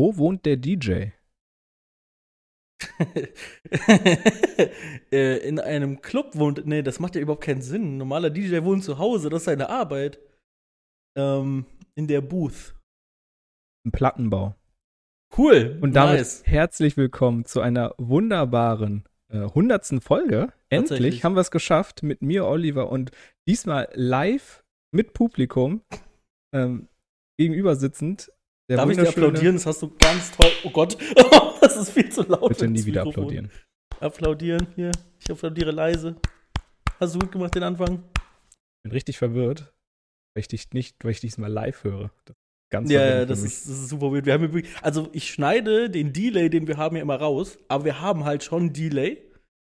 Wo wohnt der DJ? Äh, in einem Club wohnt. Nee, das macht ja überhaupt keinen Sinn. Ein normaler DJ wohnt zu Hause, das ist seine Arbeit. Ähm, in der Booth. Im Plattenbau. Cool. Und damit nice. herzlich willkommen zu einer wunderbaren äh, hundertsten Folge. Endlich haben wir es geschafft mit mir, Oliver, und diesmal live mit Publikum ähm, gegenüber sitzend. Der Darf ich dir applaudieren? Das hast du ganz toll. Oh Gott, das ist viel zu laut. Bitte nie wieder Mikrofon. applaudieren. Applaudieren, hier. Ich applaudiere leise. Hast du gut gemacht, den Anfang? bin richtig verwirrt, weil ich dich nicht, weil ich diesmal live höre. Ganz Ja, ja, das ist, das ist super weird. Wir haben übrigens, also ich schneide den Delay, den wir haben, ja immer raus, aber wir haben halt schon Delay,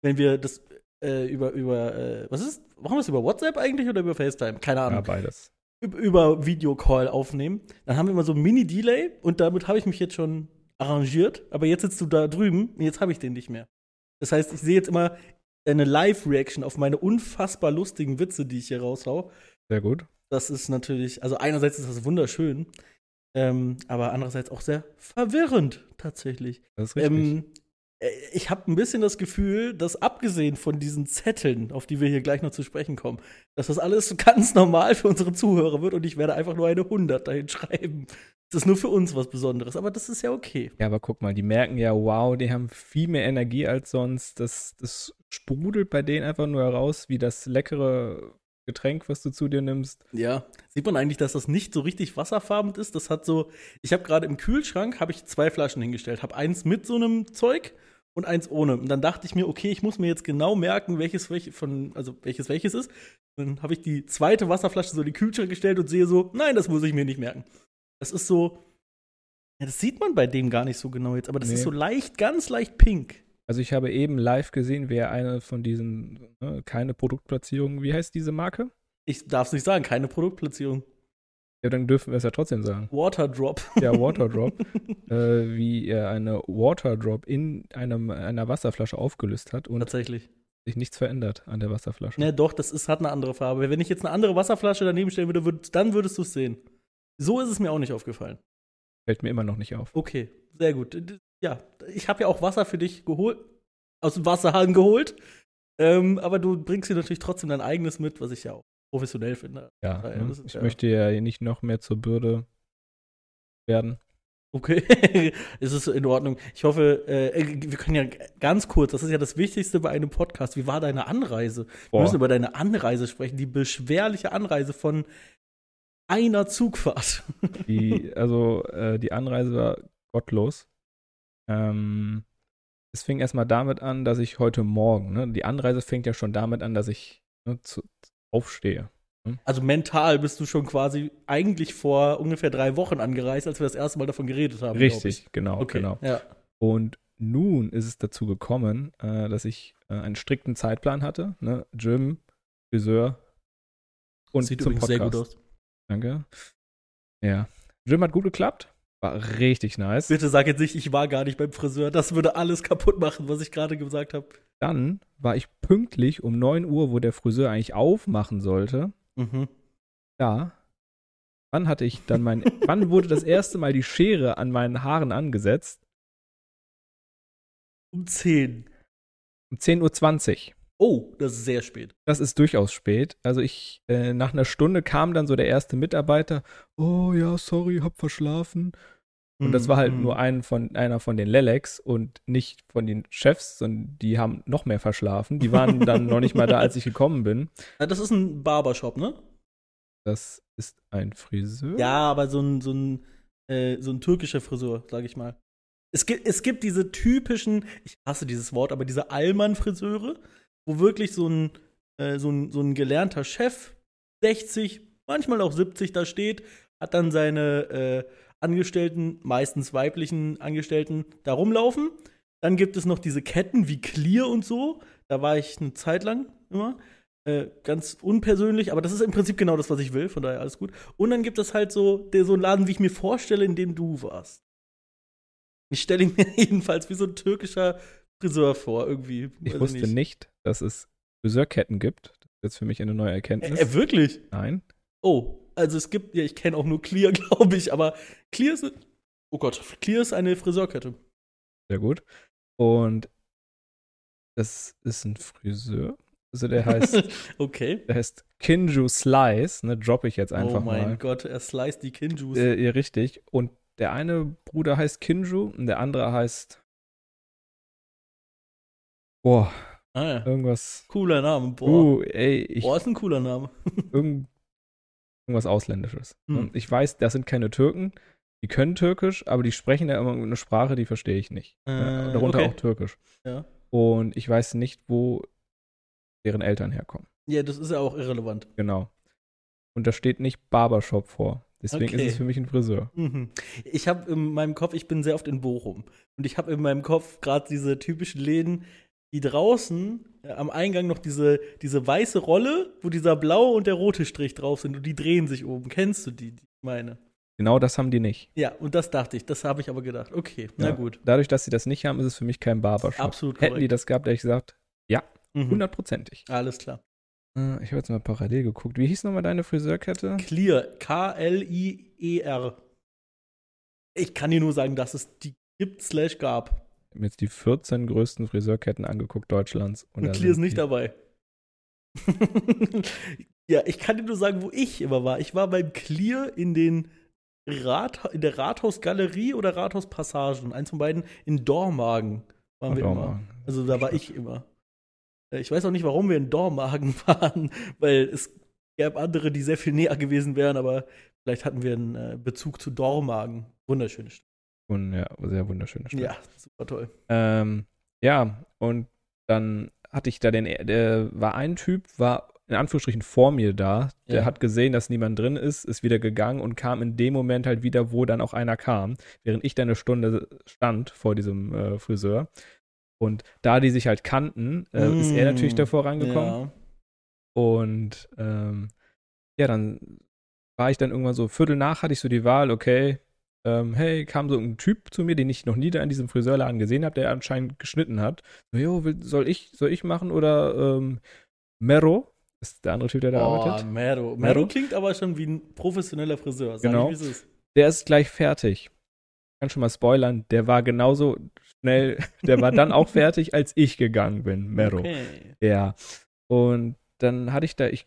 wenn wir das äh, über, über, äh, was ist, machen wir es über WhatsApp eigentlich oder über FaceTime? Keine ja, Ahnung. beides. Üb- Über Videocall aufnehmen. Dann haben wir immer so ein Mini-Delay und damit habe ich mich jetzt schon arrangiert, aber jetzt sitzt du da drüben und jetzt habe ich den nicht mehr. Das heißt, ich sehe jetzt immer eine Live-Reaction auf meine unfassbar lustigen Witze, die ich hier raushau. Sehr gut. Das ist natürlich, also einerseits ist das wunderschön, ähm, aber andererseits auch sehr verwirrend tatsächlich. Das ist richtig. Ähm, äh, ich habe ein bisschen das Gefühl, dass abgesehen von diesen Zetteln, auf die wir hier gleich noch zu sprechen kommen, dass das alles ganz normal für unsere Zuhörer wird und ich werde einfach nur eine 100 dahin schreiben. Das ist nur für uns was Besonderes, aber das ist ja okay. ja, aber guck mal, die merken ja, wow, die haben viel mehr Energie als sonst. Das, das sprudelt bei denen einfach nur heraus, wie das leckere Getränk, was du zu dir nimmst. Ja, sieht man eigentlich, dass das nicht so richtig wasserfarben ist? Das hat so, ich habe gerade im Kühlschrank habe ich zwei Flaschen hingestellt, habe eins mit so einem Zeug und eins ohne. Und dann dachte ich mir, okay, ich muss mir jetzt genau merken, welches welche von, also welches welches ist. Dann habe ich die zweite Wasserflasche so in den Kühlschrank gestellt und sehe so, nein, das muss ich mir nicht merken. Das ist so, ja, das sieht man bei dem gar nicht so genau jetzt, aber das Nee. ist so leicht, ganz leicht pink. Also ich habe eben live gesehen, wer eine von diesen, ne, keine Produktplatzierung, wie heißt diese Marke? Ich darf es nicht sagen, keine Produktplatzierung. Ja, dann dürfen wir es ja trotzdem sagen. Waterdrop. Ja, Waterdrop. äh, wie er eine Waterdrop in einem, einer Wasserflasche aufgelöst hat und Tatsächlich. sich nichts verändert an der Wasserflasche. Ne, doch, das ist, hat eine andere Farbe. Wenn ich jetzt eine andere Wasserflasche daneben stellen würde, würd, dann würdest du es sehen. So ist es mir auch nicht aufgefallen. Fällt mir immer noch nicht auf. Okay, sehr gut. Ja, ich habe ja auch Wasser für dich geholt, aus dem Wasserhahn geholt. Ähm, aber du bringst dir natürlich trotzdem dein eigenes mit, was ich ja auch professionell finde. Ja, ne? ist ich ja- möchte ja nicht noch mehr zur Bürde werden. Okay, es ist in Ordnung. Ich hoffe, äh, wir können ja ganz kurz, das ist ja das Wichtigste bei einem Podcast. Wie war deine Anreise? Wir Boah. müssen über deine Anreise sprechen, die beschwerliche Anreise von einer Zugfahrt. Die, also äh, die Anreise war gottlos. Ähm, es fing erstmal damit an, dass ich heute Morgen, ne, die Anreise fängt ja schon damit an, dass ich ne, zu, aufstehe. Also mental bist du schon quasi eigentlich vor ungefähr drei Wochen angereist, als wir das erste Mal davon geredet haben. Richtig, ich. genau, Okay. genau. Ja. Und nun ist es dazu gekommen, äh, dass ich äh, einen strikten Zeitplan hatte. Ne? Gym, Friseur und Sieht zum Podcast. sehr gut aus. Danke. Ja. Gym hat gut geklappt. War richtig nice. Bitte sag jetzt nicht, ich war gar nicht beim Friseur. Das würde alles kaputt machen, was ich gerade gesagt habe. Dann war ich pünktlich um 9 Uhr, wo der Friseur eigentlich aufmachen sollte. Mhm. Ja. Wann hatte ich dann mein. wann wurde das erste Mal die Schere an meinen Haaren angesetzt? Um 10. Um 10.20 Uhr. Oh, das ist sehr spät. Das ist durchaus spät. Also ich, äh, nach einer Stunde kam dann so der erste Mitarbeiter. Oh ja, sorry, hab verschlafen. Und das war halt Mhm. nur ein von, einer von den Lelex und nicht von den Chefs, sondern die haben noch mehr verschlafen. Die waren dann noch nicht mal da, als ich gekommen bin. Das ist ein Barbershop, ne? Das ist ein Friseur. Ja, aber so ein, so ein, äh, so ein türkischer Friseur, sag ich mal. Es gibt, es gibt diese typischen, ich hasse dieses Wort, aber diese Allmann-Friseure, wo wirklich so ein, äh, so, ein, so ein gelernter Chef, 60, manchmal auch 70 da steht, hat dann seine äh, Angestellten, meistens weiblichen Angestellten, da rumlaufen. Dann gibt es noch diese Ketten wie Clear und so. Da war ich eine Zeit lang immer. Äh, ganz unpersönlich, aber das ist im Prinzip genau das, was ich will, von daher alles gut. Und dann gibt es halt so, der, so einen Laden, wie ich mir vorstelle, in dem du warst. Ich stelle ihn mir jedenfalls wie so ein türkischer Friseur vor, irgendwie. Ich wusste nicht. dass es Friseurketten gibt. Das ist jetzt für mich eine neue Äh, Erkenntnis. äh, wirklich? Nein. Oh, also es gibt, ja, ich kenne auch nur Clear, glaube ich, aber Clear ist. Oh Gott, Clear ist eine Friseurkette. Sehr gut. Und das ist ein Friseur. Also der heißt, okay. der heißt Kinju Slice, ne, droppe ich jetzt einfach oh mein mal. Gott, er sliced die Kinjus. Äh, ja, richtig. Und der eine Bruder heißt Kinju und der andere heißt. Boah, ah, ja. irgendwas. Cooler Name. Boah. Uh, ey, ich, Boah, ist ein cooler Name. irgend, irgendwas Ausländisches. Hm. Und ich weiß, das sind keine Türken. Die können Türkisch, aber die sprechen ja immer eine Sprache, die verstehe ich nicht. Äh, darunter okay. auch Türkisch. Ja. Und ich weiß nicht, wo deren Eltern herkommen. Ja, das ist ja auch irrelevant. Genau. Und da steht nicht Barbershop vor. Deswegen Okay. ist es für mich ein Friseur. Mhm. Ich habe in meinem Kopf, ich bin sehr oft in Bochum. Und ich habe in meinem Kopf gerade diese typischen Läden, die draußen äh, am Eingang noch diese, diese weiße Rolle, wo dieser blaue und der rote Strich drauf sind und die drehen sich oben. Kennst du die, die ich meine? Genau das haben die nicht. Ja, und das dachte ich. Das habe ich aber gedacht. Okay, na Ja. gut. Dadurch, dass sie das nicht haben, ist es für mich kein Barbershop. Absolut Hätten die korrekt. das gehabt, hätte ich gesagt, Mhm. hundertprozentig. Alles klar. Äh, Ich habe jetzt mal parallel geguckt. Wie hieß nochmal deine Friseurkette? Clear. K-L-I-E-R. Ich kann dir nur sagen, dass es die gibt slash gab. Mir jetzt die 14 größten Friseurketten angeguckt Deutschlands. Und, Und Clear ist nicht dabei. ja, ich kann dir nur sagen, wo ich immer war. Ich war beim Clear in den Rat in der Rathausgalerie oder Rathauspassagen. Eins von beiden in Dormagen waren Ah, wir Dormagen. immer. Also da war ich immer. Äh, Ich weiß auch nicht, warum wir in Dormagen waren, weil es gab andere, die sehr viel näher gewesen wären, aber vielleicht hatten wir einen äh, Bezug zu Dormagen. Wunderschöne Stadt. Und ja, sehr wunderschöne Stadt. Ja, super toll. Ähm, ja, und dann hatte ich da den, der war ein Typ, war in Anführungsstrichen vor mir da, der Ja. hat gesehen, dass niemand drin ist, ist wieder gegangen und kam in dem Moment halt wieder, wo dann auch einer kam, während ich da eine Stunde stand vor diesem äh, Friseur. Und da die sich halt kannten, äh, ist er Mm, natürlich davor rangekommen. Ja. Und ähm, ja, dann war ich dann irgendwann so, Viertel nach hatte ich so die Wahl, okay, ähm, hey, kam so ein Typ zu mir, den ich noch nie da in diesem Friseurladen gesehen habe, der anscheinend geschnitten hat. So, jo, will, soll ich, soll ich machen oder ähm, Mero ist der andere Typ, der da Oh, arbeitet. Mero. Mero? Mero klingt aber schon wie ein professioneller Friseur. Sag Genau. ich, ist. Der ist gleich fertig. Ich kann schon mal spoilern, der war genauso schnell, der war dann auch fertig, als ich gegangen bin, Mero. Okay. Ja. Und dann hatte ich da, ich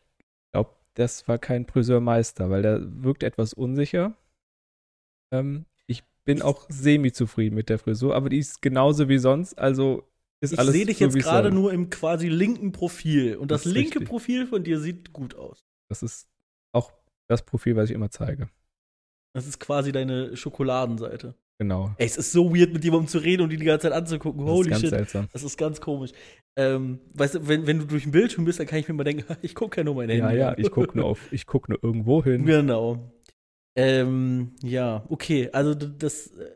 glaube, das war kein Friseurmeister, weil der wirkt etwas unsicher. Ähm, ich bin auch semi-zufrieden mit der Frisur, aber die ist genauso wie sonst, also ist Ich alles sehe dich so, jetzt gerade nur im quasi linken Profil. Und das, Das linke richtig. Profil von dir sieht gut aus. Das ist auch das Profil, was ich immer zeige. Das ist quasi deine Schokoladenseite. Genau. Ey, es ist so weird, mit jemandem zu reden und die die ganze Zeit anzugucken. Das ist Holy ganz shit. seltsam. Das ist ganz komisch. Ähm, weißt du, wenn, wenn du durch den Bildschirm bist, dann kann ich mir mal denken, ich gucke ja nur mein Ja, Handy. ja, an. ich gucke nur auf, ich gucke nur irgendwo hin. Genau. Ähm, ja, okay. Also das äh,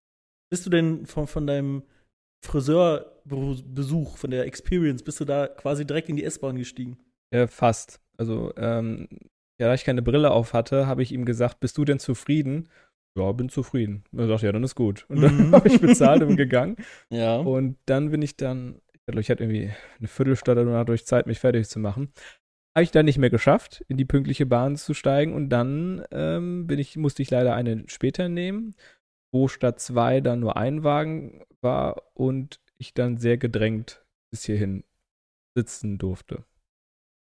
bist du denn von, von deinem Friseurbesuch, von der Experience, bist du da quasi direkt in die S-Bahn gestiegen? Äh, fast. Also, ähm, ja, da ich keine Brille auf hatte, habe ich ihm gesagt, bist du denn zufrieden? Ja, bin zufrieden. Und er sagte, ja, dann ist gut. Und dann Mhm. habe ich bezahlt und gegangen. Ja. Und dann bin ich dann, ich hatte irgendwie eine Viertelstunde danach durch Zeit, mich fertig zu machen. Habe ich dann nicht mehr geschafft, in die pünktliche Bahn zu steigen. Und dann ähm, bin ich, musste ich leider eine später nehmen, wo statt zwei dann nur ein Wagen war und ich dann sehr gedrängt bis hierhin sitzen durfte.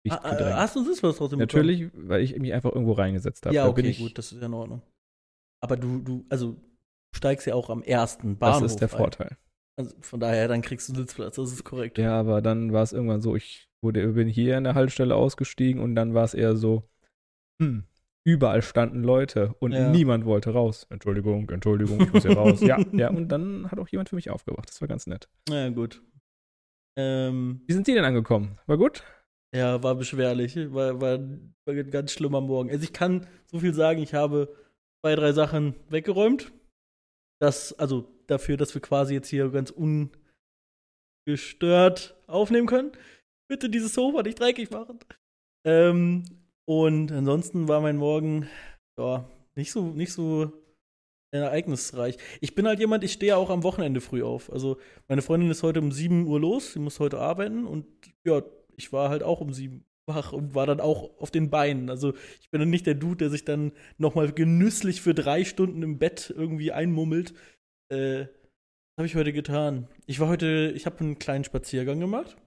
Ah, gedrängt. hast du das was trotzdem Natürlich, weil ich mich einfach irgendwo reingesetzt bekommen? habe. Ja, okay, ich, gut, das ist ja in Ordnung. Aber du, du, also steigst ja auch am ersten das Bahnhof ist der ein. Vorteil. Also von daher, dann kriegst du einen Sitzplatz, das ist korrekt. Ja, aber dann war es irgendwann so, ich wurde, bin hier an der Haltestelle ausgestiegen und dann war es eher so, hm, überall standen Leute und Ja. niemand wollte raus. Entschuldigung, Entschuldigung, ich muss hier raus. Ja, ja, und dann hat auch jemand für mich aufgewacht. Das war ganz nett. Na ja, gut. Ähm, Wie sind Sie denn angekommen? War gut? Ja, war beschwerlich. War, war, war ein ganz schlimmer Morgen. Also ich kann so viel sagen, ich habe zwei, drei Sachen weggeräumt. Das, also dafür, dass wir quasi jetzt hier ganz ungestört aufnehmen können. Bitte dieses Sofa nicht dreckig machen. Ähm, und ansonsten war mein Morgen ja, nicht so, nicht so ereignisreich. Ich bin halt jemand, ich stehe auch am Wochenende früh auf. Also meine Freundin ist heute um 7 Uhr los, sie muss heute arbeiten und ja, ich war halt auch um 7 wach und war dann auch auf den Beinen. Also ich bin dann nicht der Dude, der sich dann nochmal genüsslich für drei Stunden im Bett irgendwie einmummelt. Äh, was habe ich heute getan? Ich war heute, ich habe einen kleinen Spaziergang gemacht.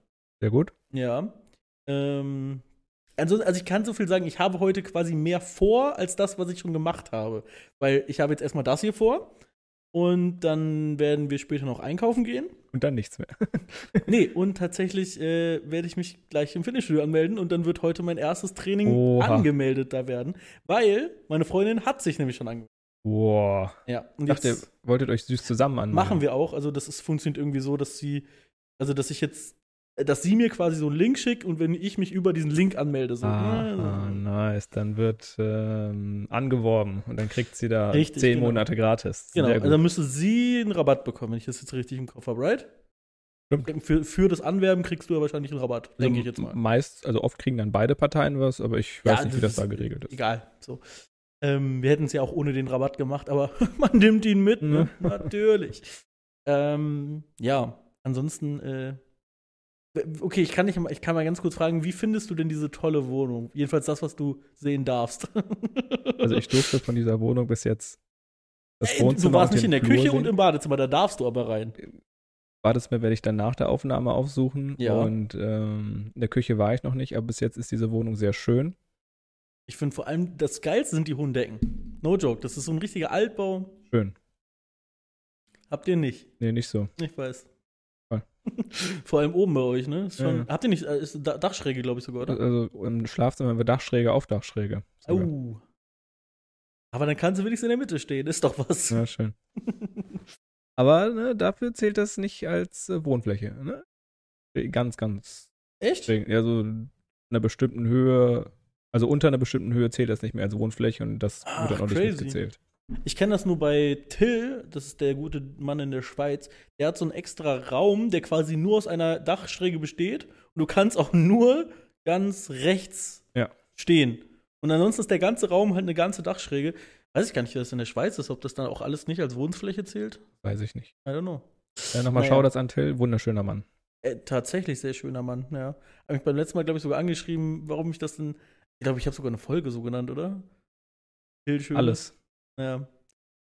Sehr gut. Ja. Ähm, also, also ich kann so viel sagen, ich habe heute quasi mehr vor als das, was ich schon gemacht habe. Weil ich habe jetzt erstmal das hier vor. Und dann werden wir später noch einkaufen gehen. Und dann nichts mehr. nee, und tatsächlich äh, werde ich mich gleich im Fitnessstudio anmelden und dann wird heute mein erstes Training Oha. angemeldet da werden. Weil meine Freundin hat sich nämlich schon angemeldet. Boah. Ja, und Ich dachte, ihr wolltet euch süß zusammen anmachen. machen wir auch. Also, das ist, funktioniert irgendwie so, dass sie, also, dass ich jetzt, dass sie mir quasi so einen Link schickt und wenn ich mich über diesen Link anmelde, so. Ah, ah, nice. Dann wird ähm, angeworben und dann kriegt sie da Richtig, zehn genau. Monate gratis. Genau, also dann müsste sie einen Rabatt bekommen, wenn ich das jetzt richtig im Kopf habe, right? Für, für das Anwerben kriegst du ja wahrscheinlich einen Rabatt, Also denke ich jetzt mal. Meist, also oft kriegen dann beide Parteien was, aber ich weiß Ja, nicht, wie das ist da geregelt ist. Egal, so. Ähm, wir hätten es ja auch ohne den Rabatt gemacht, aber man nimmt ihn mit, ne? Natürlich. Ähm, ja, ansonsten, äh, okay, ich kann, nicht, ich kann mal ganz kurz fragen, wie findest du denn diese tolle Wohnung? Jedenfalls das, was du sehen darfst. Also ich durfte von dieser Wohnung bis jetzt das Wohnzimmer du warst nicht in der Flur Küche sehen. und im Badezimmer, da darfst du aber rein. Badezimmer werde ich dann nach der Aufnahme aufsuchen. Ja. Und ähm, in der Küche war ich noch nicht, aber bis jetzt ist diese Wohnung sehr schön. Ich finde vor allem, das Geilste sind die hohen Decken. No joke, das ist so ein richtiger Altbau. Schön. Habt ihr nicht? Nee, nicht so. Ich weiß. Voll. Vor allem oben bei euch, ne? Schon, Ja, ja. Habt ihr nicht, äh, ist Da- Dachschräge, glaube ich sogar, oder? Also im Schlafzimmer haben wir Dachschräge auf Dachschräge. sogar. Oh. Aber dann kannst du wenigstens in der Mitte stehen, ist doch was. Ja, schön. Aber ne, dafür zählt das nicht als äh, Wohnfläche. Ne? Ganz, ganz Echt? Ja, so einer bestimmten Höhe, also unter einer bestimmten Höhe zählt das nicht mehr als Wohnfläche und das Ach, wird dann auch nicht crazy. mitgezählt. Ich kenne das nur bei Till, das ist der gute Mann in der Schweiz. Der hat so einen extra Raum, der quasi nur aus einer Dachschräge besteht. Und du kannst auch nur ganz rechts Ja. stehen. Und ansonsten ist der ganze Raum halt eine ganze Dachschräge. Weiß ich gar nicht, wie das in der Schweiz ist, ob das dann auch alles nicht als Wohnfläche zählt. Weiß ich nicht. I don't know. Ja, nochmal Naja. schau das an, Till. Wunderschöner Mann. Äh, tatsächlich sehr schöner Mann, ja. Habe mich beim letzten Mal, glaube ich, sogar angeschrieben, warum ich das denn. Ich glaube, ich habe sogar eine Folge so genannt, oder? Till Schönes. Alles. Ja.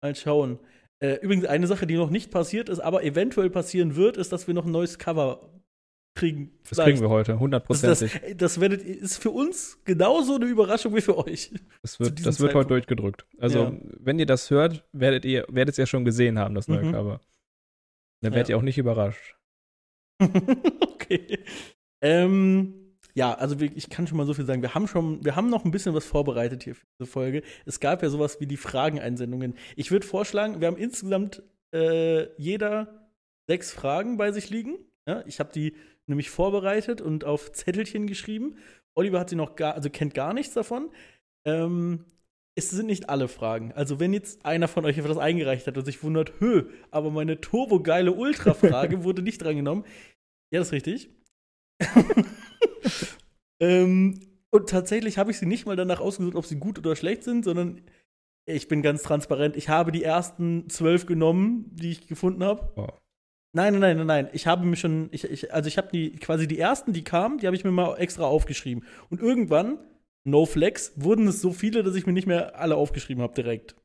Mal schauen. Äh, übrigens, eine Sache, die noch nicht passiert ist, aber eventuell passieren wird, ist, dass wir noch ein neues Cover kriegen. Das kriegen wir heute, Das, das, hundertprozentig. ey, das werdet, ist für uns genauso eine Überraschung wie für euch. Das wird, das wird heute durchgedrückt. Also, Ja. wenn ihr das hört, werdet ihr werdet es ja schon gesehen haben, das neue Mhm. Cover. Dann werdet Ja. ihr auch nicht überrascht. okay. Ähm, ja, also ich kann schon mal so viel sagen. Wir haben schon, wir haben noch ein bisschen was vorbereitet hier für diese Folge. Es gab ja sowas wie die Frageneinsendungen. Ich würde vorschlagen, wir haben insgesamt äh, jeder sechs Fragen bei sich liegen. Ja, ich habe die nämlich vorbereitet und auf Zettelchen geschrieben. Oliver hat sie noch gar, also kennt gar nichts davon. Ähm, es sind nicht alle Fragen. Also, wenn jetzt einer von euch etwas eingereicht hat und sich wundert, hö, aber meine turbogeile Ultra-Frage wurde nicht drangenommen. Ja, das ist richtig. ähm, und tatsächlich habe ich sie nicht mal danach ausgesucht, ob sie gut oder schlecht sind, sondern ich bin ganz transparent. Ich habe die ersten zwölf genommen, die ich gefunden habe. Oh. Nein, nein, nein, nein, nein. Ich habe mir schon, ich, ich, also ich habe die quasi die ersten, die kamen, die habe ich mir mal extra aufgeschrieben. Und irgendwann, no flex, wurden es so viele, dass ich mir nicht mehr alle aufgeschrieben habe direkt.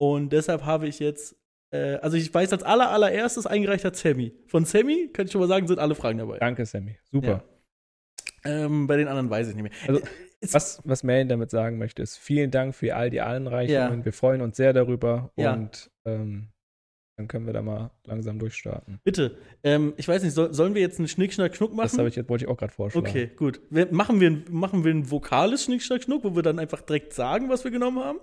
Und deshalb habe ich jetzt, äh, also ich weiß als aller allererstes eingereicht hat Sammy. Von Sammy kann ich schon mal sagen, sind alle Fragen dabei. Danke, Sammy. Super. Ähm, bei den anderen weiß ich nicht mehr. Also, Äh, es- Was, was Melin damit sagen möchte, ist vielen Dank für all die Einreichungen. Ja. Wir freuen uns sehr darüber Ja. und ähm, dann können wir da mal langsam durchstarten. Bitte, ähm, ich weiß nicht, soll, sollen wir jetzt einen Schnick, Schnack, Schnuck machen? Das ich jetzt, wollte ich auch gerade vorschlagen. Okay, gut. Wir, machen, wir, ein- machen wir ein vokales Schnick, Schnack, Schnuck, wo wir dann einfach direkt sagen, was wir genommen haben?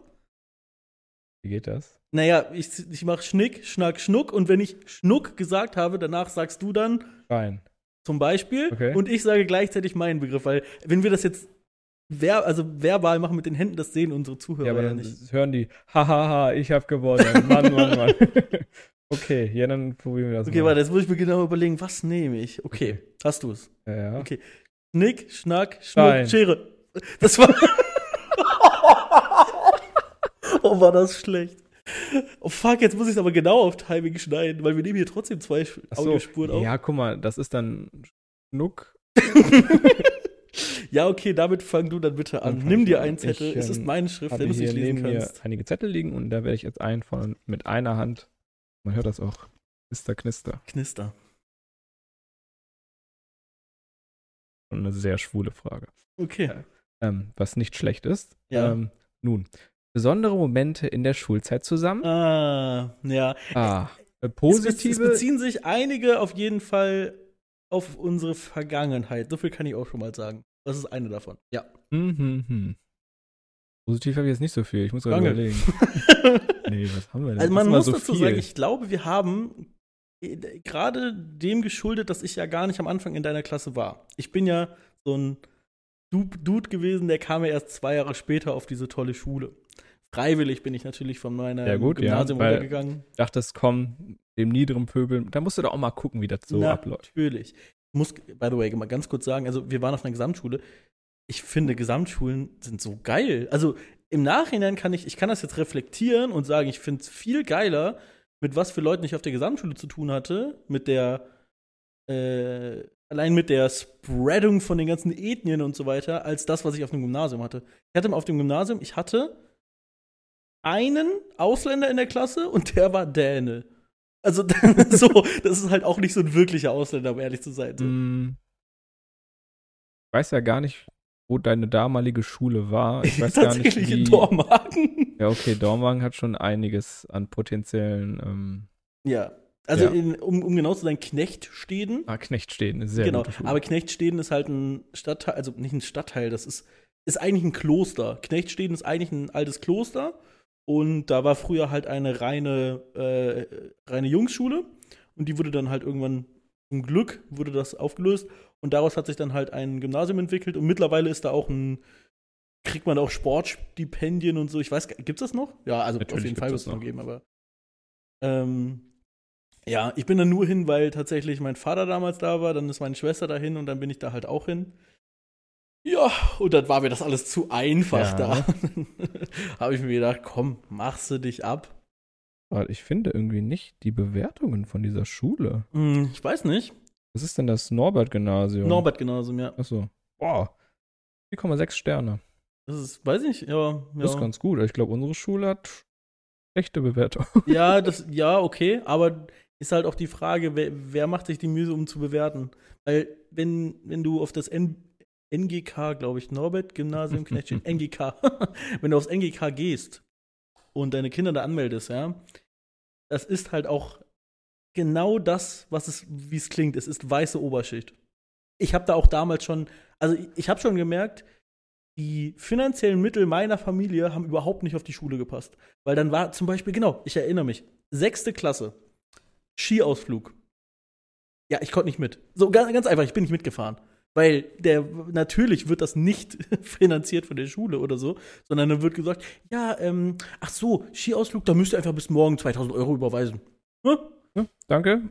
Wie geht das? Naja, ich, ich mache Schnick, Schnack, Schnuck und wenn ich Schnuck gesagt habe, danach sagst du dann Fein. zum Beispiel Okay. und ich sage gleichzeitig meinen Begriff, weil wenn wir das jetzt ver also verbal machen mit den Händen, das sehen unsere Zuhörer Ja, ja, aber dann nicht. hören die, hahaha, ich habe gewonnen. Mann, Mann, Mann. okay, ja, dann probieren wir das Okay, mal. warte, jetzt muss ich mir genau überlegen, was nehme ich? Okay, Okay. hast du es? Ja, ja. Okay. Schnick, Schnack, Schnuck. Schere. Das war. oh, war das schlecht. Oh fuck, jetzt muss ich es aber genau auf Timing schneiden, weil wir nehmen hier trotzdem zwei Ach so. Audiospuren auf. Ja, guck mal, das ist dann Schnuck. Ja, okay, damit fang du dann bitte an. Nimm dir einen Zettel. Ich, es ist ähm, meine Schrift, wenn du es hier nicht lesen neben mir kannst. einige Zettel liegen und da werde ich jetzt einen von mit einer Hand Man hört das auch. Knister, knister. Knister. Und eine sehr schwule Frage. Okay. Ähm, was nicht schlecht ist. Ja. Ähm, nun, besondere Momente in der Schulzeit zusammen. Ah, ja. Ah, äh, Es, be- es positive. beziehen sich einige auf jeden Fall auf unsere Vergangenheit. So viel kann ich auch schon mal sagen. Das ist eine davon. Ja. Mhm, mhm. Positiv habe ich jetzt nicht so viel. Ich muss gerade überlegen. Nee, was haben wir denn? Also man muss so dazu viel. sagen, ich glaube, wir haben äh, gerade dem geschuldet, dass ich ja gar nicht am Anfang in deiner Klasse war. Ich bin ja so ein Du- Dude gewesen, der kam ja erst zwei Jahre später auf diese tolle Schule. Freiwillig bin ich natürlich von meiner Ja, gut, ja, Gymnasium weil- runtergegangen. dachtest, komm, dem niederen Pöbel, da musst du doch auch mal gucken, wie das so abläuft. Natürlich. Muss, by the way, mal ganz kurz sagen, also wir waren auf einer Gesamtschule. Ich finde, Gesamtschulen sind so geil. Also im Nachhinein kann ich, ich kann das jetzt reflektieren und sagen, ich finde es viel geiler, mit was für Leuten ich auf der Gesamtschule zu tun hatte, mit der, äh, allein mit der Spreadung von den ganzen Ethnien und so weiter, als das, was ich auf dem Gymnasium hatte. Ich hatte auf dem Gymnasium, ich hatte einen Ausländer in der Klasse und der war Däne. Also so, das ist halt auch nicht so ein wirklicher Ausländer, um ehrlich zu sein. So. Mm. Ich weiß ja gar nicht, wo deine damalige Schule war. Ich weiß gar nicht, Tatsächlich wie. in Dormagen. Ja, okay, Dormagen hat schon einiges an potenziellen. Ähm, Ja. Also, Ja. In, um, um genau zu sein, Knechtsteden. ah, Knechtsteden, eine sehr genau. Aber Knechtsteden ist halt ein Stadtteil, also nicht ein Stadtteil, das ist, ist eigentlich ein Kloster. Knechtsteden ist eigentlich ein altes Kloster. Und da war früher halt eine reine, äh, reine Jungsschule. Und die wurde dann halt irgendwann, zum Glück, wurde das aufgelöst. Und daraus hat sich dann halt ein Gymnasium entwickelt. Und mittlerweile ist da auch ein, kriegt man auch Sportstipendien und so. Ich weiß, gar- gibt's das noch? Ja, also Natürlich auf jeden Fall wird es noch noch. geben, aber. Ähm, ja, ich bin da nur hin, weil tatsächlich mein Vater damals da war, dann ist meine Schwester dahin und dann bin ich da halt auch hin. Ja, und dann war mir das alles zu einfach Ja. da. Habe ich mir gedacht, komm, machst du dich ab. Aber ich finde irgendwie nicht die Bewertungen von dieser Schule. Hm, ich weiß nicht. Was ist denn das Norbert-Gymnasium? Norbert genauso, ja. Achso. Boah. 4,6 Sterne. Das ist, weiß ich, ja. Das ist ganz gut. Ich glaube, unsere Schule hat schlechte Bewertung. Ja, das, ja, okay, aber ist halt auch die Frage, wer, wer macht sich die Mühe, um zu bewerten? Weil, wenn, wenn du auf das N, NGK, glaube ich, Norbert Gymnasium Knechtchen, NGK, wenn du aufs NGK gehst und deine Kinder da anmeldest, ja, das ist halt auch genau das, was es, wie es klingt. Es ist weiße Oberschicht. Ich habe da auch damals schon, also ich, habe schon gemerkt, die finanziellen Mittel meiner Familie haben überhaupt nicht auf die Schule gepasst. Weil dann war zum Beispiel, genau, ich erinnere mich, sechste Klasse, Skiausflug. Ja, ich konnte nicht mit. So ganz, ganz einfach, ich bin nicht mitgefahren. Weil der natürlich wird das nicht finanziert von der Schule oder so, sondern dann wird gesagt, ja, ähm, ach so, Skiausflug, da müsst ihr einfach bis morgen 2000 Euro überweisen. Hm? Ja, danke.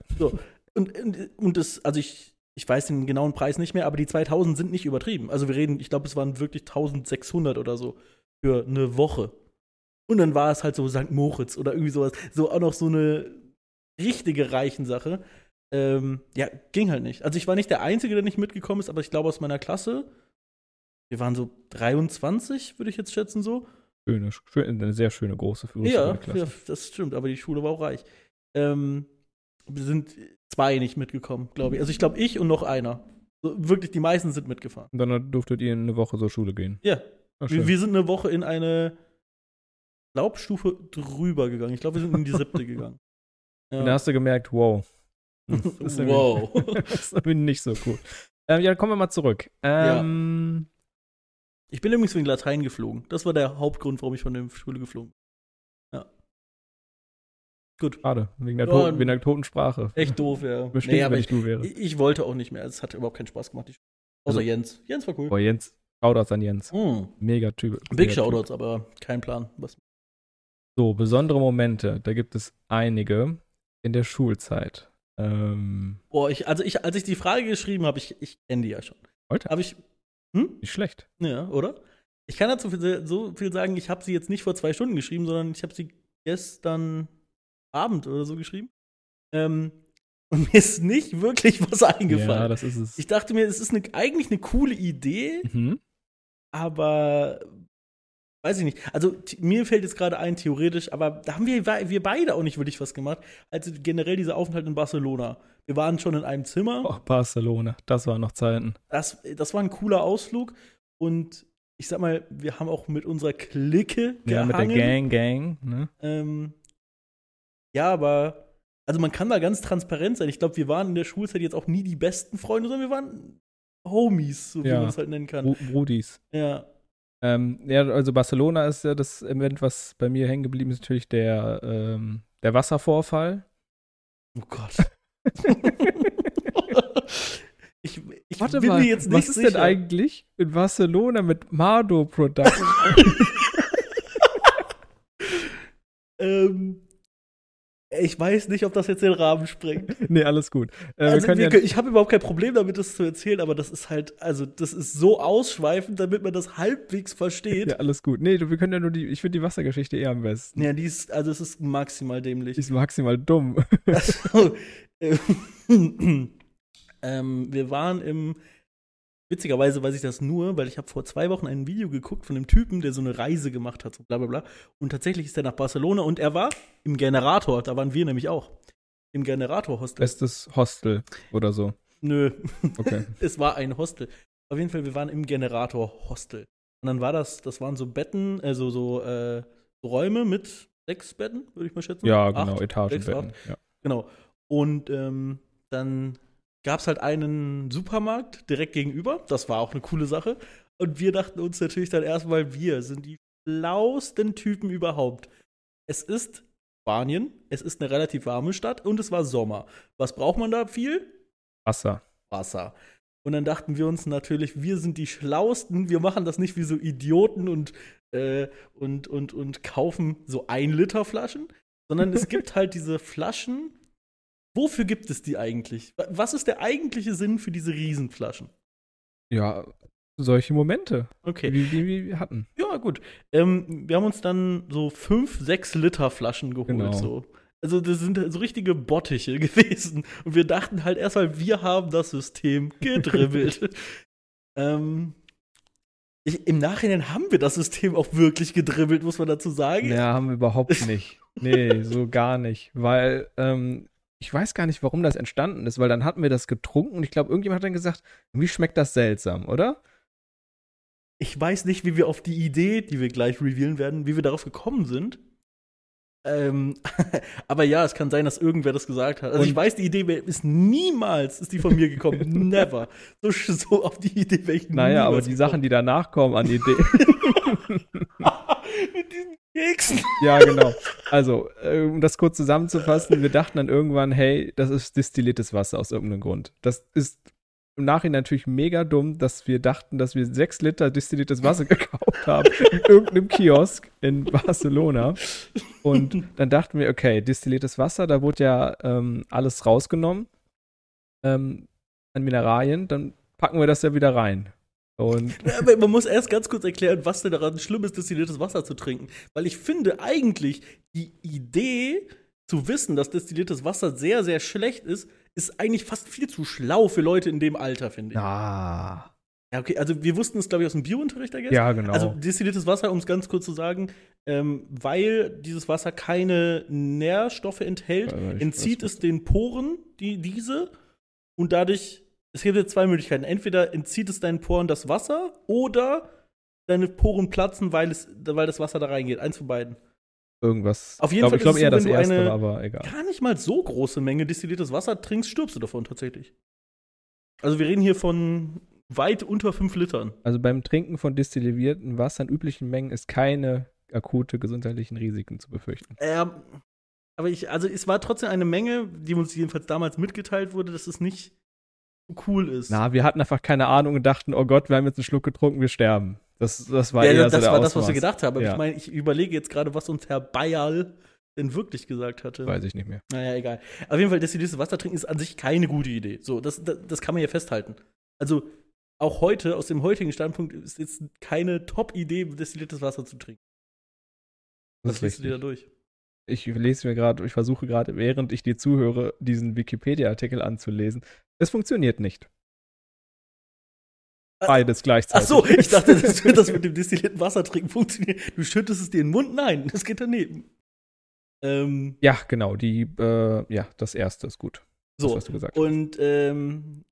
Und, und, und das, also ich, ich weiß den genauen Preis nicht mehr, aber die 2000 sind nicht übertrieben. Also wir reden, ich glaube, es waren wirklich 1600 oder so für eine Woche. Und dann war es halt so St. Moritz oder irgendwie sowas. So auch noch so eine richtige Reichensache. Ähm, ja, ging halt nicht. Also ich war nicht der Einzige, der nicht mitgekommen ist, aber ich glaube aus meiner Klasse, wir waren so 23, würde ich jetzt schätzen so. Schöne, schön, eine sehr schöne große große Ja, ja, das stimmt, aber die Schule war auch reich. Ähm, wir sind zwei nicht mitgekommen, glaube ich. Also ich glaube, ich und noch einer. So, wirklich, die meisten sind mitgefahren. Und dann durftet ihr eine Woche zur Schule gehen. Ja, schön. wir, wir sind eine Woche in eine Laubstufe drüber gegangen. Ich glaube, wir sind in die siebte gegangen. Ja. Und da hast du gemerkt, wow. Das wow. das ist irgendwie nicht so cool. Ähm, ja, kommen wir mal zurück. Ähm, Ich bin übrigens wegen Latein geflogen. Das war der Hauptgrund, warum ich von der Schule geflogen bin. Ja. Gut. Schade, wegen der, Ja, to wegen der toten Sprache. Echt doof, ja. Bestimmt, Nee, aber wenn ich, ich du wäre. ich, ich wollte auch nicht mehr. Es hat überhaupt keinen Spaß gemacht. Die Schule. Außer Also- Jens. Jens war cool. Boah, Jens, Shoutouts an Jens. Mm. Mega Typ. Big. Shoutouts, aber kein Plan. Was. So, besondere Momente, da gibt es einige in der Schulzeit. Ähm, Boah, ich, also ich, als ich die Frage geschrieben habe, ich, ich kenne die ja schon. Heute? Habe ich. Hm? nicht schlecht. Ja, oder? Ich kann dazu viel, so viel sagen, ich habe sie jetzt nicht vor zwei Stunden geschrieben, sondern ich habe sie gestern Abend oder so geschrieben. Ähm, und mir ist nicht wirklich was Ja, eingefallen. das ist es. ich dachte mir, es ist eine, eigentlich eine coole Idee, mhm. aber weiß ich nicht. Also mir fällt jetzt gerade ein, theoretisch, aber da haben wir, wir beide auch nicht wirklich was gemacht. Also generell dieser Aufenthalt in Barcelona. Wir waren schon in einem Zimmer. Oh, Barcelona, das waren noch Zeiten. Das, das war ein cooler Ausflug. Und ich sag mal, wir haben auch mit unserer Clique Ja, mit der. Gang, Gang, ne? Ähm, ja, aber also man kann da ganz transparent sein. Ich glaube, wir waren in der Schulzeit jetzt auch nie die besten Freunde, sondern wir waren Homies, so wie Ja. man es halt nennen kann. Bru Brudis. Ja. Ähm, ja, also Barcelona ist ja das Event, was bei mir hängen geblieben ist, natürlich der, ähm, der Wasservorfall. Oh Gott. ich ich Warte bin mal, mir jetzt nicht was ist sicher. denn eigentlich in Barcelona mit Mardo Production? Ähm, ich weiß nicht, ob das jetzt den Rahmen sprengt. nee, alles gut. Äh, also, wir wir ja, ich habe überhaupt kein Problem damit, das zu erzählen, aber das ist halt, also das ist so ausschweifend, damit man das halbwegs versteht. ja, alles gut. Nee, du, wir können ja nur die, ich finde die Wassergeschichte eher am besten. Ja, die ist, also es ist maximal dämlich. Die ist maximal dumm. Also, ähm, wir waren im. Witzigerweise weiß ich das nur, weil ich habe vor zwei Wochen ein Video geguckt von einem Typen, der so eine Reise gemacht hat, so bla bla bla. Und tatsächlich ist er nach Barcelona und er war im Generator, da waren wir nämlich auch. Im Generator-Hostel. Bestes Hostel oder so. Nö, Okay. es war ein Hostel. Auf jeden Fall, wir waren im Generator-Hostel. Und dann war das, das waren so Betten, also so äh, Räume mit sechs Betten, würde ich mal schätzen. Ja, genau, Etagenbetten. Ja. Genau. Und ähm, dann gab es halt einen Supermarkt direkt gegenüber. Das war auch eine coole Sache. Und wir dachten uns natürlich dann erstmal, wir sind die schlausten Typen überhaupt. Es ist Spanien, es ist eine relativ warme Stadt und es war Sommer. Was braucht man da viel? Wasser. Wasser. Und dann dachten wir uns natürlich, wir sind die Schlausten, wir machen das nicht wie so Idioten und, äh, und, und, und kaufen so ein Liter Flaschen, sondern es gibt halt diese Flaschen. Wofür gibt es die eigentlich? Wa- Was ist der eigentliche Sinn für diese Riesenflaschen? Ja, solche Momente, Okay. wie, wie, wie wir hatten. Ja, gut. Ähm, wir haben uns dann so fünf, sechs Liter Flaschen geholt. Genau. So. Also, das sind so richtige Bottiche gewesen. Und wir dachten halt erstmal, wir haben das System gedribbelt. ähm, ich, Im Nachhinein haben wir das System auch wirklich gedribbelt, muss man dazu sagen. Ja, haben wir überhaupt nicht. Nee, so gar nicht. Weil, ähm, ich weiß gar nicht, warum das entstanden ist, weil dann hatten wir das getrunken und ich glaube, irgendjemand hat dann gesagt, irgendwie schmeckt das seltsam, oder? Ich weiß nicht, wie wir auf die Idee, die wir gleich revealen werden, wie wir darauf gekommen sind. Ähm, aber ja, es kann sein, dass irgendwer das gesagt hat. Also ich Und- weiß, die Idee ist niemals, ist die von mir gekommen. Never. So, so auf die Idee wäre ich Naja, aber die Sachen, die danach kommen an Idee. Mit diesen Keksen. ja, genau. Also, äh, um das kurz zusammenzufassen, wir dachten dann irgendwann, hey, das ist destilliertes Wasser aus irgendeinem Grund. Das ist im Nachhinein natürlich mega dumm, dass wir dachten, dass wir sechs Liter destilliertes Wasser gekauft haben in irgendeinem Kiosk in Barcelona. Und dann dachten wir, okay, destilliertes Wasser, da wurde ja ähm, alles rausgenommen ähm, an Mineralien, dann packen wir das ja wieder rein. Und Ja, man muss erst ganz kurz erklären, was denn daran schlimm ist, destilliertes Wasser zu trinken. Weil ich finde eigentlich, die Idee zu wissen, dass destilliertes Wasser sehr, sehr schlecht ist, ist eigentlich fast viel zu schlau für Leute in dem Alter, finde ich. ah, Ja, okay, also wir wussten es, glaube ich, aus dem Biounterricht, I guess. ja, genau. Also destilliertes Wasser, um es ganz kurz zu sagen, ähm, weil dieses Wasser keine Nährstoffe enthält, entzieht es den Poren die, diese und dadurch, es gibt jetzt zwei Möglichkeiten. Entweder entzieht es deinen Poren das Wasser oder deine Poren platzen, weil, es, weil das Wasser da reingeht. Eins von beiden. irgendwas. Auf jeden glaub, Fall ich glaube eher so, das erste, eine- aber egal. Gar nicht mal so große Menge destilliertes Wasser trinkst, stirbst du davon tatsächlich. Also wir reden hier von weit unter fünf Litern. Also beim Trinken von destilliertem Wasser in üblichen Mengen ist keine akute gesundheitlichen Risiken zu befürchten. Ähm, aber ich, also es war trotzdem eine Menge, die uns jedenfalls damals mitgeteilt wurde, dass es nicht cool ist. Na, wir hatten einfach keine Ahnung und dachten, oh Gott, wir haben jetzt einen Schluck getrunken, wir sterben. Das, das war ja, eher das so der war das, was wir gedacht haben. Ja. ich meine, ich überlege jetzt gerade, was uns Herr Bayerl denn wirklich gesagt hatte. Weiß ich nicht mehr. Naja, egal. Auf jeden Fall, destilliertes Wasser trinken ist an sich keine gute Idee. So, das, das, das kann man ja festhalten. Also, auch heute, aus dem heutigen Standpunkt, ist jetzt keine Top-Idee, destilliertes Wasser zu trinken. Das Was liest du dir da durch? Ich lese mir gerade, ich versuche gerade, während ich dir zuhöre, diesen Wikipedia-Artikel anzulesen. Es funktioniert nicht. Beides Ach gleichzeitig. so, ich dachte, das, das mit dem destillierten Wasser trinken funktioniert. Du schüttest es dir in den Mund? Nein, das geht daneben. Ähm, Ja, genau, die, äh, ja, das erste ist gut. Das, so, was du gesagt hast. und ähm,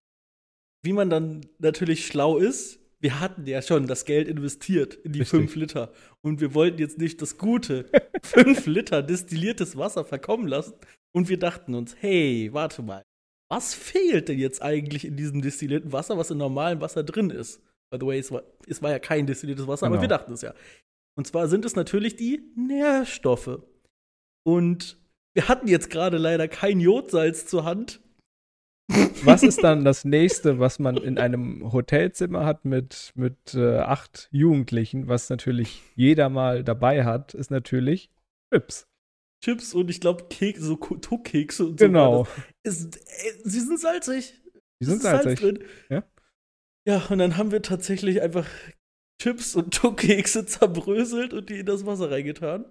wie man dann natürlich schlau ist, wir hatten ja schon das Geld investiert in die Richtig. 5 Liter. Und wir wollten jetzt nicht das gute 5 Liter destilliertes Wasser verkommen lassen. Und wir dachten uns, hey, warte mal, was fehlt denn jetzt eigentlich in diesem destillierten Wasser, was in normalem Wasser drin ist? By the way, es war, es war ja kein destilliertes Wasser, aber Genau. wir dachten es ja. Und zwar sind es natürlich die Nährstoffe. Und wir hatten jetzt gerade leider kein Jodsalz zur Hand. Was ist dann das nächste, was man in einem Hotelzimmer hat mit, mit äh, acht Jugendlichen, was natürlich jeder mal dabei hat, ist natürlich Chips. Chips und ich glaube Kekse, so Tuckkekse und Genau. so. Ist, äh, sie sind salzig. Es sind Salz salzig. drin. Ja. Ja, und dann haben wir tatsächlich einfach Chips und Tuckkekse zerbröselt und die in das Wasser reingetan.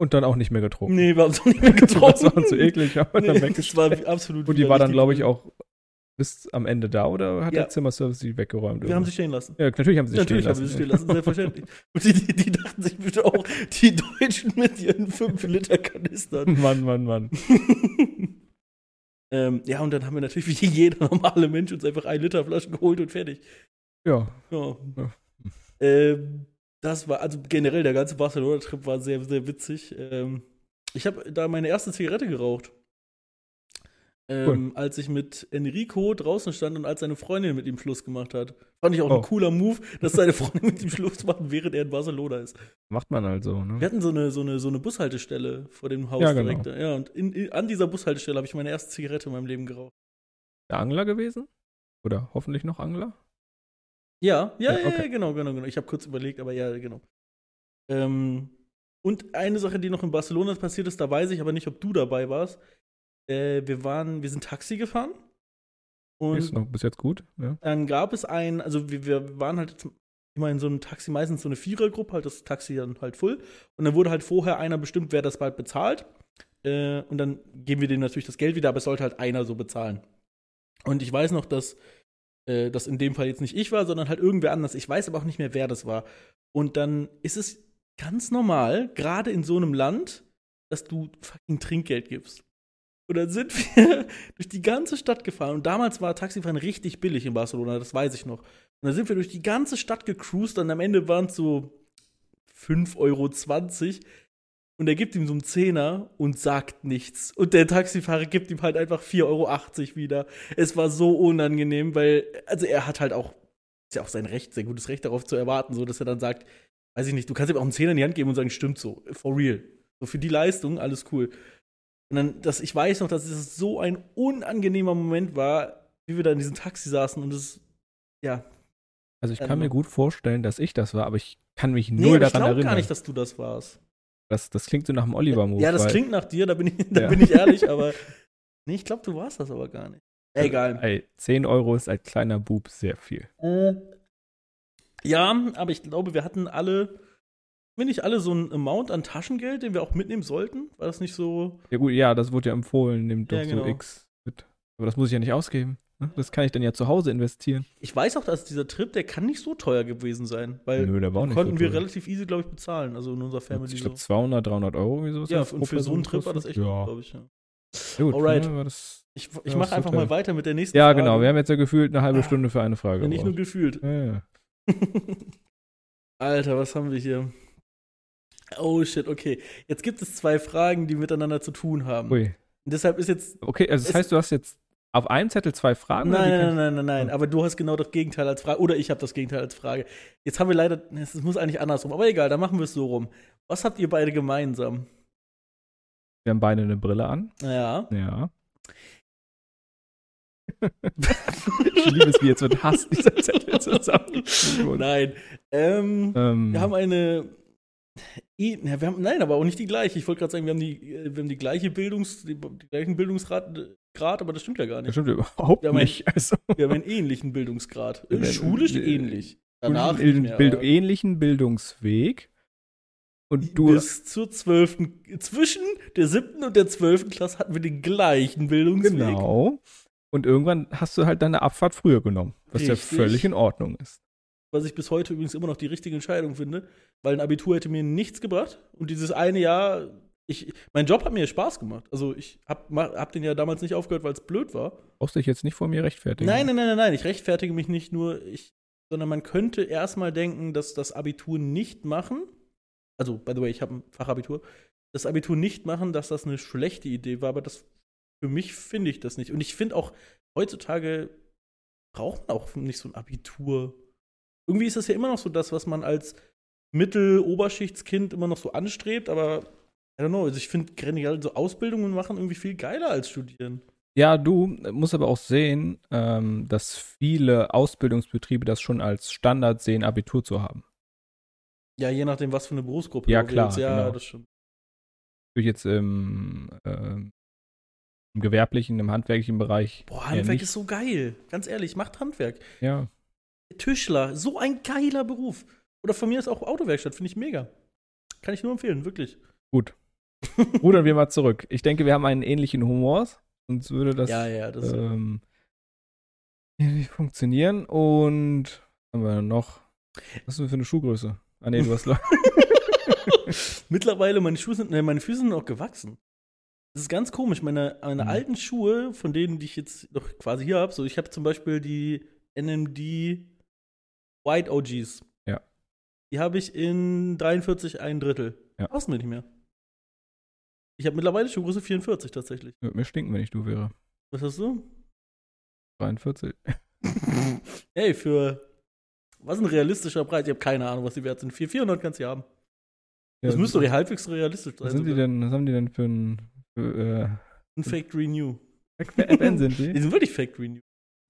Und dann auch nicht mehr getrunken. Nee, wir haben es nicht mehr getrunken. Das war zu eklig, haben wir Nee, dann weggeschickt. absolut Und die war dann, glaube ich, auch bis am Ende da oder hat Ja. der Zimmerservice die weggeräumt? Wir haben sie stehen lassen. ja, natürlich haben sie sie Natürlich stehen haben wir lassen. sie stehen lassen, selbstverständlich. Und die, die, die dachten sich bitte auch, die Deutschen mit ihren 5-Liter-Kanistern. Mann, Mann, Mann. ähm, ja, und dann haben wir natürlich wie jeder normale Mensch uns einfach 1 Liter Flaschen geholt und fertig. Ja, Ja. Ja. Ähm, das war, also generell der ganze Barcelona-Trip war sehr, sehr witzig. Ähm, ich habe da meine erste Zigarette geraucht. Ähm, Als ich mit Enrico draußen stand und als seine Freundin mit ihm Schluss gemacht hat. Fand ich auch Oh. ein cooler Move, dass seine Freundin mit ihm Schluss macht, während er in Barcelona ist. macht man halt so, Wir ne? hatten so eine, so eine, so eine Bushaltestelle vor dem Haus Ja, genau. direkt. Ja, und in, in, an dieser Bushaltestelle habe ich meine erste Zigarette in meinem Leben geraucht. Der Angler gewesen? Oder hoffentlich noch Angler? Ja, ja, Ja, ja, okay. ja genau, genau, genau. Ich habe kurz überlegt, aber ja, genau. Ähm, und eine Sache, die noch in Barcelona passiert ist, da weiß ich aber nicht, ob du dabei warst. Äh, wir waren, wir sind Taxi gefahren. ist Und noch bis jetzt gut, ja. dann gab es ein, also wir, wir waren halt immer in so einem Taxi, meistens so eine Vierergruppe, halt das Taxi dann halt voll. Und dann wurde halt vorher einer bestimmt, wer das bald bezahlt. Äh, und dann geben wir dem natürlich das Geld wieder, aber es sollte halt einer so bezahlen. Und ich weiß noch, dass äh, das in dem Fall jetzt nicht ich war, sondern halt irgendwer anders. Ich weiß aber auch nicht mehr, wer das war. Und dann ist es ganz normal, gerade in so einem Land, dass du fucking Trinkgeld gibst. Und dann sind wir durch die ganze Stadt gefahren. Und damals war Taxifahren richtig billig in Barcelona, das weiß ich noch. Und dann sind wir durch die ganze Stadt gecruised und am Ende waren es so 5,20 Euro. Und er gibt ihm so einen Zehner und sagt nichts. Und der Taxifahrer gibt ihm halt einfach 4,80 Euro wieder. Es war so unangenehm, weil, also er hat halt auch, ist ja auch sein Recht, sehr gutes Recht darauf zu erwarten, so dass er dann sagt, weiß ich nicht, du kannst ihm auch einen Zehner in die Hand geben und sagen, stimmt so, for real. So für die Leistung, alles cool. Und dann, das, ich weiß noch, dass es so ein unangenehmer Moment war, wie wir da in diesem Taxi saßen und es, ja. Also ich kann mir gut vorstellen, dass ich das war, aber ich kann mich Nee, null aber ich daran glaube erinnern. gar nicht, dass du das warst. das, das klingt so nach dem Oliver-Move. Ja, das klingt nach dir, da bin ich, da Ja. bin ich ehrlich, aber nee, ich glaube, du warst das aber gar nicht. Egal. Ey, 10 Euro ist als kleiner Bub sehr viel. Ja, aber ich glaube, wir hatten alle, wenn nicht alle so ein Amount an Taschengeld, den wir auch mitnehmen sollten. War das nicht so? Ja gut, ja, das wurde ja empfohlen, nimmt doch Ja, genau. so X mit. Aber das muss ich ja nicht ausgeben. ne? Das kann ich dann ja zu Hause investieren. Ich weiß auch, dass dieser Trip, der kann nicht so teuer gewesen sein, weil Nö, der war auch nicht konnten so wir relativ easy, glaube ich, bezahlen. Also in unserer Family Ich glaube 200, 300 Euro irgendwie so. Ja, und für so einen Trip war das echt gut, ja. glaube ich. Ja. ja gut, Alright. ne, war das, Ich, ich Ja, mache einfach mal weiter mit der nächsten ja, Frage. genau. Wir haben jetzt ja gefühlt eine halbe Ah. Stunde für eine Frage. Ja, nicht nur gefühlt. ja, ja. Alter, was haben wir hier? Oh shit, okay. Jetzt gibt es zwei Fragen, die miteinander zu tun haben. Ui. Und deshalb ist jetzt. Okay, also das heißt, du hast jetzt auf einem Zettel zwei Fragen? Nein, nein, nein, nein, nein. Hm. Aber du hast genau das Gegenteil als Frage. Oder ich habe das Gegenteil als Frage. Jetzt haben wir leider. Es muss eigentlich andersrum. Aber egal, dann machen wir es so rum. Was habt ihr beide gemeinsam? Wir haben beide eine Brille an. Naja. Ja. ich liebe es, wie jetzt mit Hass dieser Zettel wurde. Nein. Ähm, Ähm, wir haben eine. Ja, wir haben, nein, aber auch nicht die gleiche. Ich wollte gerade sagen, wir haben die, äh, wir haben die gleiche Bildungs, die, die gleichen Bildungsgrad, äh, Grad, aber das stimmt ja gar das nicht. stimmt überhaupt Ja, mein- nicht. Also, Wir haben einen ähnlichen Bildungsgrad. Äh, Wir- Schulisch wir- ähnlich. Danach Bild, mehr, Bild, ähnlichen Bildungsweg. Und du, bis zur zwölften, zwischen der siebten und der zwölften Klasse hatten wir den gleichen Bildungsweg. genau. Und irgendwann hast du halt deine Abfahrt früher genommen, was ja Richtig. völlig in Ordnung ist. Was ich bis heute übrigens immer noch die richtige Entscheidung finde, weil ein Abitur hätte mir nichts gebracht. Und dieses eine Jahr, ich, mein Job hat mir Spaß gemacht. Also ich hab, ma- hab den ja damals nicht aufgehört, weil es blöd war. Brauchst dich jetzt nicht vor mir rechtfertigen. Nein, nein, nein, nein, nein. Ich rechtfertige mich nicht nur, ich, sondern man könnte erstmal denken, dass das Abitur nicht machen. Also, by the way, ich habe ein Fachabitur. Das Abitur nicht machen, dass das eine schlechte Idee war, aber das für mich finde ich das nicht. Und ich finde auch, heutzutage braucht man auch nicht so ein Abitur. Irgendwie ist das ja immer noch so das, was man als Mittel-Oberschichtskind immer noch so anstrebt, aber I don't know, also ich finde generell so Ausbildungen machen irgendwie viel geiler als studieren. Ja, du musst aber auch sehen, ähm, dass viele Ausbildungsbetriebe das schon als Standard sehen, Abitur zu haben. Ja, je nachdem, was für eine Berufsgruppe Ja, du klar, wählst. Ja, genau. das stimmt. Natürlich jetzt im, ähm, im gewerblichen, im handwerklichen Bereich. Boah, Handwerk ist so geil. Ganz ehrlich, macht Handwerk. Ja, Tischler, so ein geiler Beruf. Oder von mir ist auch Autowerkstatt, finde ich mega. Kann ich nur empfehlen, wirklich. gut. Rudern wir mal zurück. Ich denke, wir haben einen ähnlichen Humor, sonst würde das ja, ja, das ähm, nicht funktionieren. Und was haben wir noch? Was ist denn für eine Schuhgröße? Ah, nee, du hast. Le- Mittlerweile, meine Schuhe sind, ne, meine Füße sind auch gewachsen. Das ist ganz komisch. Meine, meine Mhm. alten Schuhe, von denen, die ich jetzt noch quasi hier habe, so ich habe zum Beispiel die NMD White OGs. Ja. Die habe ich in 43 ein Drittel. Ja. Passt mir nicht mehr. Ich habe mittlerweile Schuhgröße 44 tatsächlich. Würde mir stinken, wenn ich du wäre. Was hast du? 43. Hey, für was ein realistischer Preis? Ich habe keine Ahnung, was die wert sind. 400 400 kannst du haben. Das Ja, müsste doch halbwegs realistisch sein. Was sind die denn, was haben die denn für ein, für, Ein Fake Renew. äh, FN sind Die die? sind wirklich Fake Renew.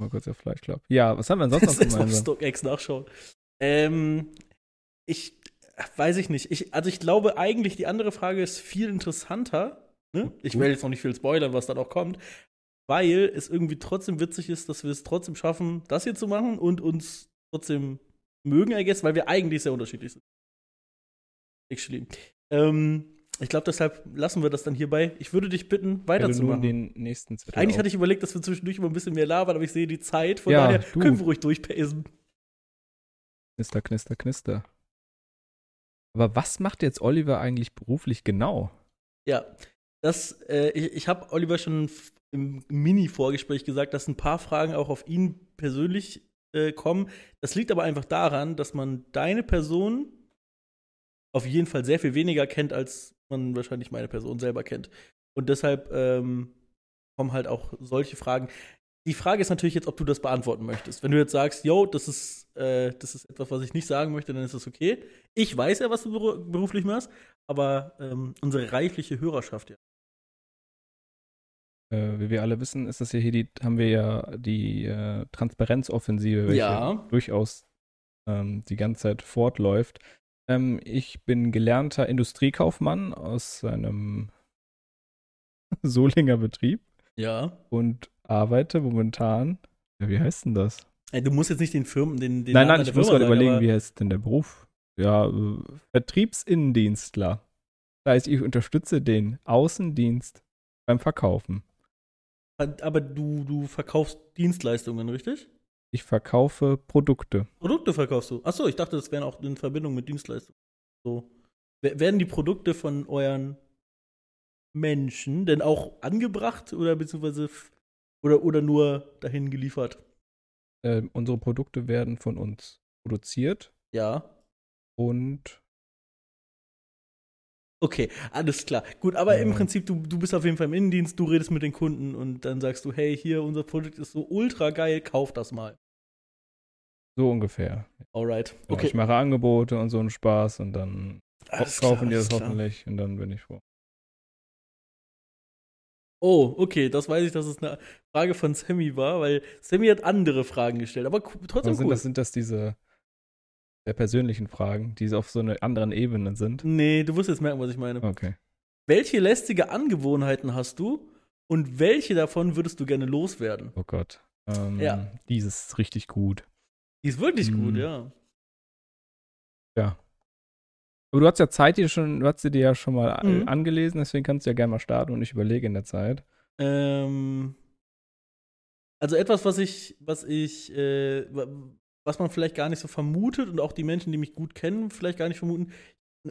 Mal kurz auf Fleisch Club. Ja, was haben wir denn sonst noch ist auf gemeinsam? StockX nachschauen. Ähm, ich weiß ich nicht. Ich, also ich glaube eigentlich, die andere Frage ist viel interessanter. Ne? Ich will jetzt noch nicht viel spoilern, was dann auch kommt. Weil es irgendwie trotzdem witzig ist, dass wir es trotzdem schaffen, das hier zu machen und uns trotzdem mögen, I guess, weil wir eigentlich sehr unterschiedlich sind. Actually. Ähm, ich glaube, deshalb lassen wir das dann hierbei. Ich würde dich bitten, weiterzumachen. den nächsten Zettel Eigentlich auf- hatte ich überlegt, dass wir zwischendurch immer ein bisschen mehr labern, aber ich sehe die Zeit. Von Ja, daher du. können wir ruhig durchpacen. Knister, knister, knister. Aber was macht jetzt Oliver eigentlich beruflich genau? Ja, das, äh, ich, ich habe Oliver schon im Mini-Vorgespräch gesagt, dass ein paar Fragen auch auf ihn persönlich äh, kommen. Das liegt aber einfach daran, dass man deine Person auf jeden Fall sehr viel weniger kennt, als man wahrscheinlich meine Person selber kennt. Und deshalb ähm, kommen halt auch solche Fragen. Die Frage ist natürlich jetzt, ob du das beantworten möchtest. Wenn du jetzt sagst, yo, das ist, äh, das ist etwas, was ich nicht sagen möchte, dann ist das okay. Ich weiß ja, was du beru beruflich machst, aber ähm, unsere reifliche Hörerschaft ja. Äh, wie wir alle wissen, ist das ja hier die, haben wir ja die äh, Transparenzoffensive, welche Ja. durchaus ähm, die ganze Zeit fortläuft. Ähm, ich bin gelernter Industriekaufmann aus einem Solinger Betrieb Ja. und arbeite momentan. Ja, wie heißt denn das? Ey, du musst jetzt nicht den Firmen, den, den nein, nein, ich muss gerade überlegen, wie heißt denn der Beruf? Ja, äh, Vertriebsinnendienstler. Das heißt, ich unterstütze den Außendienst beim Verkaufen. Aber du, du verkaufst Dienstleistungen, richtig? Ich verkaufe Produkte. Produkte verkaufst du. Achso, ich dachte, das wären auch in Verbindung mit Dienstleistungen. So. Wer- Werden die Produkte von euren Menschen denn auch angebracht oder beziehungsweise oder, oder nur dahin geliefert? Äh, unsere Produkte werden von uns produziert Ja. und Okay, alles klar. Gut, aber im Ja. Prinzip, du, du bist auf jeden Fall im Innendienst, du redest mit den Kunden und dann sagst du, hey, hier, unser Produkt ist so ultra geil, kauf das mal. So ungefähr. Alright. Ja, Okay. Ich mache Angebote und so einen Spaß und dann Alles kaufen klar, die das klar. hoffentlich und dann bin ich froh. Oh, okay, das weiß ich, dass es eine Frage von Sammy war, weil Sammy hat andere Fragen gestellt, aber trotzdem Aber sind, cool. das, sind das diese sehr persönlichen Fragen, die auf so einer anderen Ebene sind? nee, du wirst jetzt merken, was ich meine. Okay. Welche lästige Angewohnheiten hast du und welche davon würdest du gerne loswerden? Oh Gott. Ähm, Ja. Dieses ist richtig gut. Die ist wirklich Hm. gut, ja. Ja. Aber du hast ja Zeit, die schon, du hast sie dir ja schon mal äh, Mhm. angelesen, deswegen kannst du ja gerne mal starten und ich überlege in der Zeit. Ähm, Also etwas, was ich, was ich, äh, was man vielleicht gar nicht so vermutet und auch die Menschen, die mich gut kennen, vielleicht gar nicht vermuten,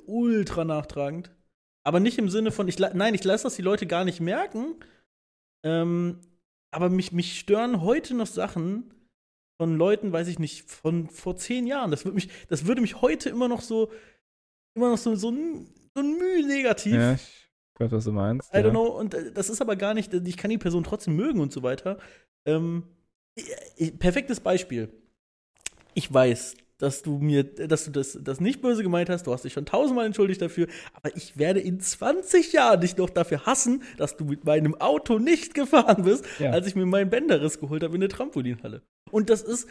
ultra nachtragend. Aber nicht im Sinne von, ich, nein, ich lasse das die Leute gar nicht merken. Ähm, aber mich, mich stören heute noch Sachen von Leuten, weiß ich nicht, von vor zehn Jahren. Das würde mich, das würde mich heute immer noch so, immer noch so, so, ein, so ein Mühe negativ. Ja, ich weiß, was du meinst. I don't know. Und äh, das ist aber gar nicht, ich kann die Person trotzdem mögen und so weiter. Ähm, perfektes Beispiel. Ich weiß, dass du mir, dass du das, das nicht böse gemeint hast. Du hast dich schon tausendmal entschuldigt dafür. Aber ich werde in 20 Jahren dich noch dafür hassen, dass du mit meinem Auto nicht gefahren bist, ja. als ich mir meinen Bänderriss geholt habe in der Trampolinhalle. Und das ist,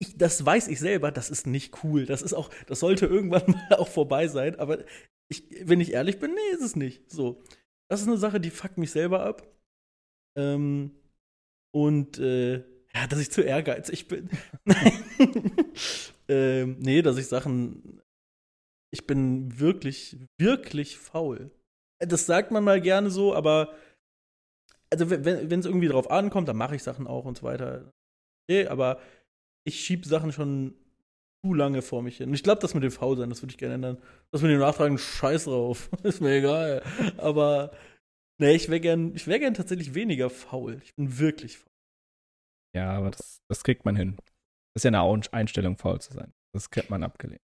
ich, das weiß ich selber, das ist nicht cool. Das ist auch, das sollte irgendwann mal auch vorbei sein. Aber ich, wenn ich ehrlich bin, nee, ist es nicht. So. Das ist eine Sache, die fuckt mich selber ab. Ähm, und äh, ja, dass ich zu ehrgeizig bin. ähm, nee, dass ich Sachen. Ich bin wirklich, wirklich faul. Das sagt man mal gerne so, aber also wenn es irgendwie drauf ankommt, dann mache ich Sachen auch und so weiter. Okay, aber ich schiebe Sachen schon zu lange vor mich hin. Und ich glaube, das mit dem Faulsein, das würde ich gerne ändern. Das mit dem Nachtragen, scheiß drauf. ist mir egal. Aber nee, ich wäre gern, ich wäre gern tatsächlich weniger faul. Ich bin wirklich faul. Ja, aber das, das kriegt man hin. Das ist ja eine Einstellung, faul zu sein. Das kennt man abgelehnt.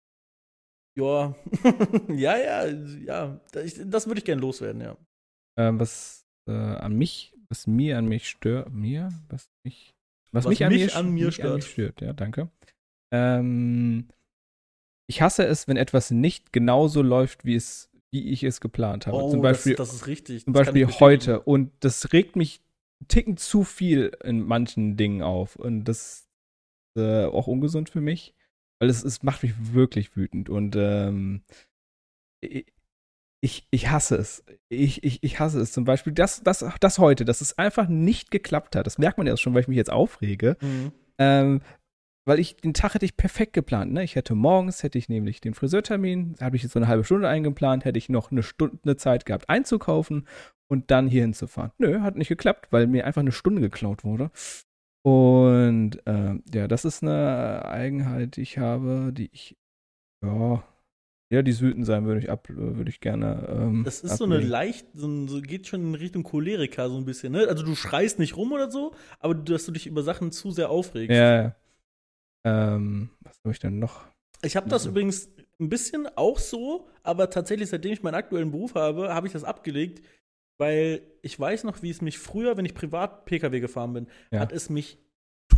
Ja, ja, ja, ja. Das, das würde ich gerne loswerden, ja. Ähm, was äh, an mich, was mir an mich stört, mir, was mich, was, was mich, an, mich mir, an, mir stört. An mich stört, ja, danke. Ähm, ich hasse es, wenn etwas nicht genauso läuft, wie es, wie ich es geplant habe. Oh, zum Beispiel, das, das ist richtig. Zum Beispiel heute. Und das regt mich Ticken zu viel in manchen Dingen auf. Und das ist äh, auch ungesund für mich, weil es, es macht mich wirklich wütend. Und ähm, ich, ich hasse es. Ich, ich, ich hasse es. Zum Beispiel das, das, das heute, dass es einfach nicht geklappt hat. Das merkt man ja schon, weil ich mich jetzt aufrege. Mhm. Ähm, weil ich den Tag hätte ich perfekt geplant. Ne? Ich hätte morgens, hätte ich nämlich den Friseurtermin, da habe ich jetzt so eine halbe Stunde eingeplant, hätte ich noch eine Stunde Zeit gehabt einzukaufen und dann hier hinzufahren. Nö, hat nicht geklappt, weil mir einfach eine Stunde geklaut wurde. Und äh, ja, das ist eine Eigenheit, die ich habe, die ich, ja, ja, die wütend sein würde ich ab, würde ich gerne. Ähm, das ist ablegen. so eine leicht, so, so, geht schon in Richtung Choleriker so ein bisschen, ne? Also du schreist nicht rum oder so, aber dass du dich über Sachen zu sehr aufregst. Ja, ja. Ähm, was habe ich denn noch? Ich habe das übrigens ein bisschen auch so, aber tatsächlich, seitdem ich meinen aktuellen Beruf habe, habe ich das abgelegt, weil ich weiß noch, wie es mich früher, wenn ich privat Pkw gefahren bin, ja. hat es mich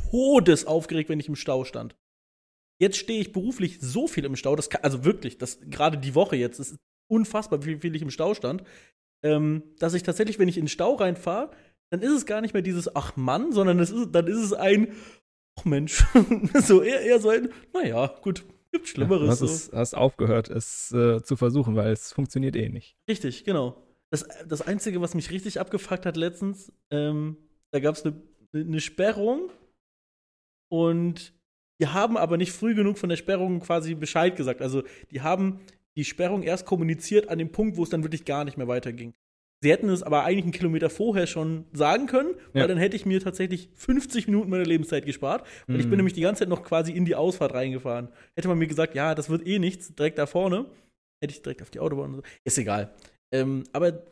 todes aufgeregt, wenn ich im Stau stand. Jetzt stehe ich beruflich so viel im Stau, das kann, also wirklich, das gerade die Woche jetzt, ist unfassbar, wie viel ich im Stau stand, ähm, dass ich tatsächlich, wenn ich in den Stau reinfahre, dann ist es gar nicht mehr dieses Ach Mann, sondern ist, dann ist es ein Ach Mensch, so eher, eher so ein, naja, gut, gibt Schlimmeres. Ja, du hast, so. hast aufgehört, es äh, zu versuchen, weil es funktioniert eh nicht. Richtig, genau. Das, das Einzige, was mich richtig abgefuckt hat letztens, ähm, da gab es eine ne Sperrung und die haben aber nicht früh genug von der Sperrung quasi Bescheid gesagt. Also die haben die Sperrung erst kommuniziert an dem Punkt, wo es dann wirklich gar nicht mehr weiterging. Sie hätten es aber eigentlich einen Kilometer vorher schon sagen können, weil ja. dann hätte ich mir tatsächlich 50 Minuten meiner Lebenszeit gespart. Weil mhm. ich bin mhm. nämlich die ganze Zeit noch quasi in die Ausfahrt reingefahren. Hätte man mir gesagt, ja, das wird eh nichts, direkt da vorne, hätte ich direkt auf die Autobahn so. Ist egal. Ähm, aber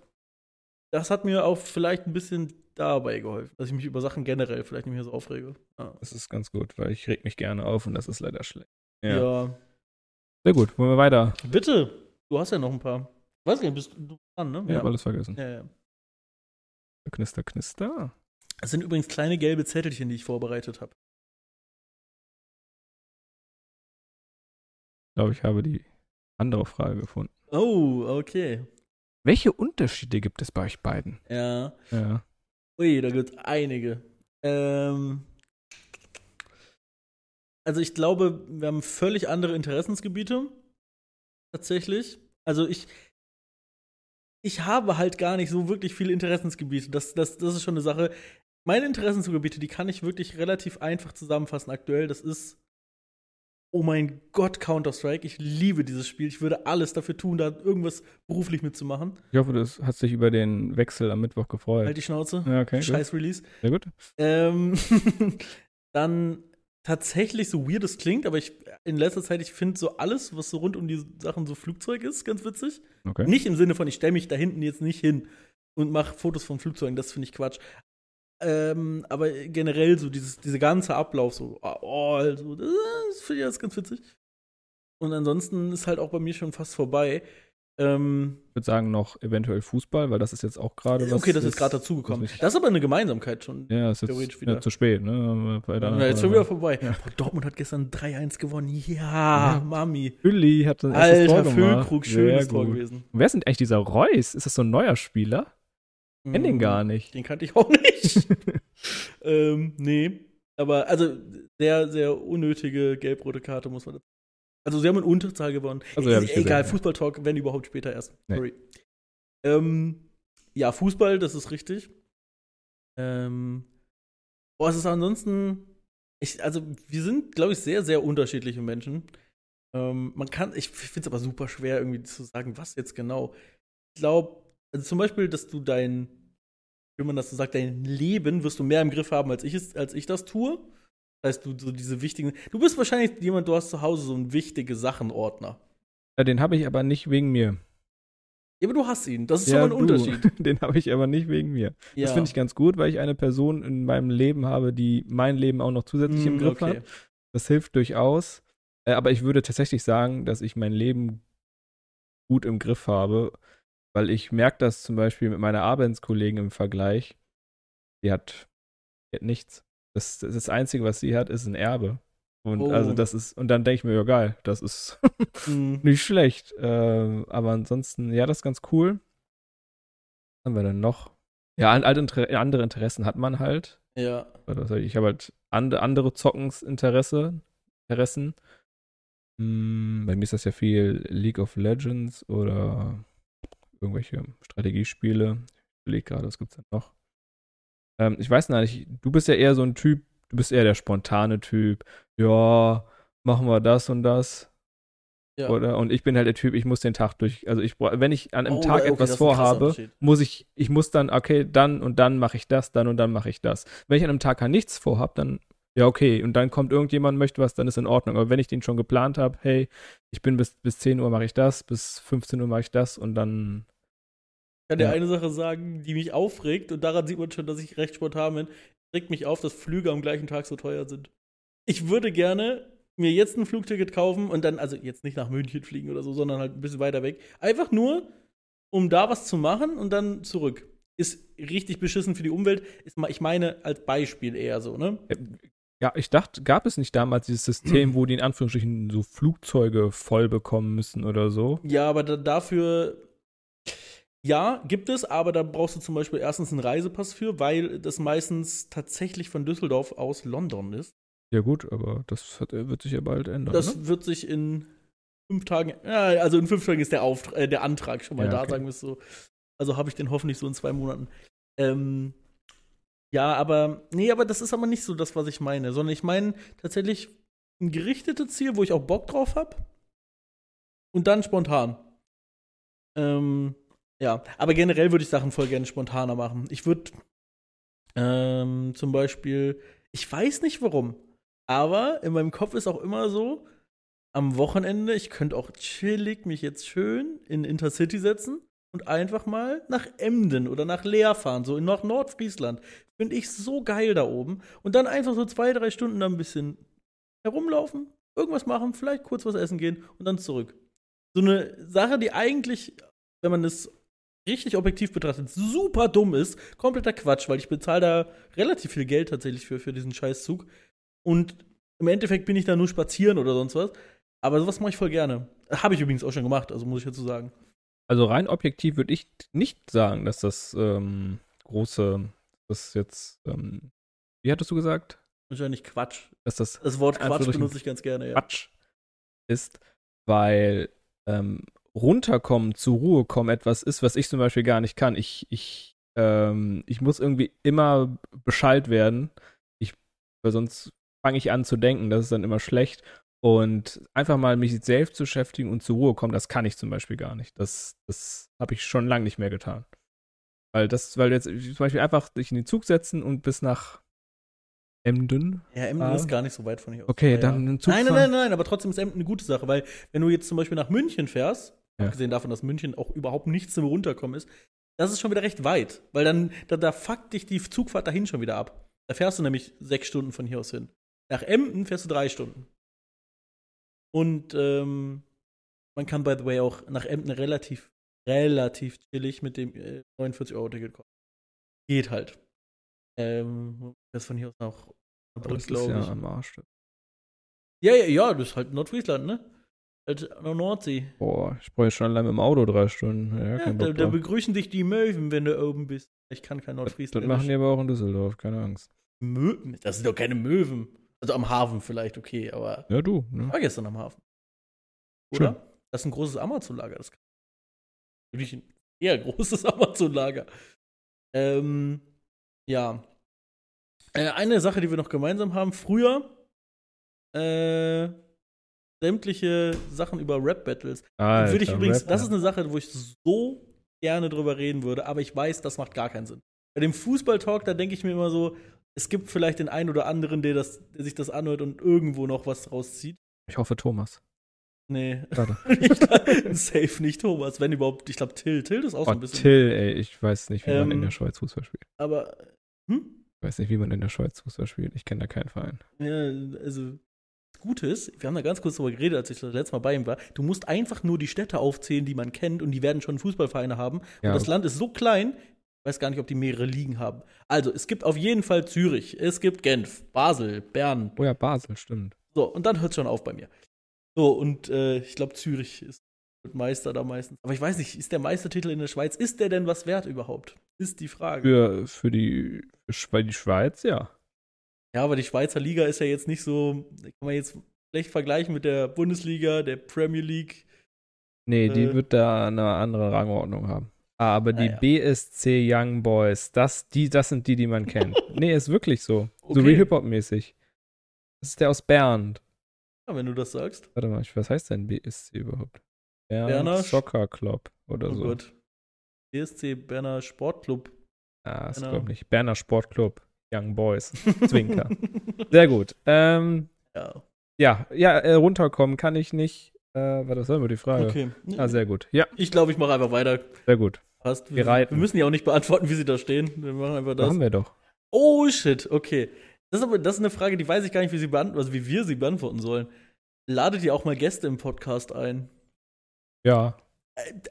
das hat mir auch vielleicht ein bisschen dabei geholfen, dass ich mich über Sachen generell vielleicht nicht mehr so aufrege. Ja. Das ist ganz gut, weil ich reg mich gerne auf und das ist leider schlecht. Ja. ja. Sehr gut, wollen wir weiter? Bitte, du hast ja noch ein paar. Weiß nicht, bist du dran, ne? Ja, ja. alles vergessen. Ja, ja. Knister, knister. Das sind übrigens kleine gelbe Zettelchen, die ich vorbereitet habe. Ich glaube, ich habe die andere Frage gefunden. Oh, okay. Welche Unterschiede gibt es bei euch beiden? Ja. Ja. Ui, da gibt es einige. Ähm, also ich glaube, wir haben völlig andere Interessensgebiete. Tatsächlich. Also ich, ich habe halt gar nicht so wirklich viele Interessensgebiete. Das, das, das ist schon eine Sache. Meine Interessensgebiete, die kann ich wirklich relativ einfach zusammenfassen aktuell. Das ist oh mein Gott, Counter-Strike. Ich liebe dieses Spiel. Ich würde alles dafür tun, da irgendwas beruflich mitzumachen. Ich hoffe, du hast dich über den Wechsel am Mittwoch gefreut. Halt die Schnauze. Ja, okay. Scheiß Release. Sehr gut. Ähm, dann tatsächlich so weird es klingt, aber ich in letzter Zeit, ich finde so alles, was so rund um die Sachen so Flugzeug ist, ganz witzig. Okay. Nicht im Sinne von, ich stelle mich da hinten jetzt nicht hin und mache Fotos von Flugzeugen, das finde ich Quatsch. Ähm, aber generell so dieses, dieser ganze Ablauf, so, oh, also, das finde ich alles ganz witzig. Und ansonsten ist halt auch bei mir schon fast vorbei. Ähm, Ich würde sagen, noch eventuell Fußball, weil das ist jetzt auch gerade was. okay, das ist gerade dazugekommen. Das ist aber eine Gemeinsamkeit schon. Ja, ist jetzt theoretisch wieder. ja, zu spät, ne? Bei der- Ja, jetzt schon wieder vorbei. Ja. Boah, Dortmund hat gestern 3-1 gewonnen. Ja, Ja. Mami. Ülli hat erstes Alter Tor. Füllkrug, schönes Tor gewesen. Und wer ist denn eigentlich dieser Reus? Ist das so ein neuer Spieler? Ich kenn den Mhm. gar nicht. Den kannte ich auch nicht. ähm, nee. Aber also sehr, sehr unnötige gelb-rote Karte, muss man Also sie haben in Unterzahl gewonnen. Also, E- gesehen, Egal, ja. Fußballtalk, wenn überhaupt später erst. Nee. Sorry. Ähm, ja, Fußball, das ist richtig. Ähm, boah, es ist ansonsten. Ich, also, wir sind, glaube ich, sehr, sehr unterschiedliche Menschen. Ähm, man kann, ich finde es aber super schwer, irgendwie zu sagen, was jetzt genau. Ich glaube, also zum Beispiel, dass du dein, wie man das so sagt, dein Leben wirst du mehr im Griff haben, als ich es, als ich das tue. Das heißt, du so diese wichtigen. Du bist wahrscheinlich jemand, du hast zu Hause so einen wichtige Sachenordner. Ja, den habe ich aber nicht wegen mir. Ja, aber du hast ihn. Das ist ja, aber ein du. Unterschied. Den habe ich aber nicht wegen mir. Ja. Das finde ich ganz gut, weil ich eine Person in meinem Leben habe, die mein Leben auch noch zusätzlich im Mm, Griff okay. hat. Das hilft durchaus. Äh, aber ich würde tatsächlich sagen, dass ich mein Leben gut im Griff habe, weil ich merke das zum Beispiel mit meiner Arbeitskollegin im Vergleich. Die hat, die hat nichts. Das, das, das Einzige, was sie hat, ist ein Erbe. Und Oh. also das ist, und dann denke ich mir, ja geil, das ist Mhm. nicht schlecht. Ähm, aber ansonsten, ja, das ist ganz cool. Was haben wir denn noch? Ja, alte andere Interessen hat man halt. Ja. Ich habe halt and andere Zockensinteresse, Interessen. Hm, bei mir ist das ja viel League of Legends oder irgendwelche Strategiespiele. Ich überlege gerade, was gibt's denn noch? Ähm, ich weiß nicht, du bist ja eher so ein Typ, du bist eher der spontane Typ. Ja, machen wir das und das. ja. Oder? Und ich bin halt der Typ, ich muss den Tag durch, also ich wenn ich an einem Oh, Tag okay, etwas vorhabe, muss ich, ich muss dann, okay, dann und dann mache ich das, dann und dann mache ich das. Wenn ich an einem Tag gar nichts vorhab, dann, ja, okay, und dann kommt irgendjemand, möchte was, dann ist in Ordnung. Aber wenn ich den schon geplant habe, hey, ich bin bis, bis 10 Uhr mache ich das, bis 15 Uhr mache ich das und dann, kann dir Ja. eine Sache sagen, die mich aufregt, und daran sieht man schon, dass ich recht spontan bin. Regt mich auf, dass Flüge am gleichen Tag so teuer sind. Ich würde gerne mir jetzt ein Flugticket kaufen und dann, also jetzt nicht nach München fliegen oder so, sondern halt ein bisschen weiter weg. Einfach nur, um da was zu machen und dann zurück. Ist richtig beschissen für die Umwelt. Ist, ich meine, als Beispiel eher so, ne? äh, ja, ich dachte, gab es nicht damals dieses System, wo die in Anführungsstrichen so Flugzeuge voll bekommen müssen oder so? Ja, aber da, dafür. Ja, gibt es, aber da brauchst du zum Beispiel erstens einen Reisepass für, weil das meistens tatsächlich von Düsseldorf aus London ist. Ja, gut, aber das hat, wird sich ja bald ändern. Das ne? wird sich in fünf Tagen, ja, also in fünf Tagen ist der, Auftra äh, der Antrag schon mal Ja, da, okay. sagen wir es so. Also habe ich den hoffentlich so in zwei Monaten. Ähm, ja, aber, nee, aber das ist aber nicht so das, was ich meine, sondern ich meine tatsächlich ein gerichtetes Ziel, wo ich auch Bock drauf habe. Und dann spontan. Ähm, ja, aber generell würde ich Sachen voll gerne spontaner machen. Ich würde ähm, zum Beispiel, ich weiß nicht warum, aber in meinem Kopf ist auch immer so, am Wochenende, ich könnte auch chillig mich jetzt schön in Intercity setzen und einfach mal nach Emden oder nach Leer fahren, so nach Nordfriesland. Finde ich so geil da oben. Und dann einfach so zwei, drei Stunden da ein bisschen herumlaufen, irgendwas machen, vielleicht kurz was essen gehen und dann zurück. So eine Sache, die eigentlich, wenn man es richtig objektiv betrachtet, super dumm ist, kompletter Quatsch, weil ich bezahle da relativ viel Geld tatsächlich für, für diesen Scheißzug. Und im Endeffekt bin ich da nur spazieren oder sonst was. Aber sowas mache ich voll gerne. Habe ich übrigens auch schon gemacht, also muss ich dazu sagen. Also rein objektiv würde ich nicht sagen, dass das ähm, große, das jetzt, ähm, wie hattest du gesagt? Wahrscheinlich Quatsch. Dass das Das Wort Quatsch benutze ich ganz gerne, ja. Quatsch ist, weil ähm, runterkommen, zur Ruhe kommen etwas ist, was ich zum Beispiel gar nicht kann. Ich, ich, ähm, ich muss irgendwie immer Bescheid werden, ich, weil sonst fange ich an zu denken, das ist dann immer schlecht. Und einfach mal mich selbst zu beschäftigen und zur Ruhe kommen, das kann ich zum Beispiel gar nicht. Das, das habe ich schon lange nicht mehr getan. Weil das, weil jetzt zum Beispiel einfach dich in den Zug setzen und bis nach Emden. Ja, Emden Ah. ist gar nicht so weit von hier aus. Okay, Ja, dann ja. einen Zug Nein, nein, nein, nein, aber trotzdem ist Emden eine gute Sache, weil wenn du jetzt zum Beispiel nach München fährst, Ja. abgesehen davon, dass München auch überhaupt nichts zum Runterkommen ist, das ist schon wieder recht weit, weil dann, da, da fuckt dich die Zugfahrt dahin schon wieder ab. Da fährst du nämlich sechs Stunden von hier aus hin. Nach Emden fährst du drei Stunden. Und ähm, man kann, by the way, auch nach Emden relativ, relativ chillig mit dem äh, 49-Euro-Ticket kommen. Geht halt. Ähm, das von hier aus nach Das ist glaube ja ich. am Arsch. Ja, ja, ja, das ist halt Nordfriesland, ne? Nordsee. Boah, ich brauche schon allein mit dem Auto drei Stunden. Ja, Ja, da, da begrüßen dich die Möwen, wenn du oben bist. Ich kann kein Das Nordfriesland. machen die aber auch in Düsseldorf, keine Angst. Mö das sind doch keine Möwen. Also am Hafen vielleicht, okay, aber Ja, du, ne? ich war gestern am Hafen. Oder? Das ist ein großes Amazon-Lager. Das ist wirklich ein eher großes Amazon-Lager. Ähm, ja. Äh, eine Sache, die wir noch gemeinsam haben. Früher äh, sämtliche Sachen über Rap-Battles. Würde ich übrigens, Rap, das ist eine Sache, wo ich so gerne drüber reden würde, aber ich weiß, das macht gar keinen Sinn. Bei dem Fußball-Talk, da denke ich mir immer so, es gibt vielleicht den einen oder anderen, der, das, der sich das anhört und irgendwo noch was rauszieht. Ich hoffe, Thomas. Nee. Nicht- Safe nicht Thomas, wenn überhaupt, ich glaube Till. Till ist auch so Oh, ein bisschen. Till, ey, ich weiß nicht, wie man in Ähm, der Schweiz Fußball spielt. Aber, hm? Ich weiß nicht, wie man in der Schweiz Fußball spielt. Ich kenne da keinen Verein. Ja, also, das Gute ist, wir haben da ganz kurz drüber geredet, als ich das letzte Mal bei ihm war. Du musst einfach nur die Städte aufzählen, die man kennt und die werden schon Fußballvereine haben. Ja, Und das Land ist so klein, ich weiß gar nicht, ob die mehrere Ligen haben. Also, es gibt auf jeden Fall Zürich, es gibt Genf, Basel, Bern. oh ja, Basel, stimmt. So, und dann hört es schon auf bei mir. So, und äh, ich glaube, Zürich ist Meister da meistens. Aber ich weiß nicht, ist der Meistertitel in der Schweiz, ist der denn was wert überhaupt? Ist die Frage. Für, für die, für die Schweiz, ja. Ja, aber die Schweizer Liga ist ja jetzt nicht so, kann man jetzt schlecht vergleichen mit der Bundesliga, der Premier League. Nee, die Äh. wird da eine andere Rangordnung haben. Ah, aber die Naja. BSC Young Boys, das, die, das sind die, die man kennt. nee, ist wirklich so. So Okay. wie Hip-Hop-mäßig. Das ist der aus Bern. Ja, wenn du das sagst. Warte mal, was heißt denn BSC überhaupt? Bern Berner Soccer Club oder Oh so. Gott. BSC Berner Sportclub. Ah, das Berner. glaube nicht. Berner Sportclub Young Boys. Zwinker. Sehr gut. Ähm, ja. ja, ja, äh, runterkommen kann ich nicht. Äh, das war immer die Frage. Okay. Ah, sehr gut. Ja, Ich glaube, ich mache einfach weiter. sehr gut. Passt. Wir reiten. wir müssen ja auch nicht beantworten, wie sie da stehen. Wir machen einfach Da das. haben wir doch. Oh shit, okay. Das ist aber das ist eine Frage, die weiß ich gar nicht, wie sie beantworten, also wie wir sie beantworten sollen. Ladet ihr auch mal Gäste im Podcast ein? Ja.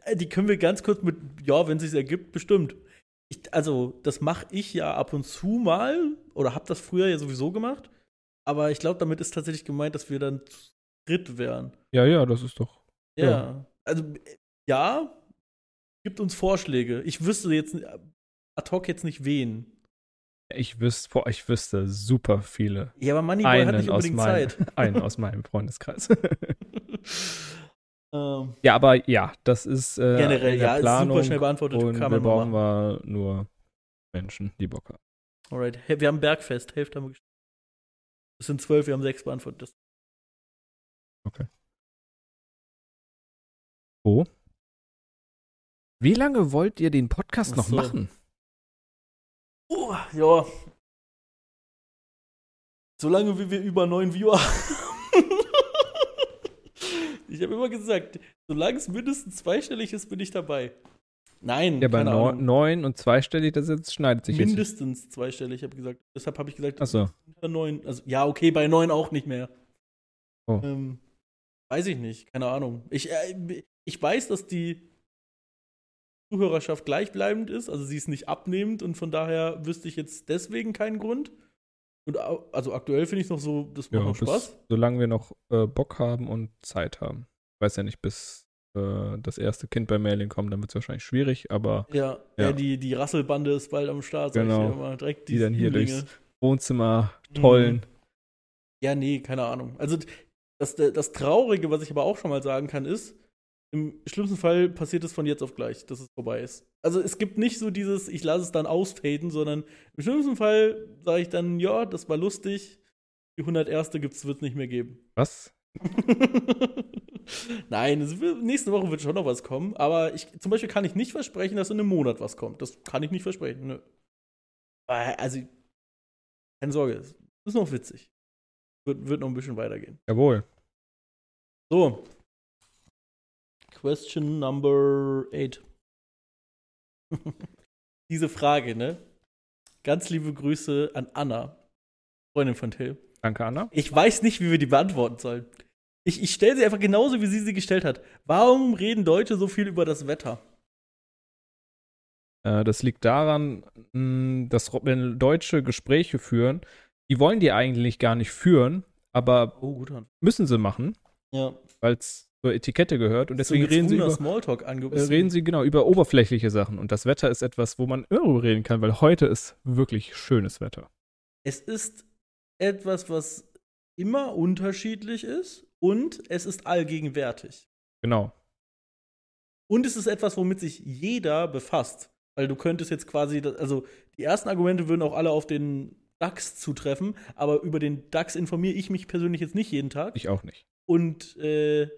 Äh, Die können wir ganz kurz mit, ja, wenn es sich ergibt, bestimmt. Ich, also, das mache ich ja ab und zu mal oder habe das früher ja sowieso gemacht. Aber ich glaube, damit ist tatsächlich gemeint, dass wir dann dritt wären. Ja, ja, das ist doch. Ja. Ja. Also, ja, gibt uns Vorschläge. Ich wüsste jetzt äh, ad hoc jetzt nicht wen. Ich wüsste, boah, ich wüsste super viele. Ja, aber Moneyboy hat Einen nicht aus, unbedingt meinem, Zeit. einen aus meinem Freundeskreis. ähm, ja, aber ja, das ist äh, generell, ja, ist Planung super schnell beantwortet. und kann wir brauchen wir nur Menschen, die Bock haben. Alright, Hey, wir haben Bergfest, Hälfte haben wir gespielt. Es sind zwölf, wir haben sechs beantwortet. Das Wo? Wie lange wollt ihr den Podcast Ach noch machen? Oh, ja. Solange wie wir über neun Viewer. ich habe immer gesagt, solange es mindestens zweistellig ist, bin ich dabei. Nein, Ja, bei neun, neun und zweistellig, das jetzt schneidet sich jetzt. mindestens zweistellig, habe ich gesagt. Deshalb habe ich gesagt, Achso. bei neun. Also ja, okay, bei neun auch nicht mehr. Oh. Ähm, weiß ich nicht, keine Ahnung. Ich, äh, ich weiß, dass die Zuhörerschaft gleichbleibend ist, also sie ist nicht abnehmend und von daher wüsste ich jetzt deswegen keinen Grund. Und also aktuell finde ich es noch so, das macht Ja, noch Spaß. bis, solange wir noch äh, Bock haben und Zeit haben. Ich weiß ja nicht, bis äh, das erste Kind bei Mailing kommt, dann wird es wahrscheinlich schwierig, aber Ja, Ja. ja. die, die Rasselbande ist bald am Start, sag Genau. immer. Direkt die dann hier Jünglinge. durchs Wohnzimmer tollen. Ja, nee, keine Ahnung. Also das, das Traurige, was ich aber auch schon mal sagen kann, ist, im schlimmsten Fall passiert es von jetzt auf gleich, dass es vorbei ist. Also es gibt nicht so dieses, ich lasse es dann ausfaden, sondern im schlimmsten Fall sage ich dann, ja, das war lustig, die 101. gibt's, wird es nicht mehr geben. Was? Nein, wird, nächste Woche wird schon noch was kommen, aber ich, zum Beispiel kann ich nicht versprechen, dass in einem Monat was kommt. Das kann ich nicht versprechen. Nö. Aber, Also, keine Sorge, es ist noch witzig. Wird, wird noch ein bisschen weitergehen. Jawohl. So. Question number 8. Diese Frage, ne? Ganz liebe Grüße an Anna, Freundin von Till. Danke, Anna. Ich weiß nicht, wie wir die beantworten sollen. Ich, ich stelle sie einfach genauso, wie sie sie gestellt hat. Warum reden Deutsche so viel über das Wetter? Äh, das liegt daran, mh, dass wenn Deutsche Gespräche führen, die wollen die eigentlich gar nicht führen, aber Oh, müssen sie machen, Ja. weil es zur Etikette gehört. Und deswegen so reden sie, über, Smalltalk äh, reden sie genau über oberflächliche Sachen. Und das Wetter ist etwas, wo man darüber reden kann, weil heute ist wirklich schönes Wetter. Es ist etwas, was immer unterschiedlich ist und es ist allgegenwärtig. Genau. Und es ist etwas, womit sich jeder befasst. Weil du könntest jetzt quasi, also die ersten Argumente würden auch alle auf den DAX zutreffen, aber über den DAX informiere ich mich persönlich jetzt nicht jeden Tag. Ich auch nicht. Und äh,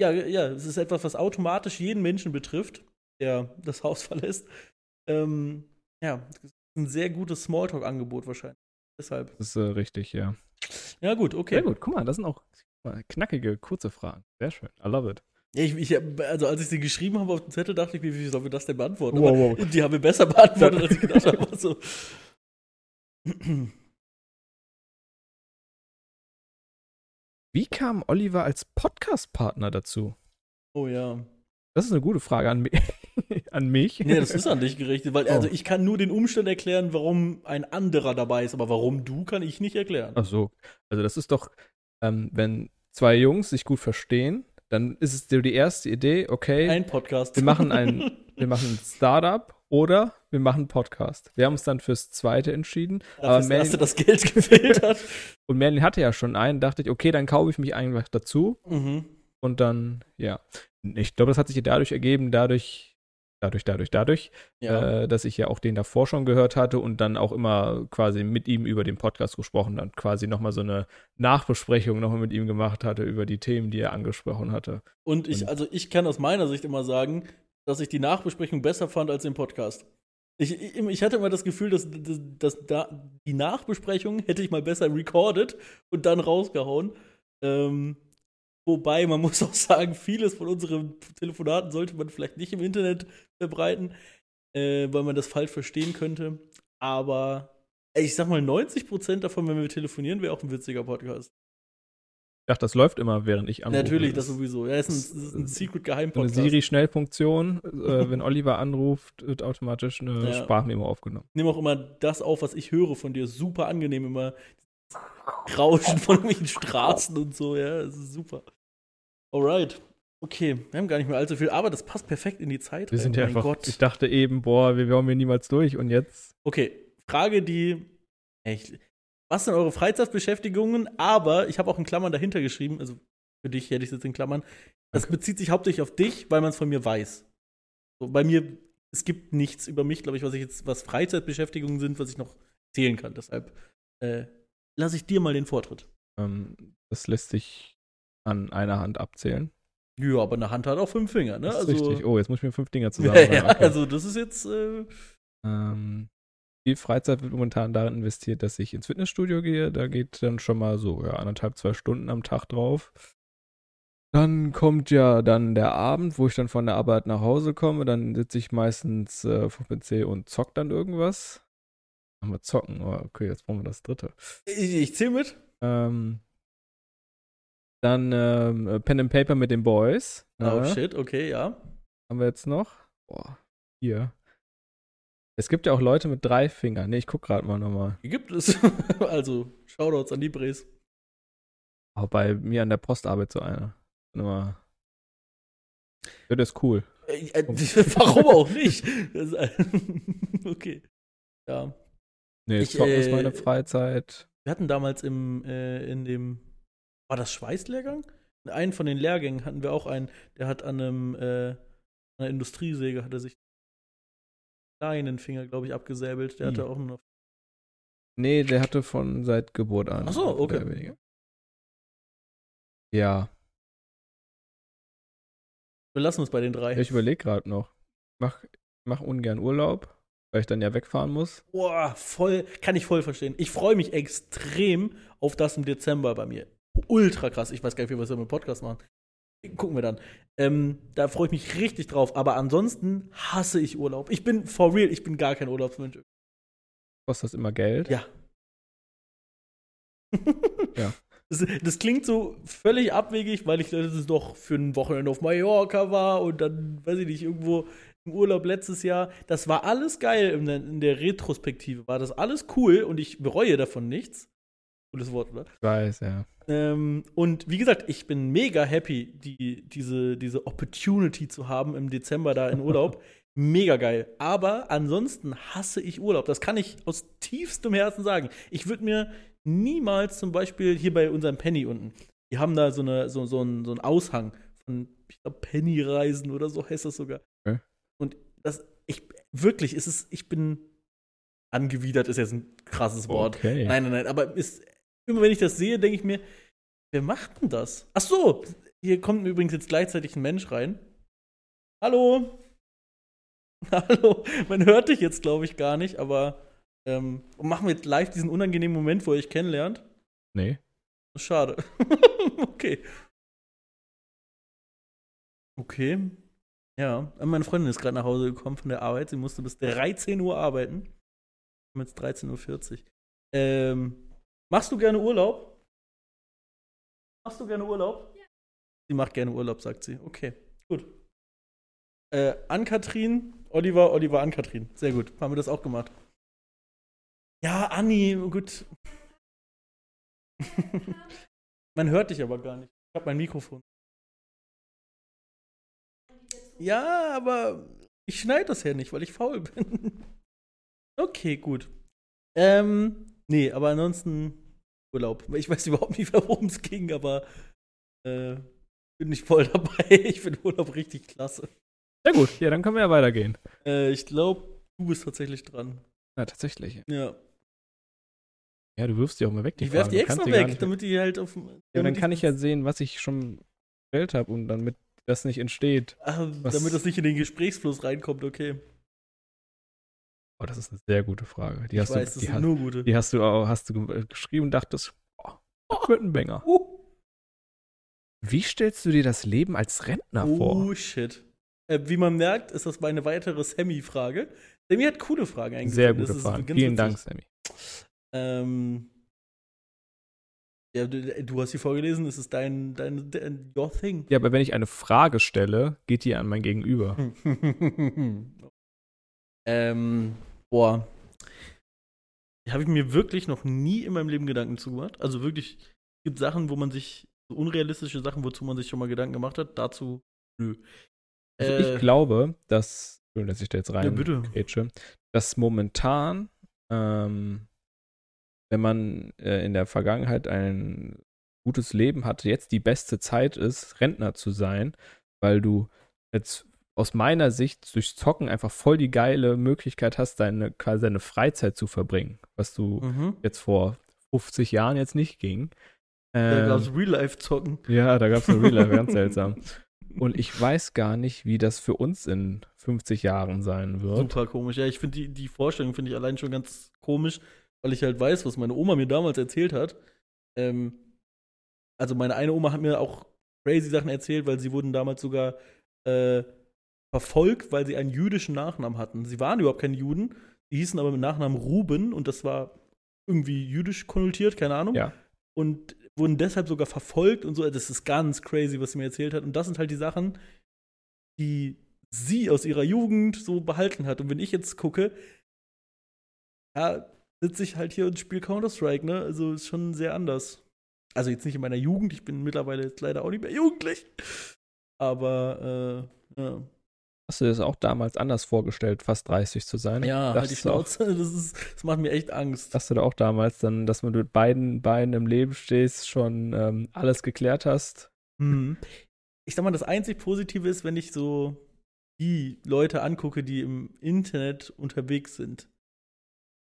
ja, ja, es ist etwas, was automatisch jeden Menschen betrifft, der das Haus verlässt. Ähm, ja, ein sehr gutes Smalltalk-Angebot wahrscheinlich. Deshalb. Das ist äh, richtig, ja. Ja, gut, okay. Sehr gut. Guck mal, das sind auch knackige, kurze Fragen. Sehr schön. I love it. Ich, ich, also als ich sie geschrieben habe auf dem Zettel, dachte ich, wie, wie sollen wir das denn beantworten? Wow, wow. Die haben wir besser beantwortet, als ich gedacht habe. Also. Wie kam Oliver als Podcast-Partner dazu? Oh ja. Das ist eine gute Frage an, mi an mich. Nee, das ist an dich gerichtet, weil Oh. also ich kann nur den Umstand erklären, warum ein anderer dabei ist, aber warum du, kann ich nicht erklären. Ach so. Also das ist doch, ähm, wenn zwei Jungs sich gut verstehen, dann ist es dir die erste Idee, okay, Ein Podcast. wir machen ein, wir machen ein Startup oder wir machen einen Podcast. Wir haben uns dann fürs zweite entschieden. Dafür aber Merlin- hast du das Geld gefiltert. Und Merlin hatte ja schon einen, dachte ich, okay, dann kaufe ich mich einfach dazu mhm. und dann, ja. Ich glaube, das hat sich dadurch ergeben, dadurch, dadurch, dadurch, dadurch, Ja. äh, dass ich ja auch den davor schon gehört hatte und dann auch immer quasi mit ihm über den Podcast gesprochen und quasi nochmal so eine Nachbesprechung nochmal mit ihm gemacht hatte über die Themen, die er angesprochen hatte. Und ich, und- also ich kann aus meiner Sicht immer sagen, dass ich die Nachbesprechung besser fand als den Podcast. Ich, ich, ich hatte immer das Gefühl, dass, dass, dass da die Nachbesprechung hätte ich mal besser recorded und dann rausgehauen. Ähm, wobei, man muss auch sagen, vieles von unseren Telefonaten sollte man vielleicht nicht im Internet verbreiten, äh, weil man das falsch verstehen könnte. Aber ich sag mal, 90% davon, wenn wir telefonieren, wäre auch ein witziger Podcast. Ich dachte, das läuft immer, während ich anrufe. Natürlich, das sowieso. Ja, ist ein, das ist ein secret so eine Geheim-Podcast. Siri-Schnellfunktion. äh, wenn Oliver anruft, wird automatisch eine Ja. Sprachmemo aufgenommen. nehme auch immer das auf, was ich höre von dir. Super angenehm immer. Rauschen von irgendwelchen Straßen und so, ja, es ist super. Alright. Okay, wir haben gar nicht mehr allzu viel, aber das passt perfekt in die Zeit. Wir rein. sind ja Oh einfach, Gott. ich dachte eben, boah, wir kommen hier niemals durch und jetzt. Okay, Frage, die. Echt. Was sind eure Freizeitbeschäftigungen? Aber ich habe auch in Klammern dahinter geschrieben, also für dich hätte ich es jetzt in Klammern. Das bezieht sich hauptsächlich auf dich, weil man es von mir weiß. So, bei mir, es gibt nichts über mich, glaube ich, was ich jetzt, was Freizeitbeschäftigungen sind, was ich noch zählen kann. Deshalb äh, lasse ich dir mal den Vortritt. Ähm, das lässt sich an einer Hand abzählen. Ja, aber eine Hand hat auch fünf Finger, ne? Das ist also, richtig. Oh, jetzt muss ich mir fünf Dinger zusammen. ja, also das ist jetzt. Äh, Ähm, viel Freizeit wird momentan darin investiert, dass ich ins Fitnessstudio gehe. Da geht dann schon mal so ja, anderthalb, zwei Stunden am Tag drauf. Dann kommt ja dann der Abend, wo ich dann von der Arbeit nach Hause komme. Dann sitze ich meistens äh, vom PC und zock dann irgendwas. Haben wir zocken. Oh, okay, jetzt brauchen wir das dritte. ich ich zähle mit. Ähm, dann ähm, äh, Pen and Paper mit den Boys. Oh Ja. shit, okay, ja. Haben wir jetzt noch? Boah, hier. Es gibt ja auch Leute mit drei Fingern. Nee, ich guck gerade mal nochmal. Die gibt es. also, Shoutouts an die Bres. Auch bei mir an der Post arbeitet so einer. Immer. Ja, das ist cool. Äh, äh, warum auch nicht? Ist okay. Ja. Nee, Ich, Zocken ist äh, meine Freizeit. Wir hatten damals im, äh, in dem, war das Schweißlehrgang? In einem von den Lehrgängen hatten wir auch einen, der hat an einem, äh, an einer Industriesäge hat er sich kleinen Finger, glaube ich, abgesäbelt. Der Ih. hatte auch nur noch. Nee, der hatte von seit Geburt an. Ach so, okay. Ja. Wir lassen uns bei den drei. Ich überlege gerade noch. Mach, mach ungern Urlaub, weil ich dann ja wegfahren muss. Boah, voll, kann ich voll verstehen. Ich freue mich extrem auf das im Dezember bei mir. Ultra krass. Ich weiß gar nicht, wie wir das im Podcast machen. Gucken wir dann. Ähm, da freue ich mich richtig drauf. Aber ansonsten hasse ich Urlaub. Ich bin for real, ich bin gar kein Urlaubsmensch. Kostet das immer Geld? Ja. Ja. Das, das klingt so völlig abwegig, weil ich letztens doch für ein Wochenende auf Mallorca war und dann, weiß ich nicht, irgendwo im Urlaub letztes Jahr. Das war alles geil in der, in der Retrospektive. War das alles cool und ich bereue davon nichts. Cooles Wort, oder? Ich weiß, ja. Ähm, und wie gesagt, ich bin mega happy, die, diese, diese Opportunity zu haben im Dezember da in Urlaub. mega geil. Aber ansonsten hasse ich Urlaub. Das kann ich aus tiefstem Herzen sagen. Ich würde mir niemals zum Beispiel hier bei unserem Penny unten, die haben da so, eine, so, so, einen, so einen Aushang von, ich glaube, Penny-Reisen oder so heißt das sogar. Okay. Und das, ich, wirklich, ist es, ich bin angewidert, ist jetzt ein krasses Wort. Okay. Nein, nein, nein, aber ist, immer wenn ich das sehe, denke ich mir, wer macht denn das? Ach so, hier kommt übrigens jetzt gleichzeitig ein Mensch rein. Hallo? Hallo, man hört dich jetzt, glaube ich, gar nicht, aber ähm, machen wir jetzt live diesen unangenehmen Moment, wo ihr euch kennenlernt? Nee. Schade. okay. Okay. Ja, meine Freundin ist gerade nach Hause gekommen von der Arbeit. Sie musste bis 13 Uhr arbeiten. Wir haben jetzt 13.40 Uhr. Ähm, machst du gerne Urlaub? Machst du gerne Urlaub? Ja. Sie macht gerne Urlaub, sagt sie. Okay, gut. Äh, Ann-Kathrin, Oliver, Oliver, Ann-Kathrin. Sehr gut. Haben wir das auch gemacht. Ja, Anni, gut. Man hört dich aber gar nicht. Ich habe mein Mikrofon. Ja, aber ich schneide das ja nicht, weil ich faul bin. okay, gut. Ähm, nee, aber ansonsten Urlaub. Ich weiß überhaupt nicht, worum es ging, aber äh, bin ich voll dabei. Ich finde Urlaub richtig klasse. Sehr gut, ja, dann können wir ja weitergehen. Äh, ich glaube, du bist tatsächlich dran. Ja, tatsächlich. Ja. Ja, du wirfst die auch mal weg, die ich werf die extra die weg, nicht- damit die halt auf. Ja, dann kann ich ja sehen, was ich schon gestellt habe und damit das nicht entsteht. Ah, damit das nicht in den Gesprächsfluss reinkommt, okay. Oh, das ist eine sehr gute Frage. Die Ich hast weiß, du, die, hast, nur gute. die hast du auch hast du ge- geschrieben und dachtest, oh, das wird ein Banger. Uh. Wie stellst du dir das Leben als Rentner vor? Oh, shit. Äh, wie man merkt, ist das meine weitere Sammy-Frage. Sammy hat coole Fragen eigentlich. Sehr gute ist Frage. ganz Vielen witzig. Dank, Sammy. Ähm, ja, du, du hast sie vorgelesen, es ist dein, dein, dein your thing. Ja, aber wenn ich eine Frage stelle, geht die an mein Gegenüber. ähm, boah. Habe ich mir wirklich noch nie in meinem Leben Gedanken zugemacht. Also wirklich, es gibt Sachen, wo man sich, so unrealistische Sachen, wozu man sich schon mal Gedanken gemacht hat. Dazu, nö. Also Äh, ich glaube, dass, Entschuldigung, dass ich da jetzt rein Ja, bitte. grätsche, dass momentan, ähm, wenn man äh, in der Vergangenheit ein gutes Leben hatte, jetzt die beste Zeit ist, Rentner zu sein, weil du jetzt aus meiner Sicht durch Zocken einfach voll die geile Möglichkeit hast, deine, quasi deine Freizeit zu verbringen, was du Mhm. jetzt vor 50 Jahren jetzt nicht ging. Da Ähm, gab es Real-Life-Zocken. ja, da gab es eine Real Life, ganz seltsam. Und ich weiß gar nicht, wie das für uns in 50 Jahren sein wird. Super komisch. Ja, ich finde die, die Vorstellung finde ich allein schon ganz komisch, weil ich halt weiß, was meine Oma mir damals erzählt hat. Ähm, also meine eine Oma hat mir auch crazy Sachen erzählt, weil sie wurden damals sogar äh, verfolgt, weil sie einen jüdischen Nachnamen hatten. Sie waren überhaupt keine Juden, die hießen aber mit Nachnamen Ruben und das war irgendwie jüdisch konnotiert, keine Ahnung. Ja. Und wurden deshalb sogar verfolgt und so. Das ist ganz crazy, was sie mir erzählt hat. Und das sind halt die Sachen, die sie aus ihrer Jugend so behalten hat. Und wenn ich jetzt gucke, ja, sitze ich halt hier und spiele Counter-Strike, ne? Also ist schon sehr anders. Also jetzt nicht in meiner Jugend, ich bin mittlerweile jetzt leider auch nicht mehr jugendlich. Aber, äh, ja. Hast du dir das auch damals anders vorgestellt, fast 30 zu sein? Ja, halt die du auch- Schnauze, das, ist, das macht mir echt Angst. Hast du da auch damals dann, dass du mit beiden Beinen im Leben stehst, schon ähm, alles geklärt hast? Mhm. Ich sag mal, das einzig Positive ist, wenn ich so die Leute angucke, die im Internet unterwegs sind.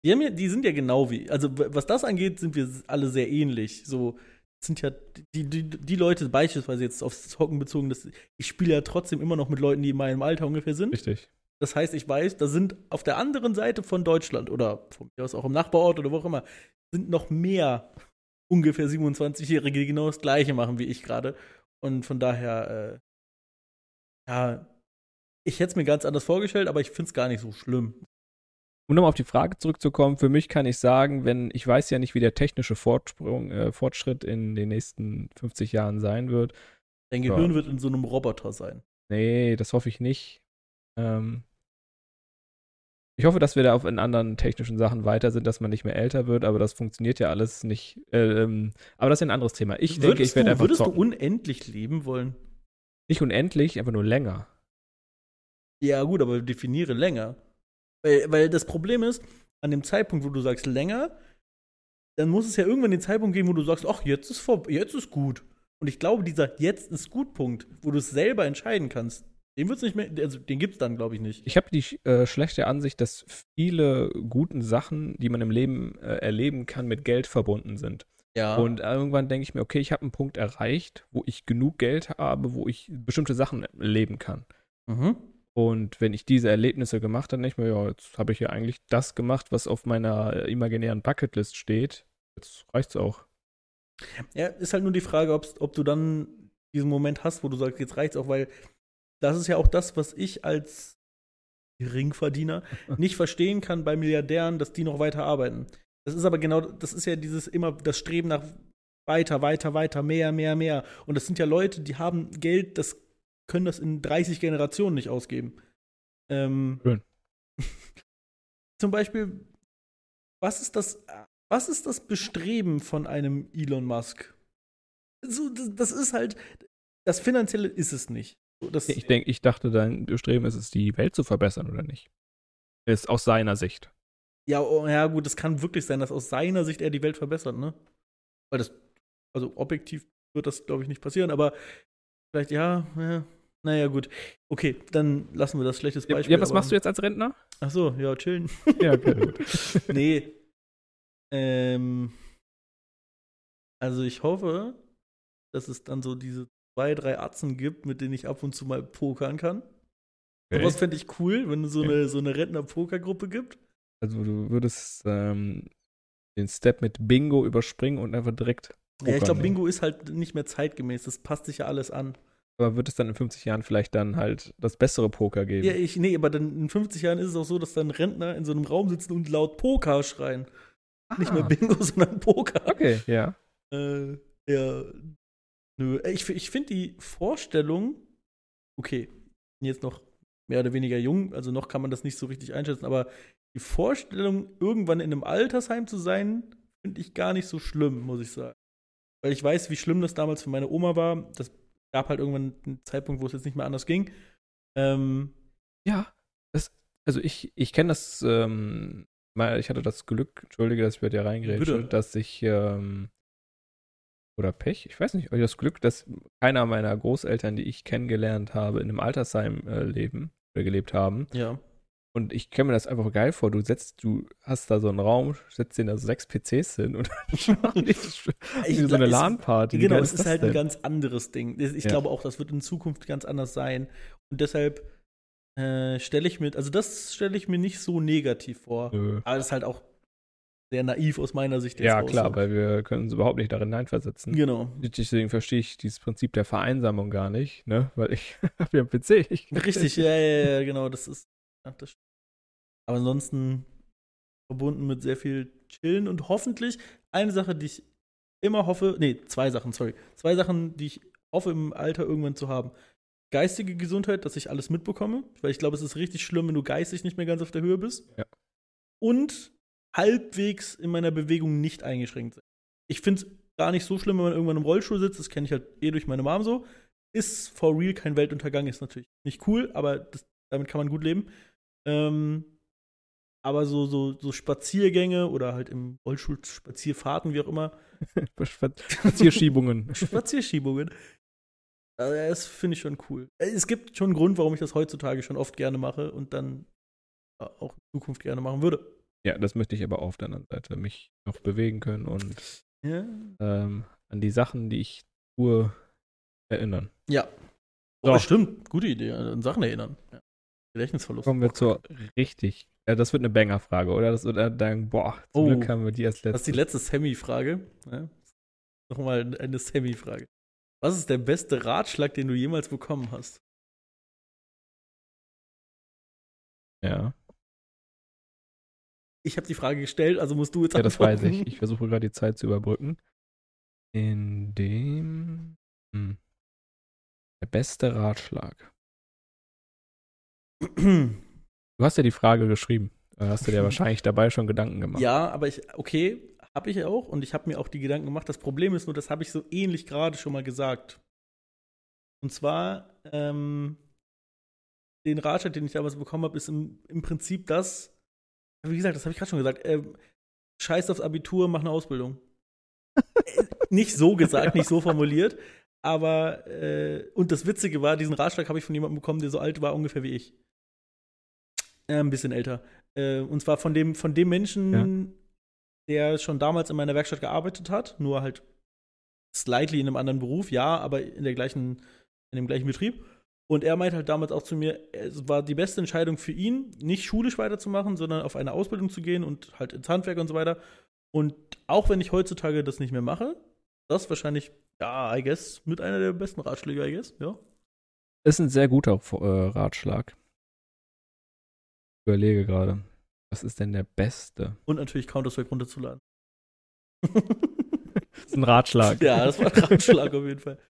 Die, haben ja, die sind ja genau wie, also was das angeht, sind wir alle sehr ähnlich. So sind ja die, die, die Leute, beispielsweise jetzt aufs Zocken bezogen, das, ich spiele ja trotzdem immer noch mit Leuten, die in meinem Alter ungefähr sind. Richtig. Das heißt, ich weiß, da sind auf der anderen Seite von Deutschland oder von mir aus auch im Nachbarort oder wo auch immer, sind noch mehr ungefähr 27-Jährige, die genau das Gleiche machen wie ich gerade. Und von daher, äh, ja, ich hätte es mir ganz anders vorgestellt, aber ich finde es gar nicht so schlimm. Um nochmal auf die Frage zurückzukommen, für mich kann ich sagen, wenn ich weiß ja nicht, wie der technische äh, Fortschritt in den nächsten 50 Jahren sein wird. Dein Gehirn ja. wird in so einem Roboter sein. Nee, das hoffe ich nicht. Ähm, ich hoffe, dass wir da auf in anderen technischen Sachen weiter sind, dass man nicht mehr älter wird, aber das funktioniert ja alles nicht. Ähm, aber das ist ein anderes Thema. Ich würdest denke, ich werde einfach. Würdest zocken. du unendlich leben wollen? Nicht unendlich, einfach nur länger. Ja, gut, aber definiere länger. Weil, weil das Problem ist, an dem Zeitpunkt, wo du sagst länger, dann muss es ja irgendwann den Zeitpunkt geben, wo du sagst, ach, jetzt ist vor, jetzt ist gut. Und ich glaube, dieser jetzt ist gut Punkt, wo du es selber entscheiden kannst, den wird's nicht mehr, also den gibt's dann, glaube ich, nicht. Ich habe die äh, schlechte Ansicht, dass viele guten Sachen, die man im Leben äh, erleben kann, mit Geld verbunden sind. Ja. Und irgendwann denke ich mir, okay, ich habe einen Punkt erreicht, wo ich genug Geld habe, wo ich bestimmte Sachen erleben kann. Mhm. Und wenn ich diese Erlebnisse gemacht habe, denke ich mir, ja, jetzt habe ich ja eigentlich das gemacht, was auf meiner imaginären Bucketlist steht. Jetzt reicht's auch. Ja, ist halt nur die Frage, ob du dann diesen Moment hast, wo du sagst, jetzt reicht's auch, weil das ist ja auch das, was ich als Geringverdiener nicht verstehen kann bei Milliardären, dass die noch weiter arbeiten. Das ist aber genau, das ist ja dieses immer das Streben nach weiter, weiter, weiter, mehr, mehr, mehr. Und das sind ja Leute, die haben Geld, das können das in 30 Generationen nicht ausgeben. Ähm, Schön. zum Beispiel, was ist das, was ist das Bestreben von einem Elon Musk? So, das ist halt, das Finanzielle ist es nicht. Das ich denke, ich dachte, dein Bestreben ist es, die Welt zu verbessern, oder nicht? Ist aus seiner Sicht. Ja, oh, ja, gut, es kann wirklich sein, dass aus seiner Sicht er die Welt verbessert, ne? Weil das, also objektiv wird das, glaube ich, nicht passieren, aber vielleicht, ja, ja, naja, gut. Okay, dann lassen wir das schlechtes Beispiel. Ja, was machst du jetzt als Rentner? Ach so, ja, chillen. Ja, okay, gut. nee. Ähm, also ich hoffe, dass es dann so diese zwei, drei Atzen gibt, mit denen ich ab und zu mal pokern kann. Okay. Sowas fände ich cool, wenn es so eine, so eine Rentner-Poker-Gruppe gibt. Also du würdest ähm, den Step mit Bingo überspringen und einfach direkt. Ja, ich glaube, Bingo ist halt nicht mehr zeitgemäß. Das passt sich ja alles an. Aber wird es dann in 50 Jahren vielleicht dann halt das bessere Poker geben? Ja, ich, nee, aber dann in 50 Jahren ist es auch so, dass dann Rentner in so einem Raum sitzen und laut Poker schreien. Ah. Nicht mehr Bingo, sondern Poker. Okay, ja. Äh, ja, Nö, äh, ich, ich finde die Vorstellung, okay, jetzt noch mehr oder weniger jung, also noch kann man das nicht so richtig einschätzen, aber die Vorstellung, irgendwann in einem Altersheim zu sein, finde ich gar nicht so schlimm, muss ich sagen. Weil ich weiß, wie schlimm das damals für meine Oma war. Das gab halt irgendwann einen Zeitpunkt, wo es jetzt nicht mehr anders ging. Ähm, ja, das, also ich, ich kenne das, ähm, ich hatte das Glück, entschuldige, dass ich bei dir reingrätsche, dass ich ähm, oder Pech, ich weiß nicht, das Glück, dass keiner meiner Großeltern, die ich kennengelernt habe, in einem Altersheim äh, leben oder gelebt haben. Ja. Und ich kenne mir das einfach geil vor. Du setzt, du hast da so einen Raum, setzt den da so sechs PCs hin und dann machen die so eine LAN-Party. Genau, es ist halt denn? ein ganz anderes Ding. Ich ja. glaube auch, das wird in Zukunft ganz anders sein. Und deshalb äh, stelle ich mir, also das stelle ich mir nicht so negativ vor. Nö. Aber das ist halt auch sehr naiv aus meiner Sicht. Ja, klar, weil wir können uns überhaupt nicht darin hineinversetzen. Genau. Deswegen verstehe ich dieses Prinzip der Vereinsamung gar nicht, ne? Weil ich habe ja einen PC. Richtig, ja, ja, ja, genau, das ist. Ja, das Aber ansonsten verbunden mit sehr viel Chillen und hoffentlich eine Sache, die ich immer hoffe, nee, zwei Sachen, sorry. Zwei Sachen, die ich hoffe im Alter irgendwann zu haben. Geistige Gesundheit, dass ich alles mitbekomme, weil ich glaube, es ist richtig schlimm, wenn du geistig nicht mehr ganz auf der Höhe bist. Ja. Und halbwegs in meiner Bewegung nicht eingeschränkt sind. Ich finde es gar nicht so schlimm, wenn man irgendwann im Rollstuhl sitzt. Das kenne ich halt eh durch meine Mom so. Ist for real kein Weltuntergang, ist natürlich nicht cool, aber das, damit kann man gut leben. Ähm, aber so, so, so Spaziergänge oder halt im Rollstuhl Spazierfahrten, wie auch immer. Spazierschiebungen. Spazierschiebungen. Das finde ich schon cool. Es gibt schon einen Grund, warum ich das heutzutage schon oft gerne mache und dann auch in Zukunft gerne machen würde. Ja, das möchte ich aber auf der anderen Seite mich noch bewegen können und ja. ähm, an die Sachen, die ich tue, erinnern. Ja. So. Oh, stimmt. Gute Idee. An Sachen erinnern. Ja. Gedächtnisverlust. Kommen wir zur richtig. Ja, das wird eine Banger-Frage, oder? Das wird dann, boah, zum Oh. Glück haben wir die als Das ist die letzte. letzte Semi-Frage. Ja. Nochmal eine Semi-Frage. Was ist der beste Ratschlag, den du jemals bekommen hast? Ja. Ich habe die Frage gestellt, also musst du jetzt ja, das weiß ich. Ich versuche gerade die Zeit zu überbrücken. In dem. Hm. Der beste Ratschlag. Du hast ja die Frage geschrieben. Da hast du dir wahrscheinlich dabei schon Gedanken gemacht. ja, aber ich, okay, habe ich auch und ich habe mir auch die Gedanken gemacht. Das Problem ist nur, das habe ich so ähnlich gerade schon mal gesagt. Und zwar, ähm, den Ratschlag, den ich damals bekommen habe, ist im, im Prinzip das, wie gesagt, das habe ich gerade schon gesagt, ähm, scheiß aufs Abitur, mach eine Ausbildung. Äh, nicht so gesagt, nicht so formuliert, aber, äh, und das Witzige war, diesen Ratschlag habe ich von jemandem bekommen, der so alt war, ungefähr wie ich. Äh, ein bisschen älter. Äh, und zwar von dem, von dem Menschen, der schon damals in meiner Werkstatt gearbeitet hat, nur halt slightly in einem anderen Beruf, ja, aber in der gleichen, in dem gleichen Betrieb. Und er meinte halt damals auch zu mir, es war die beste Entscheidung für ihn, nicht schulisch weiterzumachen, sondern auf eine Ausbildung zu gehen und halt ins Handwerk und so weiter. Und auch wenn ich heutzutage das nicht mehr mache, das wahrscheinlich, ja, I guess, mit einer der besten Ratschläge, I guess, ja. Ist ein sehr guter äh, Ratschlag. Überlege gerade. Was ist denn der beste? Und natürlich Counter-Strike runterzuladen. Das ist ein Ratschlag. ja, das war ein Ratschlag auf jeden Fall.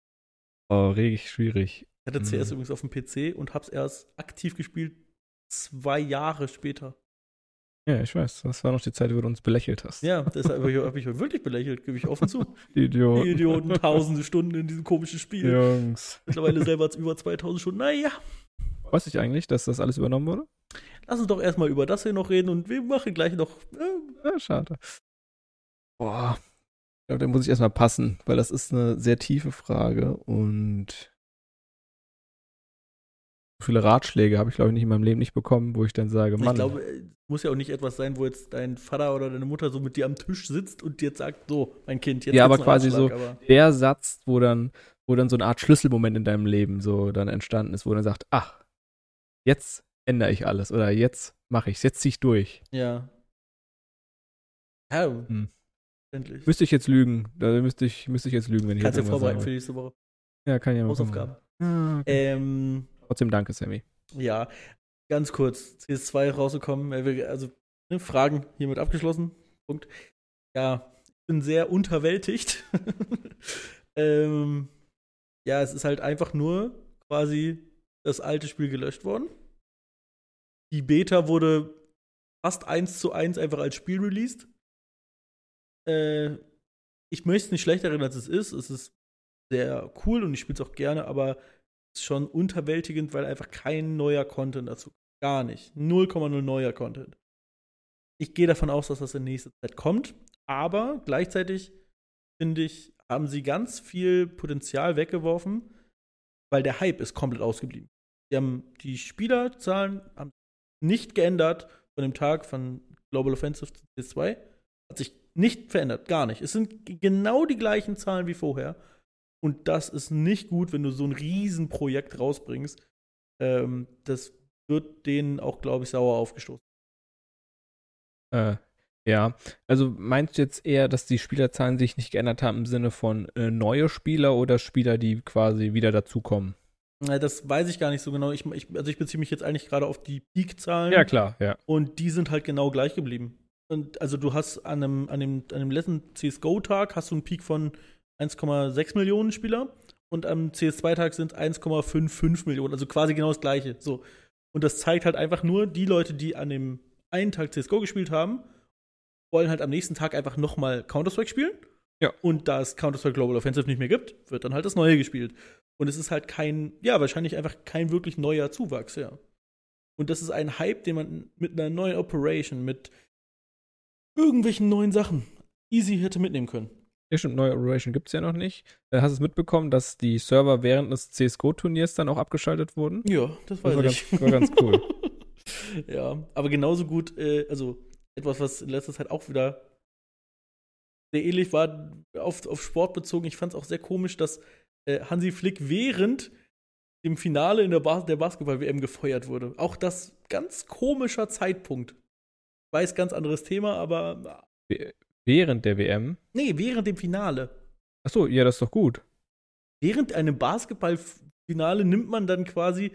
Oh, richtig schwierig. Ich hatte CS Mhm. übrigens auf dem PC und hab's erst aktiv gespielt zwei Jahre später. Ja, ich weiß. Das war noch die Zeit, wo du uns belächelt hast. Ja, deshalb habe ich, hab ich wirklich belächelt, gebe ich offen zu. Idiot. Die Idioten, tausende Stunden in diesem komischen Spiel. Jungs. Mittlerweile selber über 2000 Stunden. Naja, Weiß ich eigentlich, dass das alles übernommen wurde? Lass uns doch erstmal über das hier noch reden und wir machen gleich noch. Äh, Ja, schade. Boah. Ich glaube, da muss ich erstmal passen, weil das ist eine sehr tiefe Frage und so viele Ratschläge habe ich, glaube ich, nicht in meinem Leben nicht bekommen, wo ich dann sage, ich Mann, glaube, es muss ja auch nicht etwas sein, wo jetzt dein Vater oder deine Mutter so mit dir am Tisch sitzt und dir jetzt sagt, so, mein Kind, jetzt Ja, aber quasi Ratschlag, aber der Satz, wo dann, wo dann so eine Art Schlüsselmoment in deinem Leben so dann entstanden ist, wo dann sagt, ach, jetzt ändere ich alles oder jetzt mache ich's, jetzt zieh ich durch. Ja. Ja, Hm. verständlich. Müsste ich jetzt lügen, da müsste ich, müsste ich jetzt lügen, wenn ich Kannst du vorbereiten für sagen nächste Woche. Ja, kann ich ja mal Hausaufgaben. Ja, okay. Ähm, Trotzdem danke, Sammy. ja, ganz kurz. CS2 rausgekommen. äh, Also, ne, Fragen hiermit abgeschlossen. Punkt. Ja, ich bin sehr unterwältigt. ähm, ja, es ist halt einfach nur quasi das alte Spiel gelöscht worden. Die Beta wurde fast eins zu eins einfach als Spiel released. Äh, ich möchte es nicht schlechter reden, als es ist. Es ist sehr cool und ich spiele es auch gerne, aber es ist schon unterwältigend, weil einfach kein neuer Content dazu. Gar nicht. 0,0 neuer Content. Ich gehe davon aus, dass das in nächster Zeit kommt, aber gleichzeitig finde ich, haben sie ganz viel Potenzial weggeworfen, weil der Hype ist komplett ausgeblieben. Die haben die Spielerzahlen haben nicht geändert von dem Tag von Global Offensive zu CS2. Hat sich nicht verändert, gar nicht. Es sind genau die gleichen Zahlen wie vorher. Und das ist nicht gut, wenn du so ein Riesenprojekt rausbringst. Ähm, das wird denen auch, glaube ich, sauer aufgestoßen. Äh, ja, also meinst du jetzt eher, dass die Spielerzahlen sich nicht geändert haben im Sinne von äh, neue Spieler oder Spieler, die quasi wieder dazukommen? Äh, Das weiß ich gar nicht so genau. Ich, ich, also ich beziehe mich jetzt eigentlich gerade auf die Peak-Zahlen. Ja, klar, ja. Und die sind halt genau gleich geblieben. Und also du hast an einem, an dem, an dem letzten CSGO-Tag hast du einen Peak von 1,6 Millionen Spieler und am CS2-Tag sind 1,55 Millionen, also quasi genau das gleiche. So. Und das zeigt halt einfach nur, die Leute, die an dem einen Tag CSGO gespielt haben, wollen halt am nächsten Tag einfach nochmal Counter-Strike spielen. Ja. Und da es Counter-Strike Global Offensive nicht mehr gibt, wird dann halt das Neue gespielt. Und es ist halt kein, ja, wahrscheinlich einfach kein wirklich neuer Zuwachs, ja. Und das ist ein Hype, den man mit einer neuen Operation, mit irgendwelchen neuen Sachen easy hätte mitnehmen können. Ja, stimmt, neue Operation gibt es ja noch nicht. Äh, hast du es mitbekommen, dass die Server während des CSGO-Turniers dann auch abgeschaltet wurden? Ja, das weiß war ich. ganz- war ganz cool. ja, aber genauso gut, äh, also etwas, was in letzter Zeit auch wieder sehr ähnlich, war auf, auf Sport bezogen. Ich fand es auch sehr komisch, dass äh, Hansi Flick während dem Finale in der, Bas der Basketball-WM gefeuert wurde. Auch das ganz komischer Zeitpunkt. Ich weiß, ganz anderes Thema, aber. Während der WM? Nee, während dem Finale. Achso, ja, das ist doch gut. Während einem Basketballfinale nimmt man dann quasi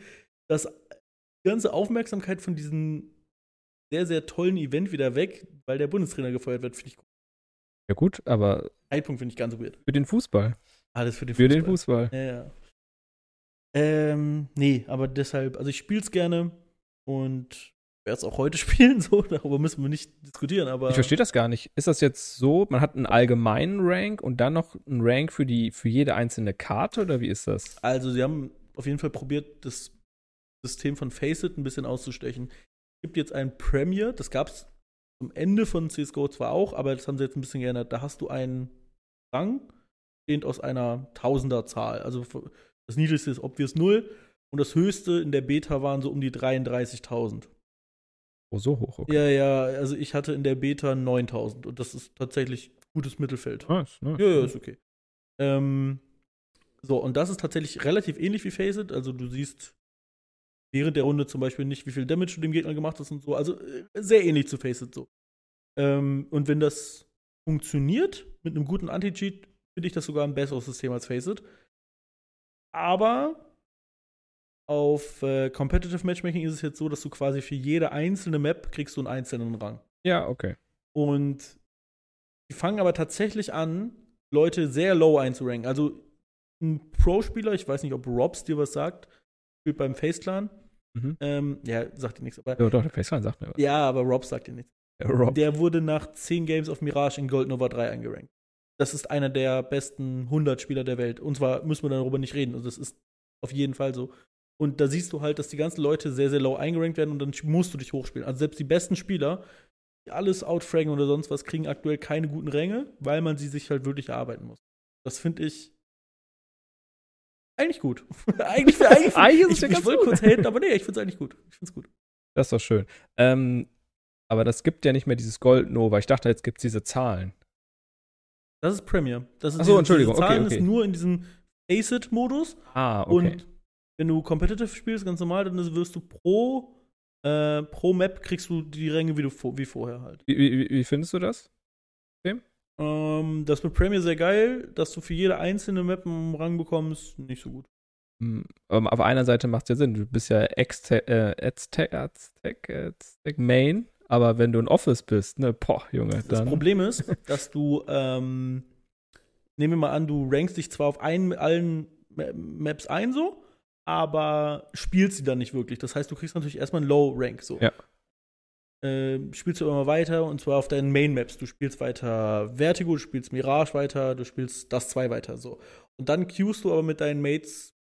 das, die ganze Aufmerksamkeit von diesem sehr, sehr tollen Event wieder weg, weil der Bundestrainer gefeuert wird, finde ich gut. Ja, gut, aber. Zeitpunkt finde ich ganz weird. Für den Fußball. Alles für den Für Fußball. den Fußball. Ja, ja. Ähm, nee, aber deshalb, also ich spiele es gerne und werde es auch heute spielen, so, darüber müssen wir nicht diskutieren, aber. Ich verstehe das gar nicht. Ist das jetzt so, man hat einen allgemeinen Rank und dann noch einen Rank für, die, für jede einzelne Karte oder wie ist das? Also, sie haben auf jeden Fall probiert, das System von Faceit ein bisschen auszustechen. Es gibt jetzt ein Premier, das gab es zum Ende von CSGO zwar auch, aber das haben sie jetzt ein bisschen geändert. Da hast du einen Rang, bestehend aus einer Tausenderzahl. Also das niedrigste ist obvious 0 und das höchste in der Beta waren so um die 33.000. Oh, so hoch, okay. Ja, ja, also ich hatte in der Beta 9000 und das ist tatsächlich gutes Mittelfeld. Nice, nice. Ja, ja, ist okay. Ähm, so, und das ist tatsächlich relativ ähnlich wie Faceit. Also du siehst während der Runde zum Beispiel nicht, wie viel Damage du dem Gegner gemacht hast und so. Also äh, sehr ähnlich zu Faceit so. Ähm, und wenn das funktioniert mit einem guten Anti-Cheat, finde ich das sogar ein besseres System als Faceit. Aber auf äh, Competitive Matchmaking ist es jetzt so, dass du quasi für jede einzelne Map kriegst du einen einzelnen Rang. Ja, okay. Und die fangen aber tatsächlich an, Leute sehr low einzuranken. Also ein Pro-Spieler, ich weiß nicht, ob Robs dir was sagt, spielt beim Face Clan. Mhm. Ähm, ja, sagt dir nichts. Aber, Ja, doch, der Faceclan sagt mir was. ja, aber Robs sagt dir nichts. Der Rob. Der wurde nach 10 Games auf Mirage in Gold Nova 3 eingerankt. Das ist einer der besten 100 Spieler der Welt. Und zwar müssen wir darüber nicht reden. Also das ist auf jeden Fall so. Und da siehst du halt, dass die ganzen Leute sehr, sehr low eingerankt werden und dann musst du dich hochspielen. Also selbst die besten Spieler, die alles outfragen oder sonst was, kriegen aktuell keine guten Ränge, weil man sie sich halt wirklich erarbeiten muss. Das finde ich eigentlich gut. eigentlich, eigentlich, Eigentlich ist es ich, ja ich ganz wollte gut. kurz haten, aber nee, ich finde es eigentlich gut. Ich finde es gut. Das ist doch schön. Ähm, aber das gibt ja nicht mehr dieses Gold Nova. Ich dachte, jetzt gibt es diese Zahlen. Das ist Premier. Das ist Ach so, diese- Entschuldigung, Diese Zahlen okay, okay. ist nur in diesem Acid-Modus. Ah, okay. Und wenn du Competitive spielst, ganz normal, dann wirst du pro, äh, pro Map kriegst du die Ränge wie, du, vor- wie vorher halt. wie, wie, wie findest du das? Ähm, das mit Premier sehr geil, dass du für jede einzelne Map einen Rang bekommst, nicht so gut. Hm, ähm, auf einer Seite macht es ja Sinn. Du bist ja Aztec, äh, Aztec, Aztec, Aztec Main, aber wenn du in Office bist, ne, boah, Junge, Das dann. Problem ist, dass du, ähm, nehmen wir mal an, du rankst dich zwar auf einen, allen Ma- Maps ein so, aber spielst sie dann nicht wirklich. Das heißt, du kriegst natürlich erstmal einen Low Rank so. Ja. Ähm, spielst du immer weiter und zwar auf deinen Main Maps. Du spielst weiter Vertigo, du spielst Mirage weiter, du spielst das 2 weiter so. Und dann queuest du aber mit deinen Mates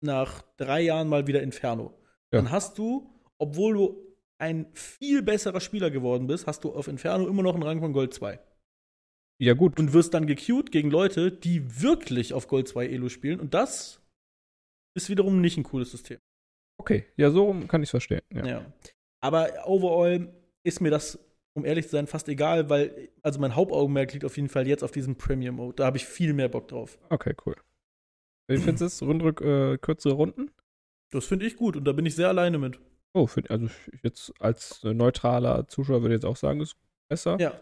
nach drei Jahren mal wieder Inferno. Ja. Dann hast du, obwohl du ein viel besserer Spieler geworden bist, hast du auf Inferno immer noch einen Rang von Gold 2 ja, gut. und wirst dann gecued gegen Leute, die wirklich auf Gold 2 Elo spielen. Und das ist wiederum nicht ein cooles System. Okay, ja, so kann ich es verstehen. Ja. Ja. Aber overall ist mir das, um ehrlich zu sein, fast egal, weil, also mein Hauptaugenmerk liegt auf jeden Fall jetzt auf diesem Premium Mode. Da habe ich viel mehr Bock drauf. Okay, cool. Wie findest du es? Rundrück, äh, kürzere Runden? Das finde ich gut und da bin ich sehr alleine mit. Oh, find, also ich jetzt als äh, neutraler Zuschauer würde ich jetzt auch sagen, ist besser. Ja.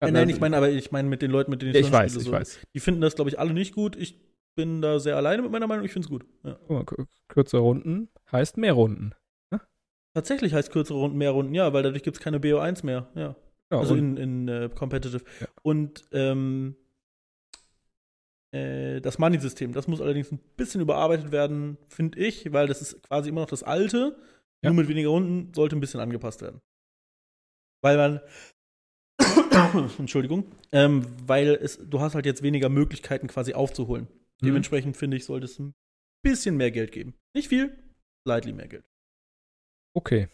Äh, nein, ich meine, aber ich meine mit den Leuten, mit denen ich zusammen weiß, spiele, ich so. weiß. Die finden das, glaube ich, alle nicht gut. Ich bin da sehr alleine mit meiner Meinung. Ich finde es gut. Ja. Guck mal, kür- kürzere Runden heißt mehr Runden. Tatsächlich heißt kürzere Runden mehr Runden, ja, weil dadurch gibt es keine BO1 mehr. Ja. Ja, also in, in äh, Competitive. Ja. Und ähm, äh, das Money-System, das muss allerdings ein bisschen überarbeitet werden, finde ich, weil das ist quasi immer noch das alte, Ja. nur mit weniger Runden, sollte ein bisschen angepasst werden. Weil man Entschuldigung, ähm, weil es, du hast halt jetzt weniger Möglichkeiten quasi aufzuholen. Mhm. Dementsprechend finde ich, sollte es ein bisschen mehr Geld geben. Nicht viel, slightly mehr Geld. Okay.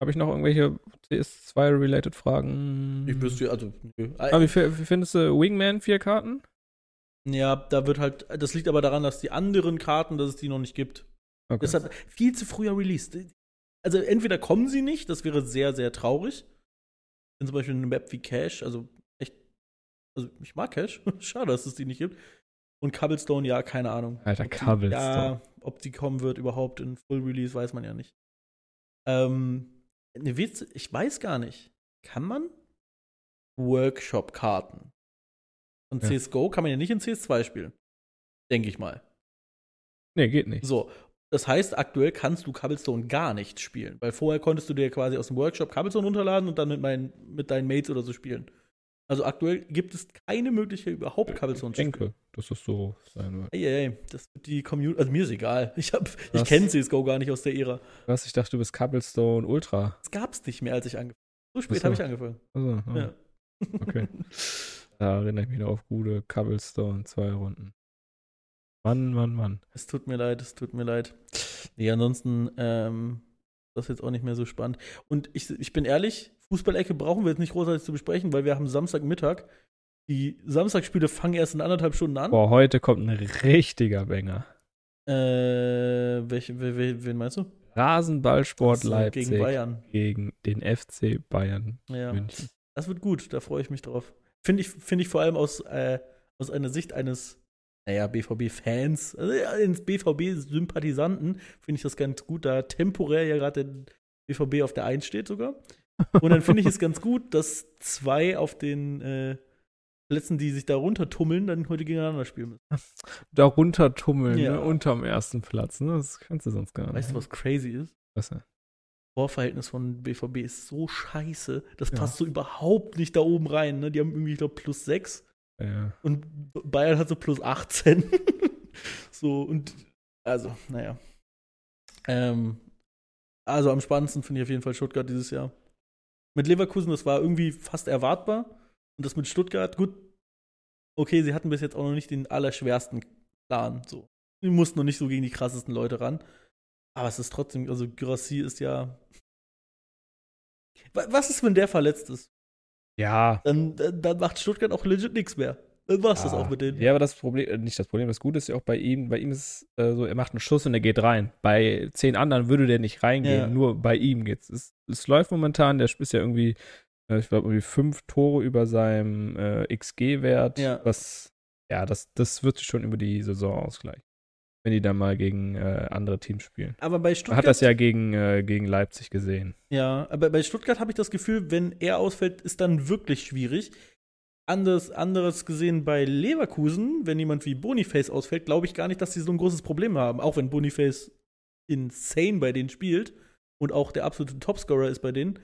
Habe ich noch irgendwelche CS2-related Fragen? Ich wüsste, also, nö. Aber wie, fi- wie findest du Wingman vier Karten? Ja, da wird halt, das liegt aber daran, dass die anderen Karten, dass es die noch nicht gibt. Okay. Deshalb viel zu früher released. Also entweder kommen sie nicht, das wäre sehr, sehr traurig. Wenn zum Beispiel eine Map wie Cash, also echt Also ich mag Cash. Schade, dass es die nicht gibt. Und Cobblestone, ja, keine Ahnung. Alter, Ob die- Cobblestone. Ja, ob die kommen wird überhaupt in Full Release, weiß man ja nicht. Ähm, ne Witz, ich weiß gar nicht. Kann man Workshop-Karten von Ja. CSGO kann man ja nicht in CS2 spielen. Denke ich mal. Nee, geht nicht. So, das heißt, aktuell kannst du Cobblestone gar nicht spielen, weil vorher konntest du dir quasi aus dem Workshop Cobblestone runterladen und dann mit, meinen, mit deinen Mates oder so spielen. Also aktuell gibt es keine Möglichkeit, überhaupt Cobblestone Ich zu spielen. denke, dass das so sein wird. Ey, ey, das wird die Community, also mir ist egal. Ich, hab- ich kenne CSGO gar nicht aus der Ära. Was? Ich dachte, du bist Cobblestone Ultra. Das gab's nicht mehr, als ich angefangen habe. So spät habe ich angefangen. Also, ah, Ja. Okay. Da erinnere ich mich noch auf gute Cobblestone, zwei Runden. Mann, Mann, Mann. Es tut mir leid, es tut mir leid. Nee, ansonsten, ähm, das ist jetzt auch nicht mehr so spannend. Und ich, ich bin ehrlich, Fußballecke brauchen wir jetzt nicht großartig zu besprechen, weil wir haben Samstagmittag. Die Samstagsspiele fangen erst in anderthalb Stunden an. Boah, heute kommt ein richtiger Banger. Äh, welche, wen, wen- wen meinst du? Rasenballsport Leipzig Gegen Bayern. gegen den FC Bayern Ja. München. Das wird gut, da freue ich mich drauf. Finde ich, find ich vor allem aus, äh, aus einer Sicht eines, naja, BVB-Fans, also eines BVB-Sympathisanten, finde ich das ganz gut, da temporär ja gerade der BVB auf der 1 steht sogar. Und dann finde ich es ganz gut, dass zwei auf den äh, Plätzen, die sich da runtertummeln, dann heute gegeneinander spielen müssen. Da runtertummeln, Ja. ne, unterm ersten Platz. Ne? Das kannst du sonst gar nicht. Weißt du, was crazy ist? Was denn? Vorverhältnis von BVB ist so scheiße, das Ja. passt so überhaupt nicht da oben rein. Ne? Die haben irgendwie, ich glaube, plus 6. Ja. Und Bayern hat so plus 18. so, und also, naja. Ähm, also am spannendsten finde ich auf jeden Fall Stuttgart dieses Jahr. Mit Leverkusen, das war irgendwie fast erwartbar. Und das mit Stuttgart, gut. Okay, sie hatten bis jetzt auch noch nicht den allerschwersten Plan. So. Sie mussten noch nicht so gegen die krassesten Leute ran. Aber es ist trotzdem, also Gyrassi ist ja. Wa- Was ist, wenn der verletzt ist? Ja. Dann, dann macht Stuttgart auch legit nichts mehr. Dann war's das Ah. auch mit denen. Ja, aber das Problem, äh, nicht das Problem, das Gute ist ja auch bei ihm, bei ihm ist es äh, so, er macht einen Schuss und er geht rein. Bei zehn anderen würde der nicht reingehen, Ja. nur bei ihm geht's. Es, es läuft momentan, der ist ja irgendwie, äh, ich glaube, irgendwie fünf Tore über seinem äh, XG-Wert, Ja. was, ja, das, das wird sich schon über die Saison ausgleichen. Wenn die dann mal gegen äh, andere Teams spielen. Aber bei Man Stuttgart. hat das ja gegen, äh, gegen Leipzig gesehen. Ja, aber bei Stuttgart habe ich das Gefühl, wenn er ausfällt, ist dann wirklich schwierig. Anderes, anderes gesehen bei Leverkusen, wenn jemand wie Boniface ausfällt, glaube ich gar nicht, dass sie so ein großes Problem haben. Auch wenn Boniface insane bei denen spielt und auch der absolute Topscorer ist bei denen,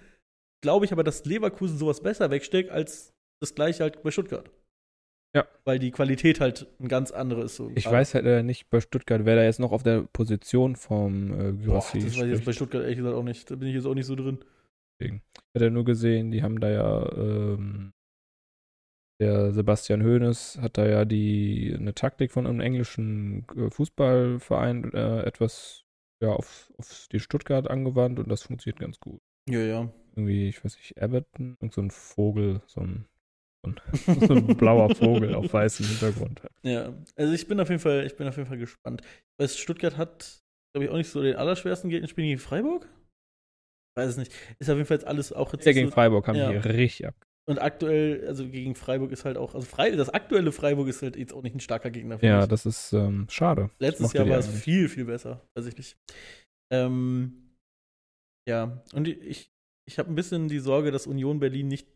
glaube ich aber, dass Leverkusen sowas besser wegsteckt als das gleiche halt bei Stuttgart. Ja. Weil die Qualität halt ein ganz andere ist. So. Ich weiß halt äh, nicht bei Stuttgart, wer da jetzt noch auf der Position vom äh, Boah, Gyrassi das weiß ich jetzt bei Stuttgart ehrlich gesagt auch nicht. Da bin ich jetzt auch nicht so drin. Ich hatte nur gesehen, die haben da ja, ähm, der Sebastian Hoeneß hat da ja die eine Taktik von einem englischen äh, Fußballverein äh, etwas ja, auf, auf die Stuttgart angewandt und das funktioniert ganz gut. Ja, ja. Irgendwie, ich weiß nicht, Everton, irgend so ein Vogel, so ein, so ein, blauer Vogel auf weißem Hintergrund. Ja, also ich bin auf jeden Fall, ich bin auf jeden Fall gespannt. Weil Stuttgart hat, glaube ich, auch nicht so den allerschwersten Gegner. Spielen gegen Freiburg? Weiß es nicht. Ist auf jeden Fall jetzt alles auch jetzt Ja, gegen so, Freiburg haben ja. die richtig ab. Und aktuell, also gegen Freiburg ist halt auch, also Frei, das aktuelle Freiburg ist halt jetzt auch nicht ein starker Gegner. finde Ja, ich. das ist ähm, schade. Letztes Jahr war es viel, viel besser. Weiß ich nicht. Ähm, ja, und ich, ich habe ein bisschen die Sorge, dass Union Berlin nicht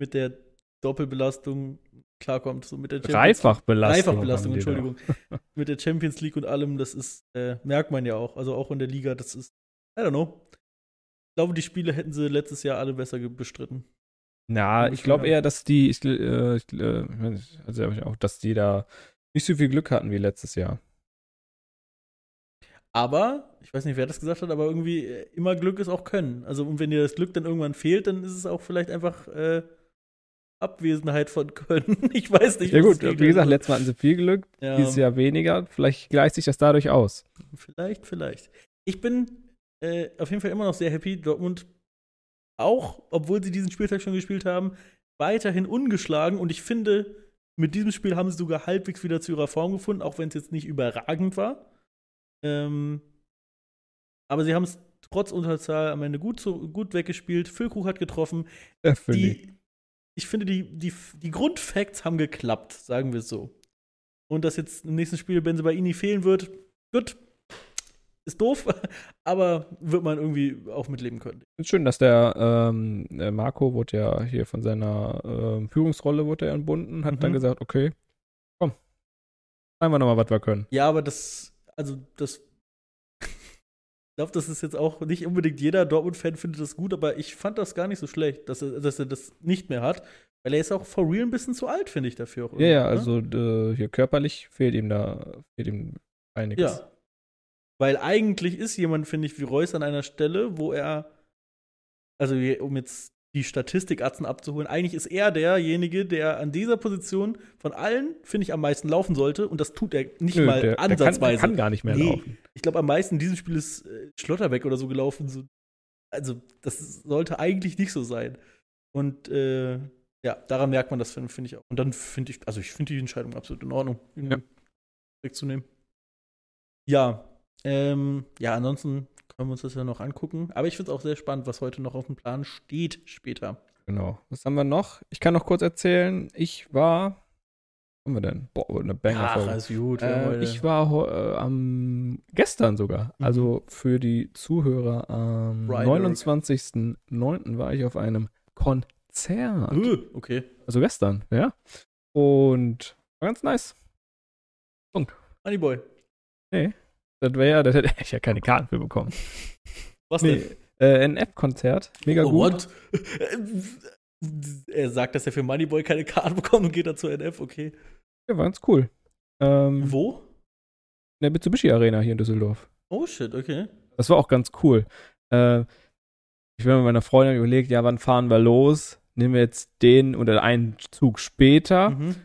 mit der Doppelbelastung klarkommt. So mit der Champions Dreifachbelastung. Dreifachbelastung. Entschuldigung. mit der Champions League und allem, das ist, äh, merkt man ja auch. Also auch in der Liga, das ist, I don't know. Ich glaube, die Spiele hätten sie letztes Jahr alle besser bestritten. Na, ich glaube eher, dass die, ich, äh, ich, äh, also auch, dass die da nicht so viel Glück hatten wie letztes Jahr. Aber, ich weiß nicht, wer das gesagt hat, aber irgendwie äh, immer Glück ist auch Können. Also, und wenn dir das Glück dann irgendwann fehlt, dann ist es auch vielleicht einfach äh, Abwesenheit von Können. Ich weiß nicht. Ja gut, wie gesagt, letztes Mal hatten sie viel Glück, ja, dieses Jahr weniger. Vielleicht gleicht sich das dadurch aus. Vielleicht, vielleicht. Ich bin äh, auf jeden Fall immer noch sehr happy. Dortmund auch, obwohl sie diesen Spieltag schon gespielt haben, weiterhin ungeschlagen. Und ich finde, mit diesem Spiel haben sie sogar halbwegs wieder zu ihrer Form gefunden, auch wenn es jetzt nicht überragend war. Ähm, aber sie haben es trotz Unterzahl am Ende gut, so, gut weggespielt. Füllkrug hat getroffen. Ja, ich. Die, ich finde, die, die, die Grundfacts haben geklappt, sagen wir es so. Und dass jetzt im nächsten Spiel Benzebaini fehlen wird, gut, ist doof, aber wird man irgendwie auch mitleben können. Ist schön, dass der ähm, Marco wurde ja hier von seiner ähm, Führungsrolle wurde er entbunden, hat Mhm. dann gesagt, okay, komm, zeigen wir nochmal, was wir können. Ja, aber das, also das, ich glaube, das ist jetzt auch nicht unbedingt jeder Dortmund-Fan findet das gut, aber ich fand das gar nicht so schlecht, dass er, dass er das nicht mehr hat, weil er ist auch for real ein bisschen zu alt, finde ich dafür auch. Ja, ja, ne? also äh, hier körperlich fehlt ihm da, fehlt ihm einiges. Ja. Weil eigentlich ist jemand, finde ich, wie Reus an einer Stelle, wo er, also um jetzt die Statistikatzen abzuholen, eigentlich ist er derjenige, der an dieser Position von allen, finde ich, am meisten laufen sollte. Und das tut er nicht Nö, mal der, der, kann, ansatzweise. der kann gar nicht mehr Nee. laufen. Ich glaube, am meisten in diesem Spiel ist äh, Schlotterbeck oder so gelaufen. So. Also, das sollte eigentlich nicht so sein. Und äh, ja, daran merkt man das, finde find ich auch. Und dann finde ich, also ich finde die Entscheidung absolut in Ordnung, ihn Ja. wegzunehmen. Ja, ähm, ja, ansonsten können wir uns das ja noch angucken. Aber ich finde es auch sehr spannend, was heute noch auf dem Plan steht später. Genau. Was haben wir noch? Ich kann noch kurz erzählen, ich war, was haben wir denn? Boah, eine Banger-Folge. alles gut. Äh, ich war äh, am gestern sogar, Mhm. also für die Zuhörer am Ryder. 29.09. war ich auf einem Konzert. Äh, okay. Also gestern, ja. Und war ganz nice. Moneyboy. Das wäre ja, das hätte ich ja keine Karten für bekommen. Was Nee, denn? äh, ein App-Konzert, mega Oh, gut. what? er sagt, dass er für Moneyboy keine Karte bekommt und geht dann zur NF, okay. Ja, war ganz cool. Ähm, Wo? in der Mitsubishi Arena hier in Düsseldorf. Oh shit, okay. Das war auch ganz cool. Äh, ich habe mit meiner Freundin überlegt, ja, wann fahren wir los? Nehmen wir jetzt den oder einen Zug später? Mhm.